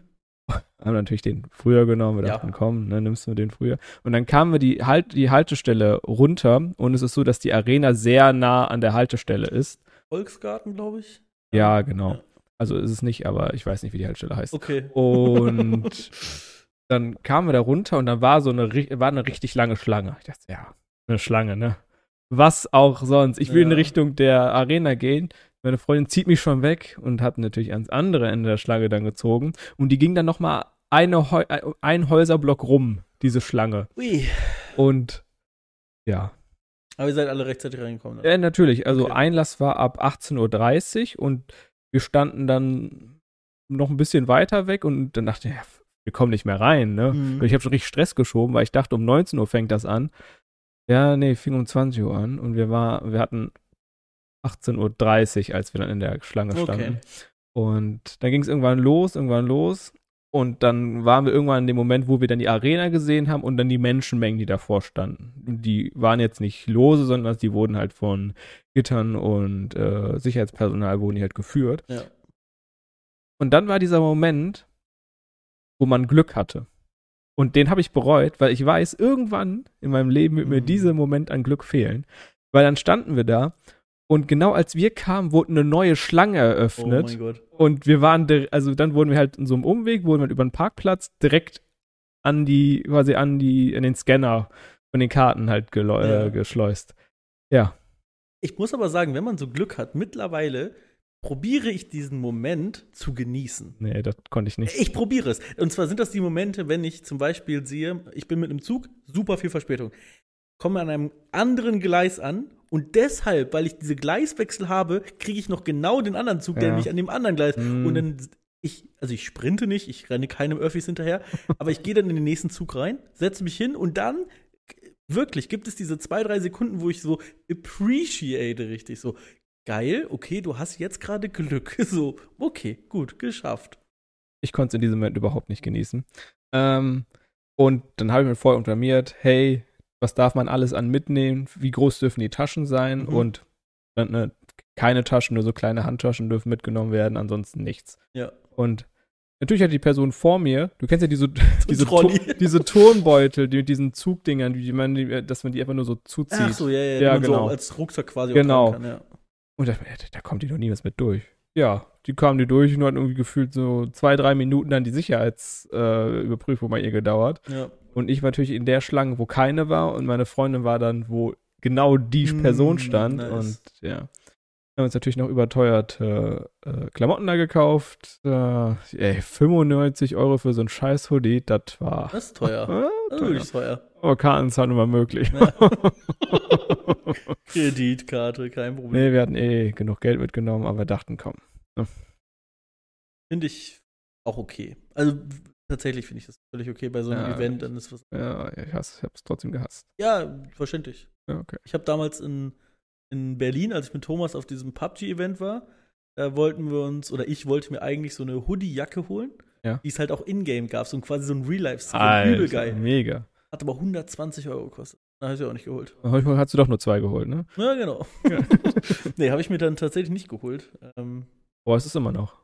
Haben natürlich den früher genommen. Wir Ja. dachten, komm, ne, nimmst du den früher. Und dann kamen wir die, halt, die Haltestelle runter und es ist so, dass die Arena sehr nah an der Haltestelle ist. Volksgarten, glaube ich. Ja, genau. Ja. Also ist es nicht, aber ich weiß nicht, wie die Haltestelle heißt. Okay. Und dann kamen wir da runter und dann war so eine, war eine richtig lange Schlange. Ich dachte, ja, eine Schlange, ne? Was auch sonst. Ich will in Ja. Richtung der Arena gehen. Meine Freundin zieht mich schon weg und hat natürlich ans andere Ende der Schlange dann gezogen. Und die ging dann noch mal eine Heu ein Häuserblock rum, diese Schlange. Ui. Und ja, Aber ihr seid alle rechtzeitig reingekommen. Ne? ja natürlich. Also Okay. Einlass war ab 18.30 Uhr und wir standen dann noch ein bisschen weiter weg und dann dachte ich, ja, wir kommen nicht mehr rein, ne? Mhm. Ich habe schon richtig Stress geschoben, weil ich dachte, um 19 Uhr fängt das an. Ja, nee, fing um 20 Uhr an und wir war, wir hatten 18.30 Uhr, als wir dann in der Schlange standen. Okay. Und dann ging es irgendwann los, irgendwann los. Und dann waren wir irgendwann in dem Moment, wo wir dann die Arena gesehen haben und dann die Menschenmengen, die davor standen. Die waren jetzt nicht lose, sondern die wurden halt von Gittern und äh, Sicherheitspersonal wurden die halt geführt. Ja. Und dann war dieser Moment, wo man Glück hatte. Und den habe ich bereut, weil ich weiß, irgendwann in meinem Leben wird mir Mhm. dieser Moment an Glück fehlen. Weil dann standen wir da und genau als wir kamen, wurde eine neue Schlange Oh eröffnet. mein Gott. Und wir waren, also dann wurden wir halt in so einem Umweg, wurden wir über den Parkplatz direkt an die, quasi an die, an den Scanner von den Karten halt gelo- Ja. äh, geschleust. Ja. Ich muss aber sagen, wenn man so Glück hat, mittlerweile probiere ich diesen Moment zu genießen. Nee, das konnte ich nicht. Ich probiere es. Und zwar sind das die Momente, wenn ich zum Beispiel sehe, ich bin mit einem Zug, super viel Verspätung, komme an einem anderen Gleis an und deshalb, weil ich diese Gleiswechsel habe, kriege ich noch genau den anderen Zug, der Ja. mich an dem anderen Gleis. Mm. Und dann, ich, also ich sprinte nicht, ich renne keinem Öffis hinterher, aber ich gehe dann in den nächsten Zug rein, setze mich hin und dann wirklich gibt es diese zwei, drei Sekunden, wo ich so appreciate richtig so. Geil, okay, du hast jetzt gerade Glück. So, okay, gut, geschafft. Ich konnte es in diesem Moment überhaupt nicht genießen. Ähm, und dann habe ich mir vorher untermiert, hey, was darf man alles an mitnehmen? Wie groß dürfen die Taschen sein? Mhm. Und ne, keine Taschen, nur so kleine Handtaschen dürfen mitgenommen werden, ansonsten nichts. Ja. Und natürlich hat die Person vor mir, du kennst ja diese, diese, diese Turnbeutel, die mit diesen Zugdingern, die man, die, dass man die einfach nur so zuzieht. Ach so, ja, ja, Ja, so genau. auch als Rucksack quasi Genau. kann, ja. Und da, da kommt die doch niemals mit durch. Ja, die kamen die durch und hat irgendwie gefühlt so zwei, drei Minuten dann die Sicherheitsüberprüfung äh, bei ihr gedauert. ja. Und ich war natürlich in der Schlange, wo keine war und meine Freundin war dann, wo genau die Mm, Person stand. nice. Und ja, haben uns natürlich noch überteuerte äh, Klamotten da gekauft. Äh, ey, 95 Euro für so ein scheiß Hoodie, das war. Das ist teuer. Äh, Das ist wirklich teuer. Aber Kartenzahlen war möglich. Ja. Kreditkarte, kein Problem. nee, wir hatten eh genug Geld mitgenommen, aber wir dachten, komm. Finde ich auch okay. Also tatsächlich finde ich das völlig okay bei so einem Ja, Event. Dann ist was. Ja, ich hasse- ich hab's trotzdem gehasst. Ja, verständlich. Ja, okay. Ich habe damals in, in Berlin, als ich mit Thomas auf diesem PUBG-Event war, da wollten wir uns, oder ich wollte mir eigentlich so eine Hoodie-Jacke holen, Ja. die es halt auch in-game gab, so quasi so ein Real-Life-Skin. Übel geil. Mega. Hat aber 120 Euro gekostet. Da habe ich auch nicht geholt. Hast du doch nur zwei geholt, ne? Ja, genau. Ja. nee, habe ich mir dann tatsächlich nicht geholt. Ähm, Boah, es ist immer noch.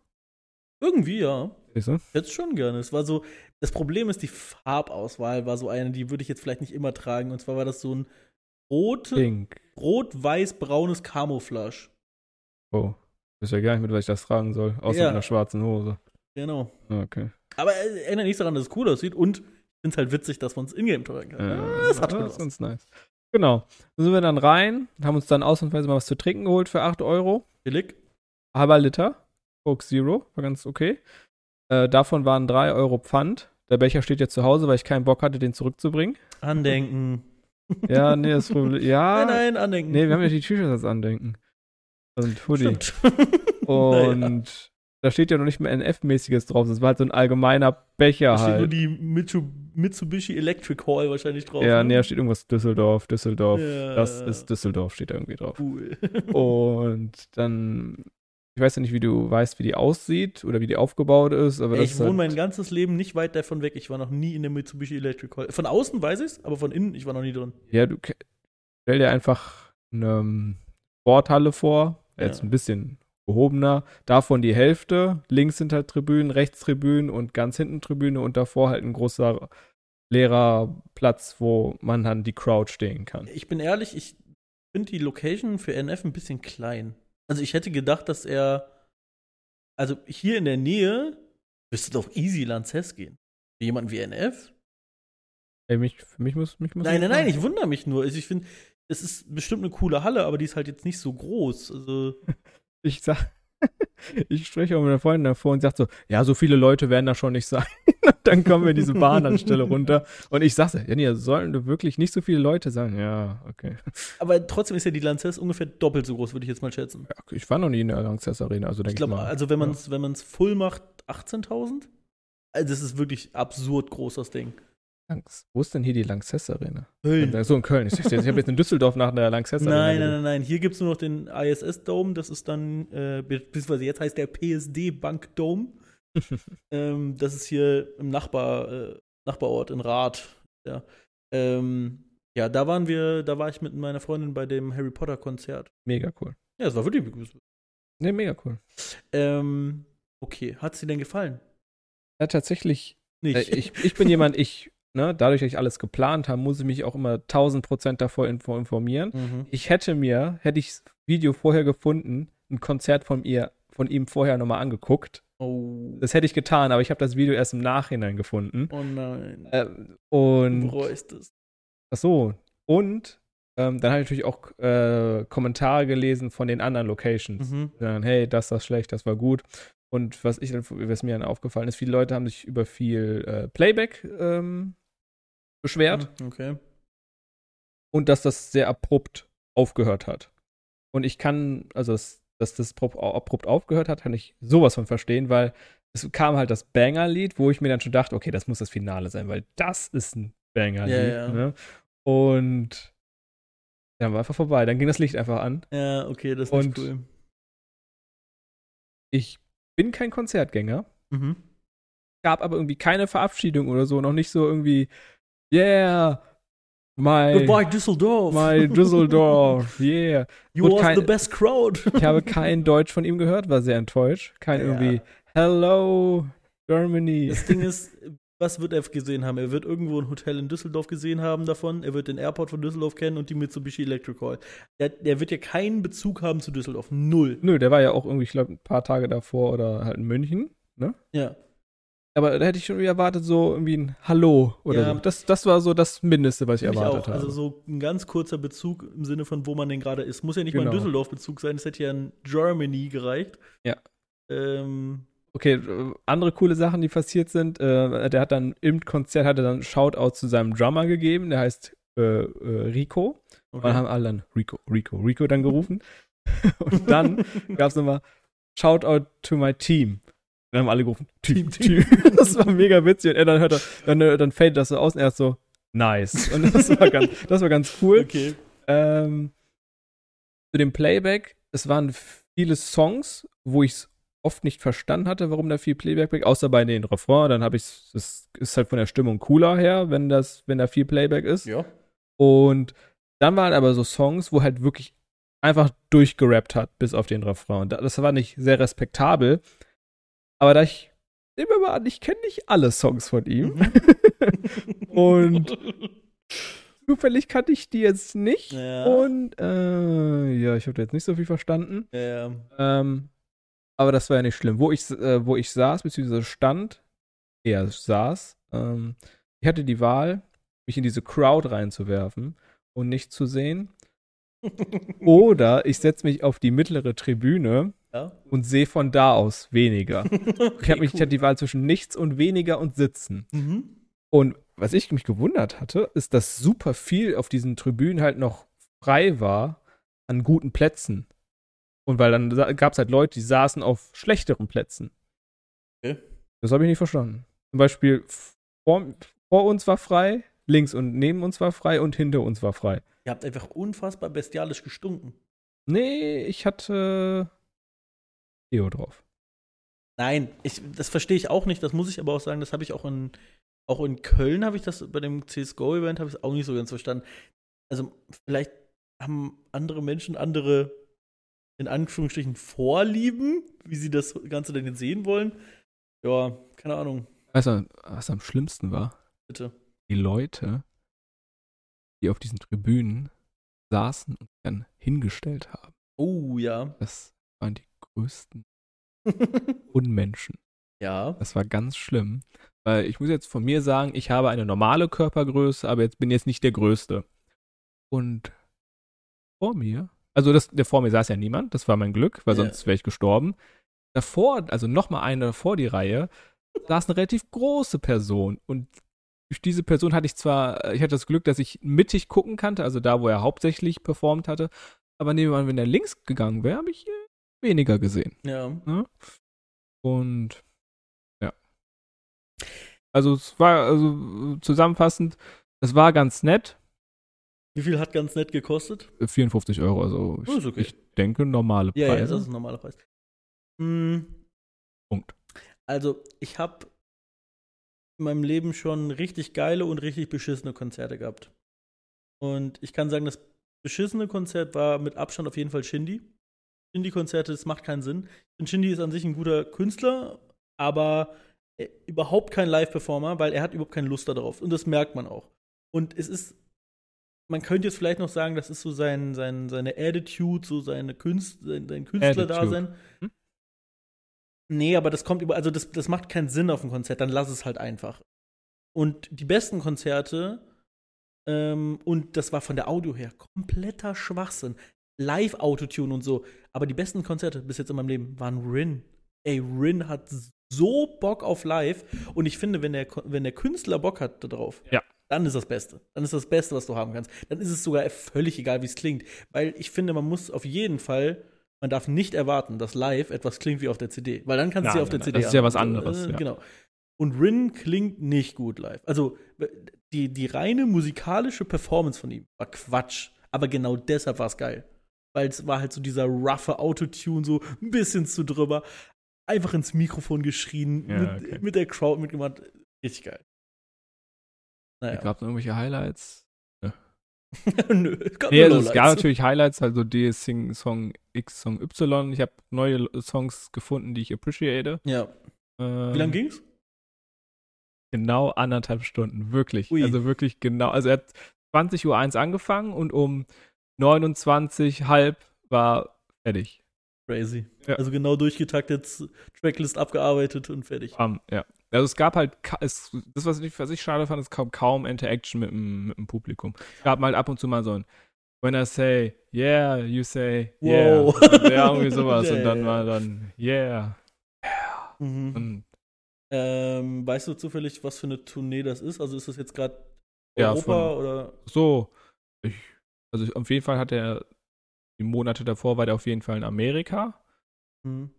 irgendwie, ja. Siehst du? Jetzt schon gerne. Es war so, das Problem ist, die Farbauswahl war so eine, die würde ich jetzt vielleicht nicht immer tragen. Und zwar war das so ein Pink. rot-weiß-braunes Camouflage. Oh. Ich weiß ja gar nicht, mit was ich das tragen soll. Außer Ja. mit einer schwarzen Hose. Genau. Ah, Okay. Aber äh, ändert nichts daran, dass es cool aussieht. Und finde es halt witzig, dass man es in-game tragen kann. Ja, Ja, das hat schon das ist ganz nice. Genau. Dann sind wir dann rein, haben uns dann ausnahmsweise mal was zu trinken geholt für 8 Euro. Billig. Halber Liter. Coke Zero. War ganz okay. Äh, davon waren 3 Euro Pfand. Der Becher steht jetzt zu Hause, weil ich keinen Bock hatte, den zurückzubringen. Andenken. Ja, nee, das Problem. Ja. Nein, nein, Andenken. Nee, wir haben ja die T-Shirts als Andenken. Und Hoodie. Stimmt. Und. Da steht ja noch nicht mehr NF-mäßiges drauf. Das war halt so ein allgemeiner Becher Da steht nur halt. die Mitsu- Mitsubishi Electric Hall wahrscheinlich drauf. Ja, ne? nee, da steht irgendwas Düsseldorf, Düsseldorf. Ja. Das ist Düsseldorf, steht da irgendwie drauf. cool. Und dann, ich weiß ja nicht, wie du weißt, wie die aussieht oder wie die aufgebaut ist, aber ich wohne halt, mein ganzes Leben nicht weit davon weg. Ich war noch nie in der Mitsubishi Electric Hall. Von außen weiß ich es, aber von innen, ich war noch nie drin. ja, du stell dir einfach eine ähm, Sporthalle vor, jetzt Ja. ein bisschen gehobener, davon die Hälfte, links sind halt Tribünen, rechts Tribünen und ganz hinten Tribüne und davor halt ein großer leerer Platz, wo man dann die Crowd stehen kann. Ich bin ehrlich, ich finde die Location für NF ein bisschen klein. Also ich hätte gedacht, dass er, also hier in der Nähe, müsste doch easy Lanzess gehen. Für jemanden wie NF? Ey, mich, für mich muss, mich muss Nein, nein, nein, ich wundere mich nur. Also ich finde, es ist bestimmt eine coole Halle, aber die ist halt jetzt nicht so groß. Also, ich sag, ich spreche auch mit einer Freundin davor und sag so, ja, so viele Leute werden da schon nicht sein. Und dann kommen wir diese Bahnanstelle runter und ich sagte, ja, nee, sollen da wirklich nicht so viele Leute sein? Ja, okay. aber trotzdem ist ja die Lanzess ungefähr doppelt so groß, würde ich jetzt mal schätzen. Ja, ich war noch nie in der Lanxess Arena, also Ich glaube, also wenn man es wenn man's full macht, 18.000? Also das ist wirklich absurd groß, das Ding. Lanx- Wo ist denn hier die Lanxess Arena? Nein, So in Köln. Ich, ich habe jetzt in Düsseldorf nach der Lanxess Arena. nein, gesehen. nein, nein. Hier gibt es nur noch den ISS-Dome. Das ist dann, äh, be- beziehungsweise jetzt heißt der PSD-Bank-Dome. ähm, das ist hier im Nachbar, äh, Nachbarort in Rath. Ja. Ähm, ja, da waren wir, da war ich mit meiner Freundin bei dem Harry Potter-Konzert. Mega cool. Ja, es war wirklich begrüßt. Nee, mega cool. Ähm, okay, hat sie denn gefallen? Ja, tatsächlich Nicht. Äh, ich, ich bin jemand, ich, ne, dadurch, dass ich alles geplant habe, muss ich mich auch immer 1000 Prozent davor info informieren. mhm. Ich hätte mir, hätte ich das Video vorher gefunden, ein Konzert von ihr, von ihm vorher nochmal angeguckt. Oh. Das hätte ich getan, aber ich habe das Video erst im Nachhinein gefunden. oh nein. Du und, bereust es. ach so, und ähm, dann habe ich natürlich auch äh, Kommentare gelesen von den anderen Locations. Mhm. Dann, hey, das war schlecht, das war gut. Und was ich was mir dann aufgefallen ist, viele Leute haben sich über viel äh, Playback ähm, beschwert. Mhm, Okay. und dass das sehr abrupt aufgehört hat. Und ich kann, also dass, dass das abrupt- aufgehört hat, kann ich sowas von verstehen, weil es kam halt das Banger-Lied, wo ich mir dann schon dachte, okay, das muss das Finale sein, weil das ist ein Banger-Lied. Ja, ja. Ne? Und dann war einfach vorbei. Dann ging das Licht einfach an. Ja, okay, das ist Und- cool. Ich bin kein Konzertgänger, Mhm. gab aber irgendwie keine Verabschiedung oder so, noch nicht so irgendwie, yeah, my, Goodbye, Düsseldorf. my Düsseldorf, yeah. you und are kein- the best crowd. Ich habe kein Deutsch von ihm gehört, war sehr enttäuscht. Kein Ja. irgendwie Hello Germany. Das Ding ist, was wird er gesehen haben? Er wird irgendwo ein Hotel in Düsseldorf gesehen haben davon. Er wird den Airport von Düsseldorf kennen und die Mitsubishi Electric Hall. Der, der wird ja keinen Bezug haben zu Düsseldorf. Null. Nö, der war ja auch irgendwie, ich glaube, ein paar Tage davor oder halt in München. Ja. Aber da hätte ich schon erwartet, so irgendwie ein Hallo oder Ja. so. Das, das war so das Mindeste, was ich Finde ich erwartet auch. habe. Also so ein ganz kurzer Bezug im Sinne von, wo man denn gerade ist. Muss ja nicht mal ein Genau. Düsseldorf-Bezug sein, es hätte ja ein Germany gereicht. Ja. Ähm, Okay, äh, andere coole Sachen, die passiert sind. Äh, der hat dann im Konzert hat er dann Shoutout zu seinem Drummer gegeben, der heißt äh, äh, Rico. Und dann haben alle dann Rico, Rico, Rico dann gerufen. Und dann gab es nochmal Shoutout to my team. Dann haben alle gerufen, Team, Team. Das war mega witzig. Und er dann hört er, dann, äh, dann fadet das so aus und er ist so, nice. Und das war ganz, das war ganz cool. Okay. Ähm, zu dem Playback, es waren viele Songs, wo ich es oft nicht verstanden hatte, warum da viel Playback weg, außer bei den Refrain. Dann habe ich es ist halt von der Stimmung cooler her, wenn das, wenn da viel Playback ist. Ja. Und dann waren aber so Songs, wo halt wirklich einfach durchgerappt hat, bis auf den Refrain. Und das war nicht sehr respektabel. Aber da ich, nehmen wir mal an, ich kenne nicht alle Songs von ihm. Und zufällig kannte ich die jetzt nicht. Ja. Und äh, ja, ich habe jetzt nicht so viel verstanden. Ja. Ähm, aber das war ja nicht schlimm. Wo ich, äh, wo ich saß, beziehungsweise stand, eher saß, ähm, ich hatte die Wahl, mich in diese Crowd reinzuwerfen und nicht zu sehen. Oder ich setze mich auf die mittlere Tribüne ja. und sehe von da aus weniger. Okay, ich habe mich, ich cool. hatte die Wahl zwischen nichts und weniger und sitzen. Mhm. Und was ich mich gewundert hatte, ist, dass super viel auf diesen Tribünen halt noch frei war an guten Plätzen. Und weil dann gab es halt Leute, die saßen auf schlechteren Plätzen. Okay. Das habe ich nicht verstanden. Zum Beispiel vor, vor uns war frei, links und neben uns war frei und hinter uns war frei. Ihr habt einfach unfassbar bestialisch gestunken. Nee, ich hatte Theo drauf. Nein, ich, das verstehe ich auch nicht. Das muss ich aber auch sagen, das habe ich auch in, auch in Köln, habe ich das bei dem CSGO-Event, habe ich es auch nicht so ganz verstanden. Also, vielleicht haben andere Menschen andere, in Anführungsstrichen, Vorlieben, wie sie das Ganze denn jetzt sehen wollen. Ja, keine Ahnung, Weißt du, was am schlimmsten war? bitte. Die Leute, die auf diesen Tribünen saßen und dann hingestellt haben. Oh, ja. Das waren die größten Unmenschen. ja. Das war ganz schlimm. Weil ich muss jetzt von mir sagen, ich habe eine normale Körpergröße, aber jetzt bin jetzt nicht der Größte. Und vor mir, also das, der vor mir saß ja niemand, das war mein Glück, weil Ja. sonst wäre ich gestorben. Davor, also nochmal eine davor die Reihe, saß eine relativ große Person. Und durch diese Person hatte ich zwar, ich hatte das Glück, dass ich mittig gucken kannte, also da, wo er hauptsächlich performt hatte. Aber nebenan, wenn er links gegangen wäre, habe ich äh, weniger gesehen. Ja. Ne? Und ja. Also es war, also zusammenfassend, es war ganz nett. Wie viel hat ganz nett gekostet? Äh, 54 Euro, also ich, Oh, okay. ich denke normale Ja, ja, Preise. das ist ein normaler Preis. Hm, Punkt. Also, ich habe in meinem Leben schon richtig geile und richtig beschissene Konzerte gehabt. Und ich kann sagen, das beschissene Konzert war mit Abstand auf jeden Fall Shindy. Shindy-Konzerte, das macht keinen Sinn. Finde, Shindy ist an sich ein guter Künstler, aber äh, überhaupt kein Live-Performer, weil er hat überhaupt keine Lust darauf. Und das merkt man auch. Und es ist, man könnte jetzt vielleicht noch sagen, das ist so sein, sein, seine Attitude, so seine Künst, sein, sein Künstlerdasein. Hm? Nee, aber das kommt über, also das, das macht keinen Sinn auf dem Konzert, dann lass es halt einfach. Und die besten Konzerte, ähm, und das war von der Audio her kompletter Schwachsinn. Live-Autotune und so. Aber die besten Konzerte bis jetzt in meinem Leben waren Rin. Ey, Rin hat so Bock auf Live. Und ich finde, wenn der, wenn der Künstler Bock hat darauf, Ja. dann ist das Beste. Dann ist das Beste, was du haben kannst. Dann ist es sogar völlig egal, wie es klingt. Weil ich finde, man muss auf jeden Fall, man darf nicht erwarten, dass live etwas klingt wie auf der CD. Weil dann kannst du Nein, sie auf der CD das ist ja was anderes, Äh, ja. Genau. Und Rin klingt nicht gut live. Also die, die reine musikalische Performance von ihm war Quatsch. Aber genau deshalb war es geil. Weil es war halt so dieser roughe Autotune, so ein bisschen zu drüber. Einfach ins Mikrofon geschrien, Ja, mit, okay. mit der Crowd mitgemacht. Richtig geil. Naja. Gab es irgendwelche Highlights? Nö, es gab Nee, also es gab natürlich Highlights, also Sing Song X, Song Y. Ich habe neue Songs gefunden, die ich appreciate. Ja. Ähm, Wie lang ging's? Genau anderthalb Stunden, wirklich. Ui. Also wirklich genau. Also er hat 20 Uhr angefangen und um 29 halb war fertig. Crazy. Ja. Also genau durchgetaktet, Tracklist abgearbeitet und fertig. Bam, ja. Also es gab halt, es, das, was ich, was ich schade fand, ist kaum, kaum Interaction mit dem, mit dem Publikum. Es gab mal ab und zu mal so ein When I say yeah, you say yeah. Wow. Ja, irgendwie sowas. Ja, und dann ja, war dann yeah. Mhm. Und Ähm, weißt du zufällig, was für eine Tournee das ist? Also ist das jetzt gerade Ja, Europa von- oder? so, ich, also auf jeden Fall hat er, die Monate davor war der auf jeden Fall in Amerika. Mhm.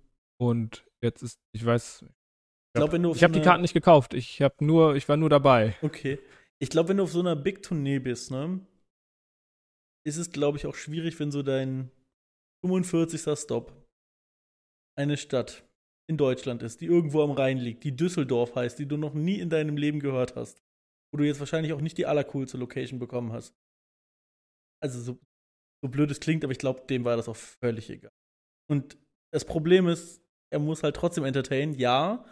Und jetzt ist, ich weiß, Ich auf ich habe so die Karten nicht gekauft. Ich habe nur, ich war nur dabei. Okay. Ich glaube, wenn du auf so einer Big-Tournee bist, ne, ist es, glaube ich, auch schwierig, wenn so dein 45. Stop eine Stadt in Deutschland ist, die irgendwo am Rhein liegt, die Düsseldorf heißt, die du noch nie in deinem Leben gehört hast, wo du jetzt wahrscheinlich auch nicht die allercoolste Location bekommen hast. Also so, so blöd es klingt, aber ich glaube, dem war das auch völlig egal. Und das Problem ist, er muss halt trotzdem entertainen, ja,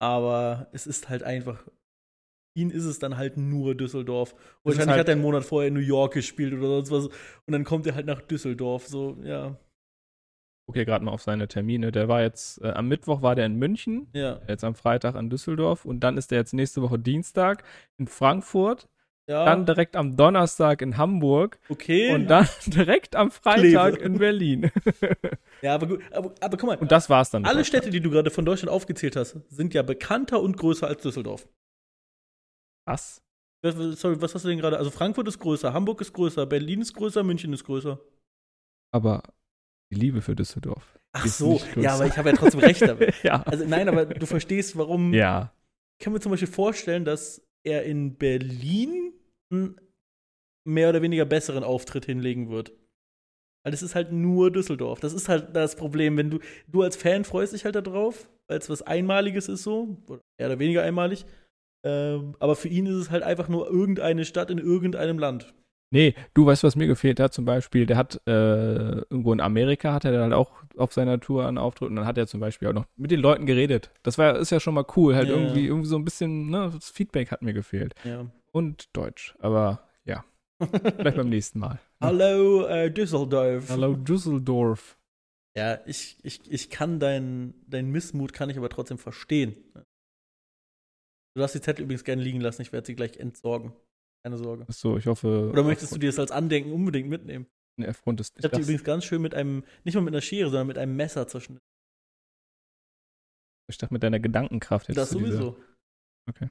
aber es ist halt einfach ihn ist es dann halt nur Düsseldorf. Ist Wahrscheinlich halt- hat er einen Monat vorher in New York gespielt oder sonst was. Und dann kommt er halt nach Düsseldorf. So, ja. gucke hier gerade mal auf seine Termine. Der war jetzt, äh, am Mittwoch war der in München, Ja. jetzt am Freitag in Düsseldorf und dann ist der jetzt nächste Woche Dienstag in Frankfurt, Ja. dann direkt am Donnerstag in Hamburg okay. und dann direkt am Freitag Kleve. in Berlin. ja, aber gut. Aber, aber guck mal, und das war's dann. alle. Städte, die du gerade von Deutschland aufgezählt hast, sind ja bekannter und größer als Düsseldorf. Was? Sorry, was hast du denn gerade? Also Frankfurt ist größer, Hamburg ist größer, Berlin ist größer, München ist größer. Aber die Liebe für Düsseldorf. Ach so, ja, aber ich habe ja trotzdem recht damit. ja. Also nein, aber du verstehst, warum. ja. Ich kann mir zum Beispiel vorstellen, dass er in Berlin einen mehr oder weniger besseren Auftritt hinlegen wird. Weil es ist halt nur Düsseldorf. Das ist halt das Problem. Wenn du, du als Fan freust dich halt darauf, weil es was Einmaliges ist so, oder mehr oder weniger einmalig. Ähm, aber für ihn ist es halt einfach nur irgendeine Stadt in irgendeinem Land. Nee, du weißt, was mir gefehlt hat zum Beispiel. Der hat äh, irgendwo in Amerika hat er dann halt auch auf seiner Tour einen Auftritt und dann hat er zum Beispiel auch noch mit den Leuten geredet. Das war ist ja schon mal cool. Halt Ja. irgendwie, irgendwie so ein bisschen, ne, das Feedback hat mir gefehlt. Ja. Und Deutsch. Aber ja, vielleicht beim nächsten Mal. Hallo äh, Düsseldorf. Hallo Düsseldorf. Ja, ich, ich, ich kann deinen dein Missmut, kann ich aber trotzdem verstehen. Du darfst die Zettel übrigens gerne liegen lassen, ich werde sie gleich entsorgen. Keine Sorge. Achso, ich hoffe. Oder möchtest du dir das als Andenken unbedingt mitnehmen? Nee, aufgrund des. Ich habe die übrigens ganz schön mit einem, nicht mal mit einer Schere, sondern mit einem Messer zerschnitten. ich dachte, mit deiner Gedankenkraft hättest Das du diese- sowieso. Okay.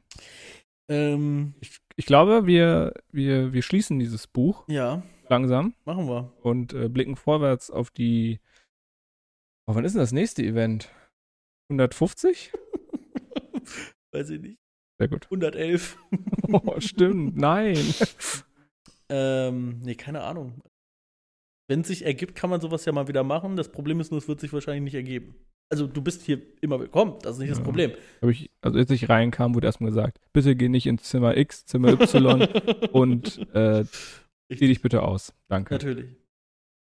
Ähm, Ich, ich glaube, wir, wir, wir schließen dieses Buch ja, langsam machen wir. und äh, blicken vorwärts auf die. Oh, wann ist denn das nächste Event? 150? Weiß ich nicht. Sehr gut. 111. Oh, stimmt. Nein. ähm, nee, keine Ahnung. Wenn es sich ergibt, kann man sowas ja mal wieder machen. Das Problem ist nur, es wird sich wahrscheinlich nicht ergeben. Also, du bist hier immer willkommen, das ist nicht das Ja. Problem. Hab ich, also als ich reinkam, wurde erstmal gesagt, bitte geh nicht ins Zimmer X, Zimmer Y und äh, zieh dich bitte aus. Danke. Natürlich.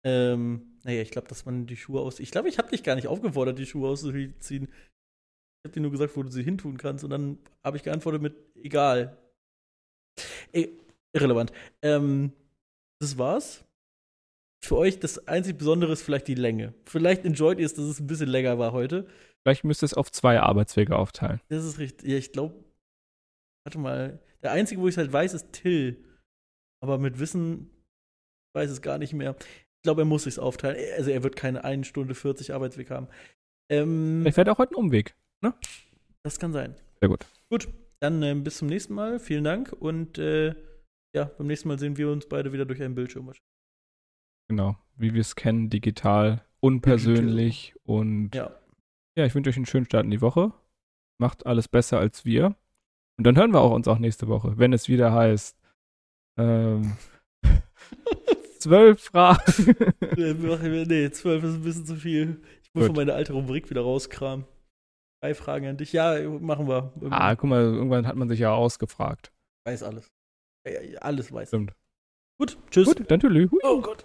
Ähm, naja, ich glaube, dass man die Schuhe aus. Ich glaube, ich habe dich gar nicht aufgefordert, die Schuhe auszuziehen. Ich habe dir nur gesagt, wo du sie hintun kannst. Und dann habe ich geantwortet mit egal. Ey, irrelevant. Ähm, das war's. Für euch das einzig Besondere ist vielleicht die Länge. Vielleicht enjoyt ihr es, dass es ein bisschen länger war heute. Vielleicht müsst ihr es auf zwei Arbeitswege aufteilen. Das ist richtig. Ja, ich glaube. Warte mal. Der einzige, wo ich es halt weiß, ist Till. Aber mit Wissen weiß es gar nicht mehr. Ich glaube, er muss sich aufteilen. Also er wird keine 1 Stunde 40 Arbeitsweg haben. Ähm, Vielleicht fährt auch heute ein Umweg. Das kann sein. Sehr gut. Gut, dann ähm, bis zum nächsten Mal. Vielen Dank. Und äh, ja, beim nächsten Mal sehen wir uns beide wieder durch einen Bildschirm. Genau. Wie wir es kennen, digital, unpersönlich und Ja. ja, ich wünsche euch einen schönen Start in die Woche. Macht alles besser als wir. Und dann hören wir auch uns auch nächste Woche, wenn es wieder heißt. Ähm, zwölf Fragen. Äh, nee, 12 ist ein bisschen zu viel. Ich muss Gut. von meiner alte Rubrik wieder rauskramen. Drei Fragen an dich. Ja, machen wir. ah, guck mal, irgendwann hat man sich ja ausgefragt. Weiß alles. Alles weiß. Stimmt. Gut, tschüss. Gut, dann tschüss. Oh Gott.